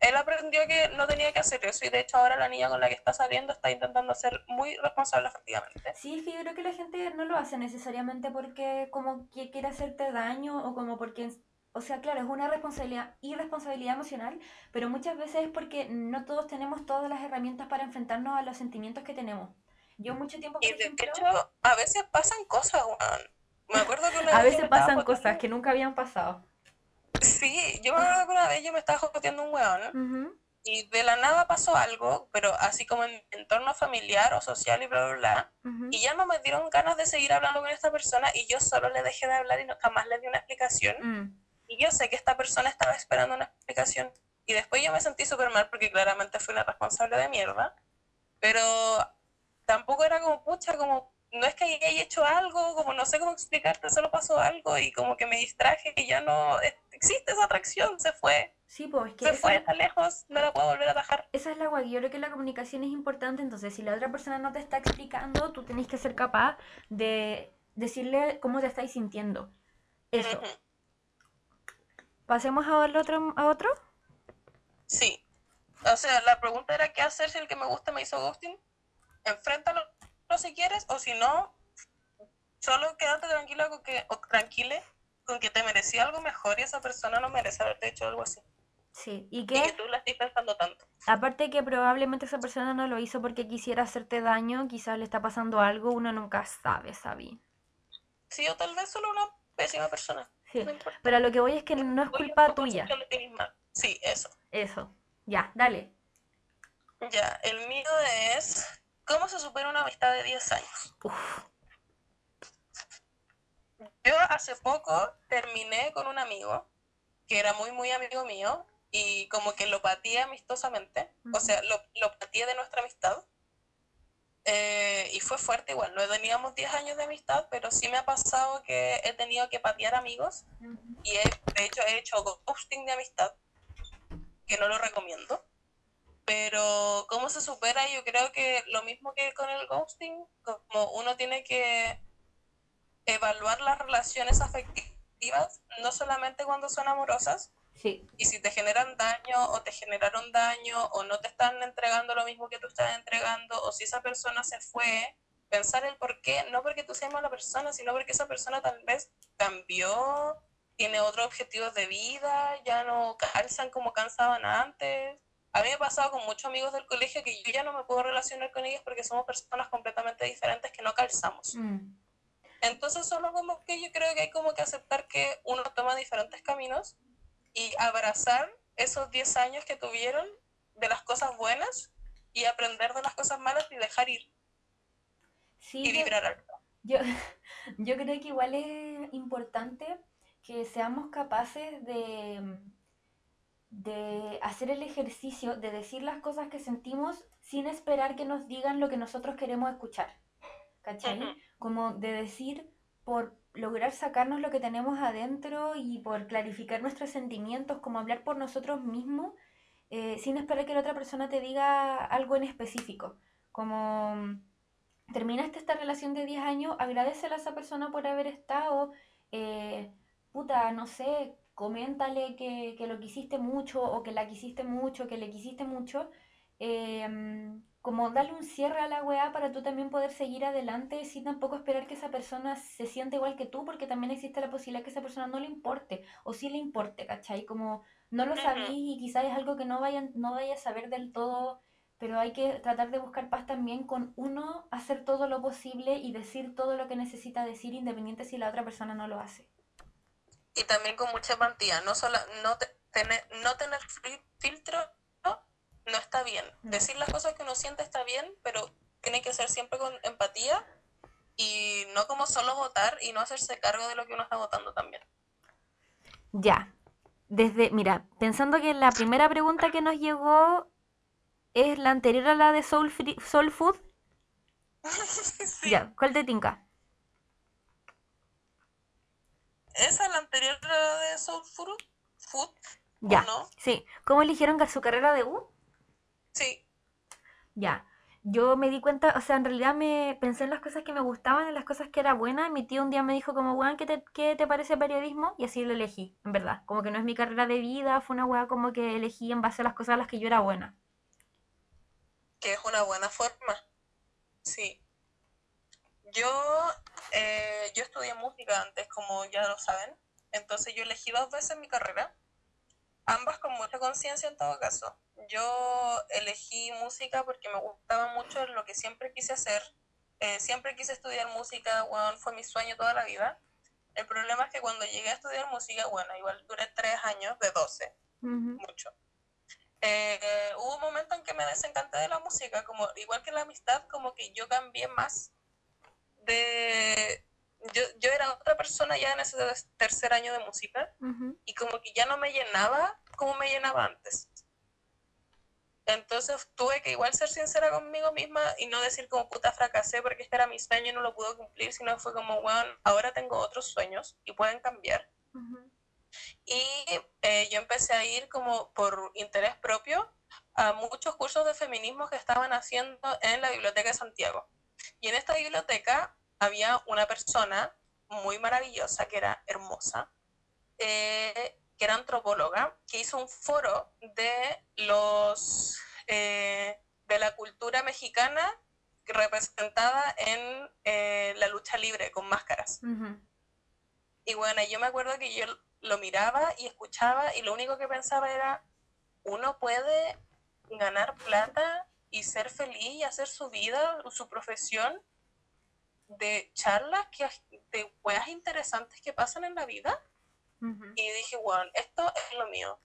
él aprendió que no tenía que hacer eso y de hecho ahora la niña con la que está saliendo está intentando ser muy responsable efectivamente Sí, es que yo creo que la gente no lo hace necesariamente porque como que quiere hacerte daño o como porque, o sea, claro, es una responsabilidad, irresponsabilidad emocional, pero muchas veces es porque no todos tenemos todas las herramientas para enfrentarnos a los sentimientos que tenemos. Yo mucho tiempo, por y de ejemplo, hecho a veces pasan cosas weón. me acuerdo que una a vez veces pasan joteando- cosas que nunca habían pasado. sí yo me acuerdo que una vez yo me estaba joteando un weón Y de la nada pasó algo, pero así como en entorno familiar o social y bla, bla, bla. Y ya no me dieron ganas de seguir hablando con esta persona y yo solo le dejé de hablar y no, jamás le di una explicación. Mm. Y yo sé que esta persona estaba esperando una explicación. Y después yo me sentí súper mal porque claramente fui una responsable de mierda. Pero tampoco era como, pucha, como, no es que haya hecho algo, como no sé cómo explicarte, solo pasó algo y como que me distraje y ya no existe esa atracción, se fue. Sí, pues es que Se esa, fue, está lejos, no la puedo volver a atajar. esa es la guay. Yo creo que la comunicación es importante, entonces si la otra persona no te está explicando, tú tenés que ser capaz de decirle cómo te estáis sintiendo. Eso. Ujú. Pasemos a otro, a otro. Sí. O sea, la pregunta era qué hacer si el que me gusta me hizo ghosting. Enfréntalo si quieres, o si no, solo quédate tranquila con que, o tranquile con que te merecía algo mejor y esa persona no merece haberte hecho algo así. Sí. ¿Y Y que qué? tú la estés pensando tanto. Aparte que probablemente esa persona no lo hizo porque quisiera hacerte daño, quizás le está pasando algo, uno nunca sabe, ¿sabí? Sí, o tal vez solo una pésima persona. Sí. No. Pero lo que voy es que no es culpa tu tuya. Sí, eso. Eso. Ya, dale. Ya, el mío es ¿cómo se supera una amistad de 10 años? Uf. Yo hace poco terminé con un amigo que era muy, muy amigo mío y como que lo pateé amistosamente, o sea, lo, lo de nuestra amistad. Eh, y fue fuerte igual, no teníamos 10 años de amistad, pero sí me ha pasado que he tenido que patear amigos y he- de hecho he hecho ghosting de amistad, que no lo recomiendo. Pero cómo se supera, yo creo que lo mismo que con el ghosting, como uno tiene que evaluar las relaciones afectivas, no solamente cuando son amorosas, Sí. y si te generan daño o te generaron daño o no te están entregando lo mismo que tú estás entregando, o si esa persona se fue, pensar el por qué, no porque tú seas mala persona, sino porque esa persona tal vez cambió, tiene otros objetivos de vida, ya no calzan como cansaban antes. A mí me ha pasado con muchos amigos del colegio que yo ya no me puedo relacionar con ellos porque somos personas completamente diferentes que no calzamos. Mm. Entonces solo como que yo creo que hay como que aceptar que uno toma diferentes caminos y abrazar esos 10 años que tuvieron de las cosas buenas y aprender de las cosas malas y dejar ir Sí, y yo- vibrar alto. Yo, yo creo que igual es importante que seamos capaces de, de hacer el ejercicio de decir las cosas que sentimos sin esperar que nos digan lo que nosotros queremos escuchar. ¿Cachai? Como de decir por lograr sacarnos lo que tenemos adentro y por clarificar nuestros sentimientos, como hablar por nosotros mismos, eh, sin esperar que la otra persona te diga algo en específico. Como terminaste esta relación de 10 años, agradecele a esa persona por haber estado, eh, puta, no sé, coméntale que, que lo quisiste mucho o que la quisiste mucho, que le quisiste mucho, eh, como darle un cierre a la weá para tú también poder seguir adelante sin tampoco esperar que esa persona se sienta igual que tú, porque también existe la posibilidad que esa persona no le importe, o sí le importe, ¿cachai? Como no lo sabís y quizás es algo que no vayan, no vaya a saber del todo pero hay que tratar de buscar paz también con uno, hacer todo lo posible y decir todo lo que necesita decir, independiente si la otra persona no lo hace. Y también con mucha empatía, no, solo, no, te- tener, no tener filtro no, está bien. Decir las cosas que uno siente está bien, pero tiene que ser siempre con empatía y no como solo votar y no hacerse cargo de lo que uno está votando también. Ya, desde, mira, pensando que la primera pregunta que nos llegó es la anterior a la de Soul, Free- Soul Food, Sí. ya, ¿cuál te tinca? Esa es la anterior a la de Soul Food, Food ¿o Ya, no? sí, ¿cómo eligieron su carrera de U? Sí. Ya, yo me di cuenta, o sea, en realidad me pensé en las cosas que me gustaban, en las cosas que era buena. Mi tío un día me dijo como, weón, ¿qué te, qué te parece periodismo? Y así lo elegí, en verdad. Como que no es mi carrera de vida, fue una weá como que elegí en base a las cosas a las que yo era buena. que es una buena forma. Sí. Yo, eh, yo estudié música antes, como ya lo saben. Entonces yo elegí dos veces mi carrera, ambas con mucha conciencia en todo caso. Yo elegí música porque me gustaba mucho lo que siempre quise hacer. Eh, siempre quise estudiar música, bueno, fue mi sueño toda la vida. El problema es que cuando llegué a estudiar música, bueno, igual duré tres años de 12 Ujú. mucho. eh, hubo un momento en que me desencanté de la música, como igual que la amistad, como que yo cambié más de... Yo, yo era otra persona ya en ese tercer año de música y como que ya no me llenaba como me llenaba antes. Entonces tuve que igual ser sincera conmigo misma y no decir como puta fracasé porque este era mi sueño y no lo pudo cumplir, sino fue como, bueno, ahora tengo otros sueños y pueden cambiar. Y eh, yo empecé a ir como por interés propio a muchos cursos de feminismo que estaban haciendo en la Biblioteca de Santiago. Y en esta biblioteca había una persona muy maravillosa, que era hermosa, eh, que era antropóloga, que hizo un foro de los eh, de la cultura mexicana representada en la lucha libre con máscaras. Y bueno, yo me acuerdo que yo lo miraba y escuchaba y lo único que pensaba era, uno puede ganar plata y ser feliz y hacer su vida, su profesión de charlas, que, de weas interesantes que pasan en la vida. Y dije, bueno, esto es lo mío.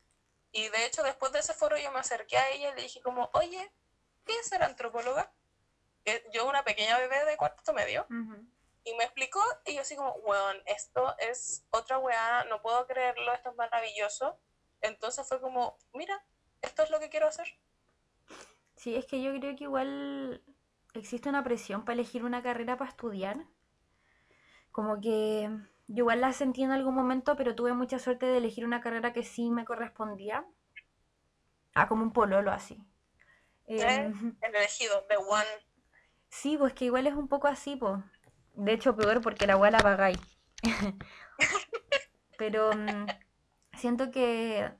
Y de hecho, después de ese foro yo me acerqué a ella y le dije como, oye, ¿qué es ser antropóloga? Eh, yo una pequeña bebé de cuarto medio. Y me explicó, y yo así como, weón, esto es otra weá, no puedo creerlo, esto es maravilloso. Entonces fue como, mira, esto es lo que quiero hacer. Sí, es que yo creo que igual existe una presión para elegir una carrera para estudiar. Como que yo igual la sentí en algún momento, pero tuve mucha suerte de elegir una carrera que sí me correspondía. Ah, como un pololo así. Eh, el elegido, the one. Sí, pues que igual es un poco así, pues. De hecho, peor porque la abuela pagáis. Pero mm, siento que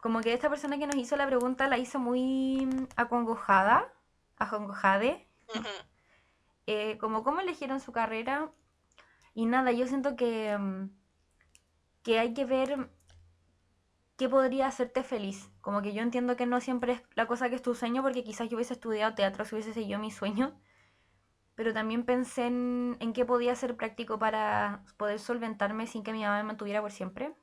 como que esta persona que nos hizo la pregunta la hizo muy mm, acongojada, acongojade. Eh, como cómo eligieron su carrera. Y nada, yo siento que, mm, que hay que ver qué podría hacerte feliz. Como que yo entiendo que no siempre es la cosa que es tu sueño, porque quizás yo hubiese estudiado teatro si hubiese seguido mi sueño pero también pensé en, qué podía ser práctico para poder solventarme sin que mi mamá me mantuviera por siempre.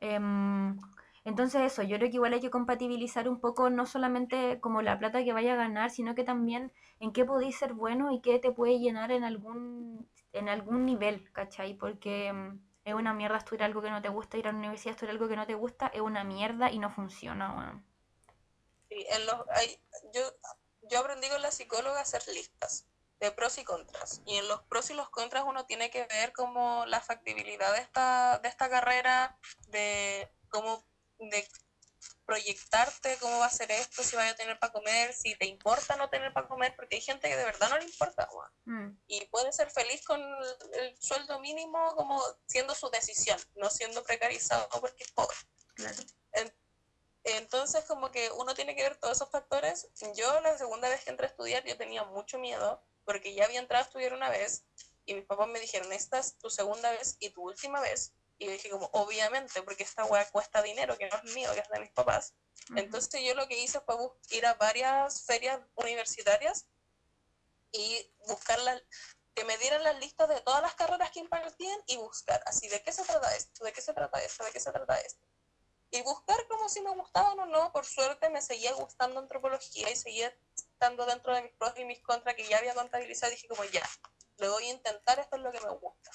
Em, entonces eso, yo creo que igual hay que compatibilizar un poco no solamente como la plata que vaya a ganar, sino que también en qué podéis ser bueno y qué te puede llenar en algún, en algún nivel, ¿cachai? Porque em, es una mierda estudiar algo que no te gusta, ir a la universidad a estudiar algo que no te gusta, es una mierda y no funciona. Sí, en los, hay, yo yo aprendí con la psicóloga a hacer listas de pros y contras. Y en los pros y los contras uno tiene que ver como la factibilidad de esta, de esta carrera, de cómo de proyectarte, cómo va a ser esto, si vaya a tener para comer, si te importa no tener para comer, porque hay gente que de verdad no le importa, mm. y puede ser feliz con el sueldo mínimo como siendo su decisión, no siendo precarizado porque es pobre. Claro. Entonces, como que uno tiene que ver todos esos factores. Yo la segunda vez que entré a estudiar, yo tenía mucho miedo, porque ya había entrado a estudiar una vez, y mis papás me dijeron, esta es tu segunda vez y tu última vez. Y dije como, obviamente, porque esta weá cuesta dinero, que no es mío, que es de mis papás. Entonces yo lo que hice fue ir a varias ferias universitarias y buscar que me dieran las listas de todas las carreras que impartían y buscar, así, ¿de qué se trata esto? ¿De qué se trata esto? ¿De qué se trata esto? y buscar como si me gustaban o no. Por suerte me seguía gustando antropología y seguía estando dentro de mis pros y mis contras que ya había contabilizado. Dije como ya, lo voy a intentar, esto es lo que me gusta.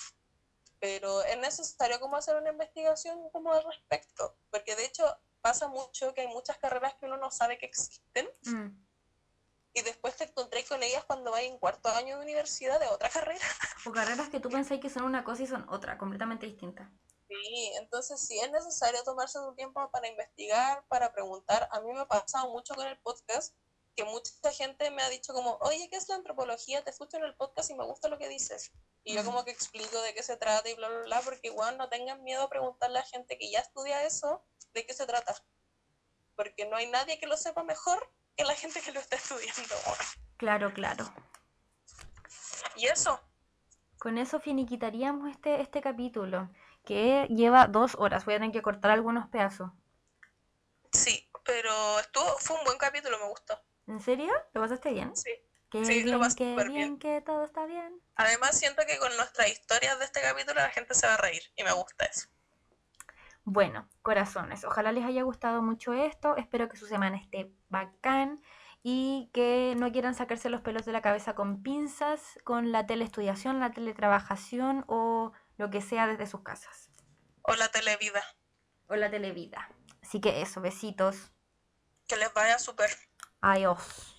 Pero es necesario como hacer una investigación como al respecto, porque de hecho pasa mucho que hay muchas carreras que uno no sabe que existen. Mm. Y después te encontré con ellas cuando vas en cuarto año de universidad de otra carrera. O carreras que tú pensáis que son una cosa y son otra, completamente distinta. Sí, entonces sí es necesario tomarse un tiempo para investigar, para preguntar. A mí me ha pasado mucho con el podcast que mucha gente me ha dicho como, oye, ¿qué es la antropología? Te escucho en el podcast y me gusta lo que dices. Y yo como que explico de qué se trata y bla, bla, bla, porque igual no tengan miedo a preguntarle a gente que ya estudia eso de qué se trata. Porque no hay nadie que lo sepa mejor que la gente que lo está estudiando. Claro, claro. Y eso. Con eso finiquitaríamos este, este capítulo que lleva dos horas. Voy a tener que cortar algunos pedazos. Sí, pero estuvo, fue un buen capítulo, me gustó. ¿En serio? ¿Lo pasaste bien? Sí. Qué bien, lo qué bien, bien, que todo está bien. Además, siento que con nuestras historias de este capítulo la gente se va a reír y me gusta eso. Bueno, corazones, ojalá les haya gustado mucho esto. Espero que su semana esté bacán y que no quieran sacarse los pelos de la cabeza con pinzas, con la teleestudiación, la teletrabajación o lo que sea desde sus casas. O la televida. O la televida. Así que eso, besitos. Que les vaya súper. Adiós.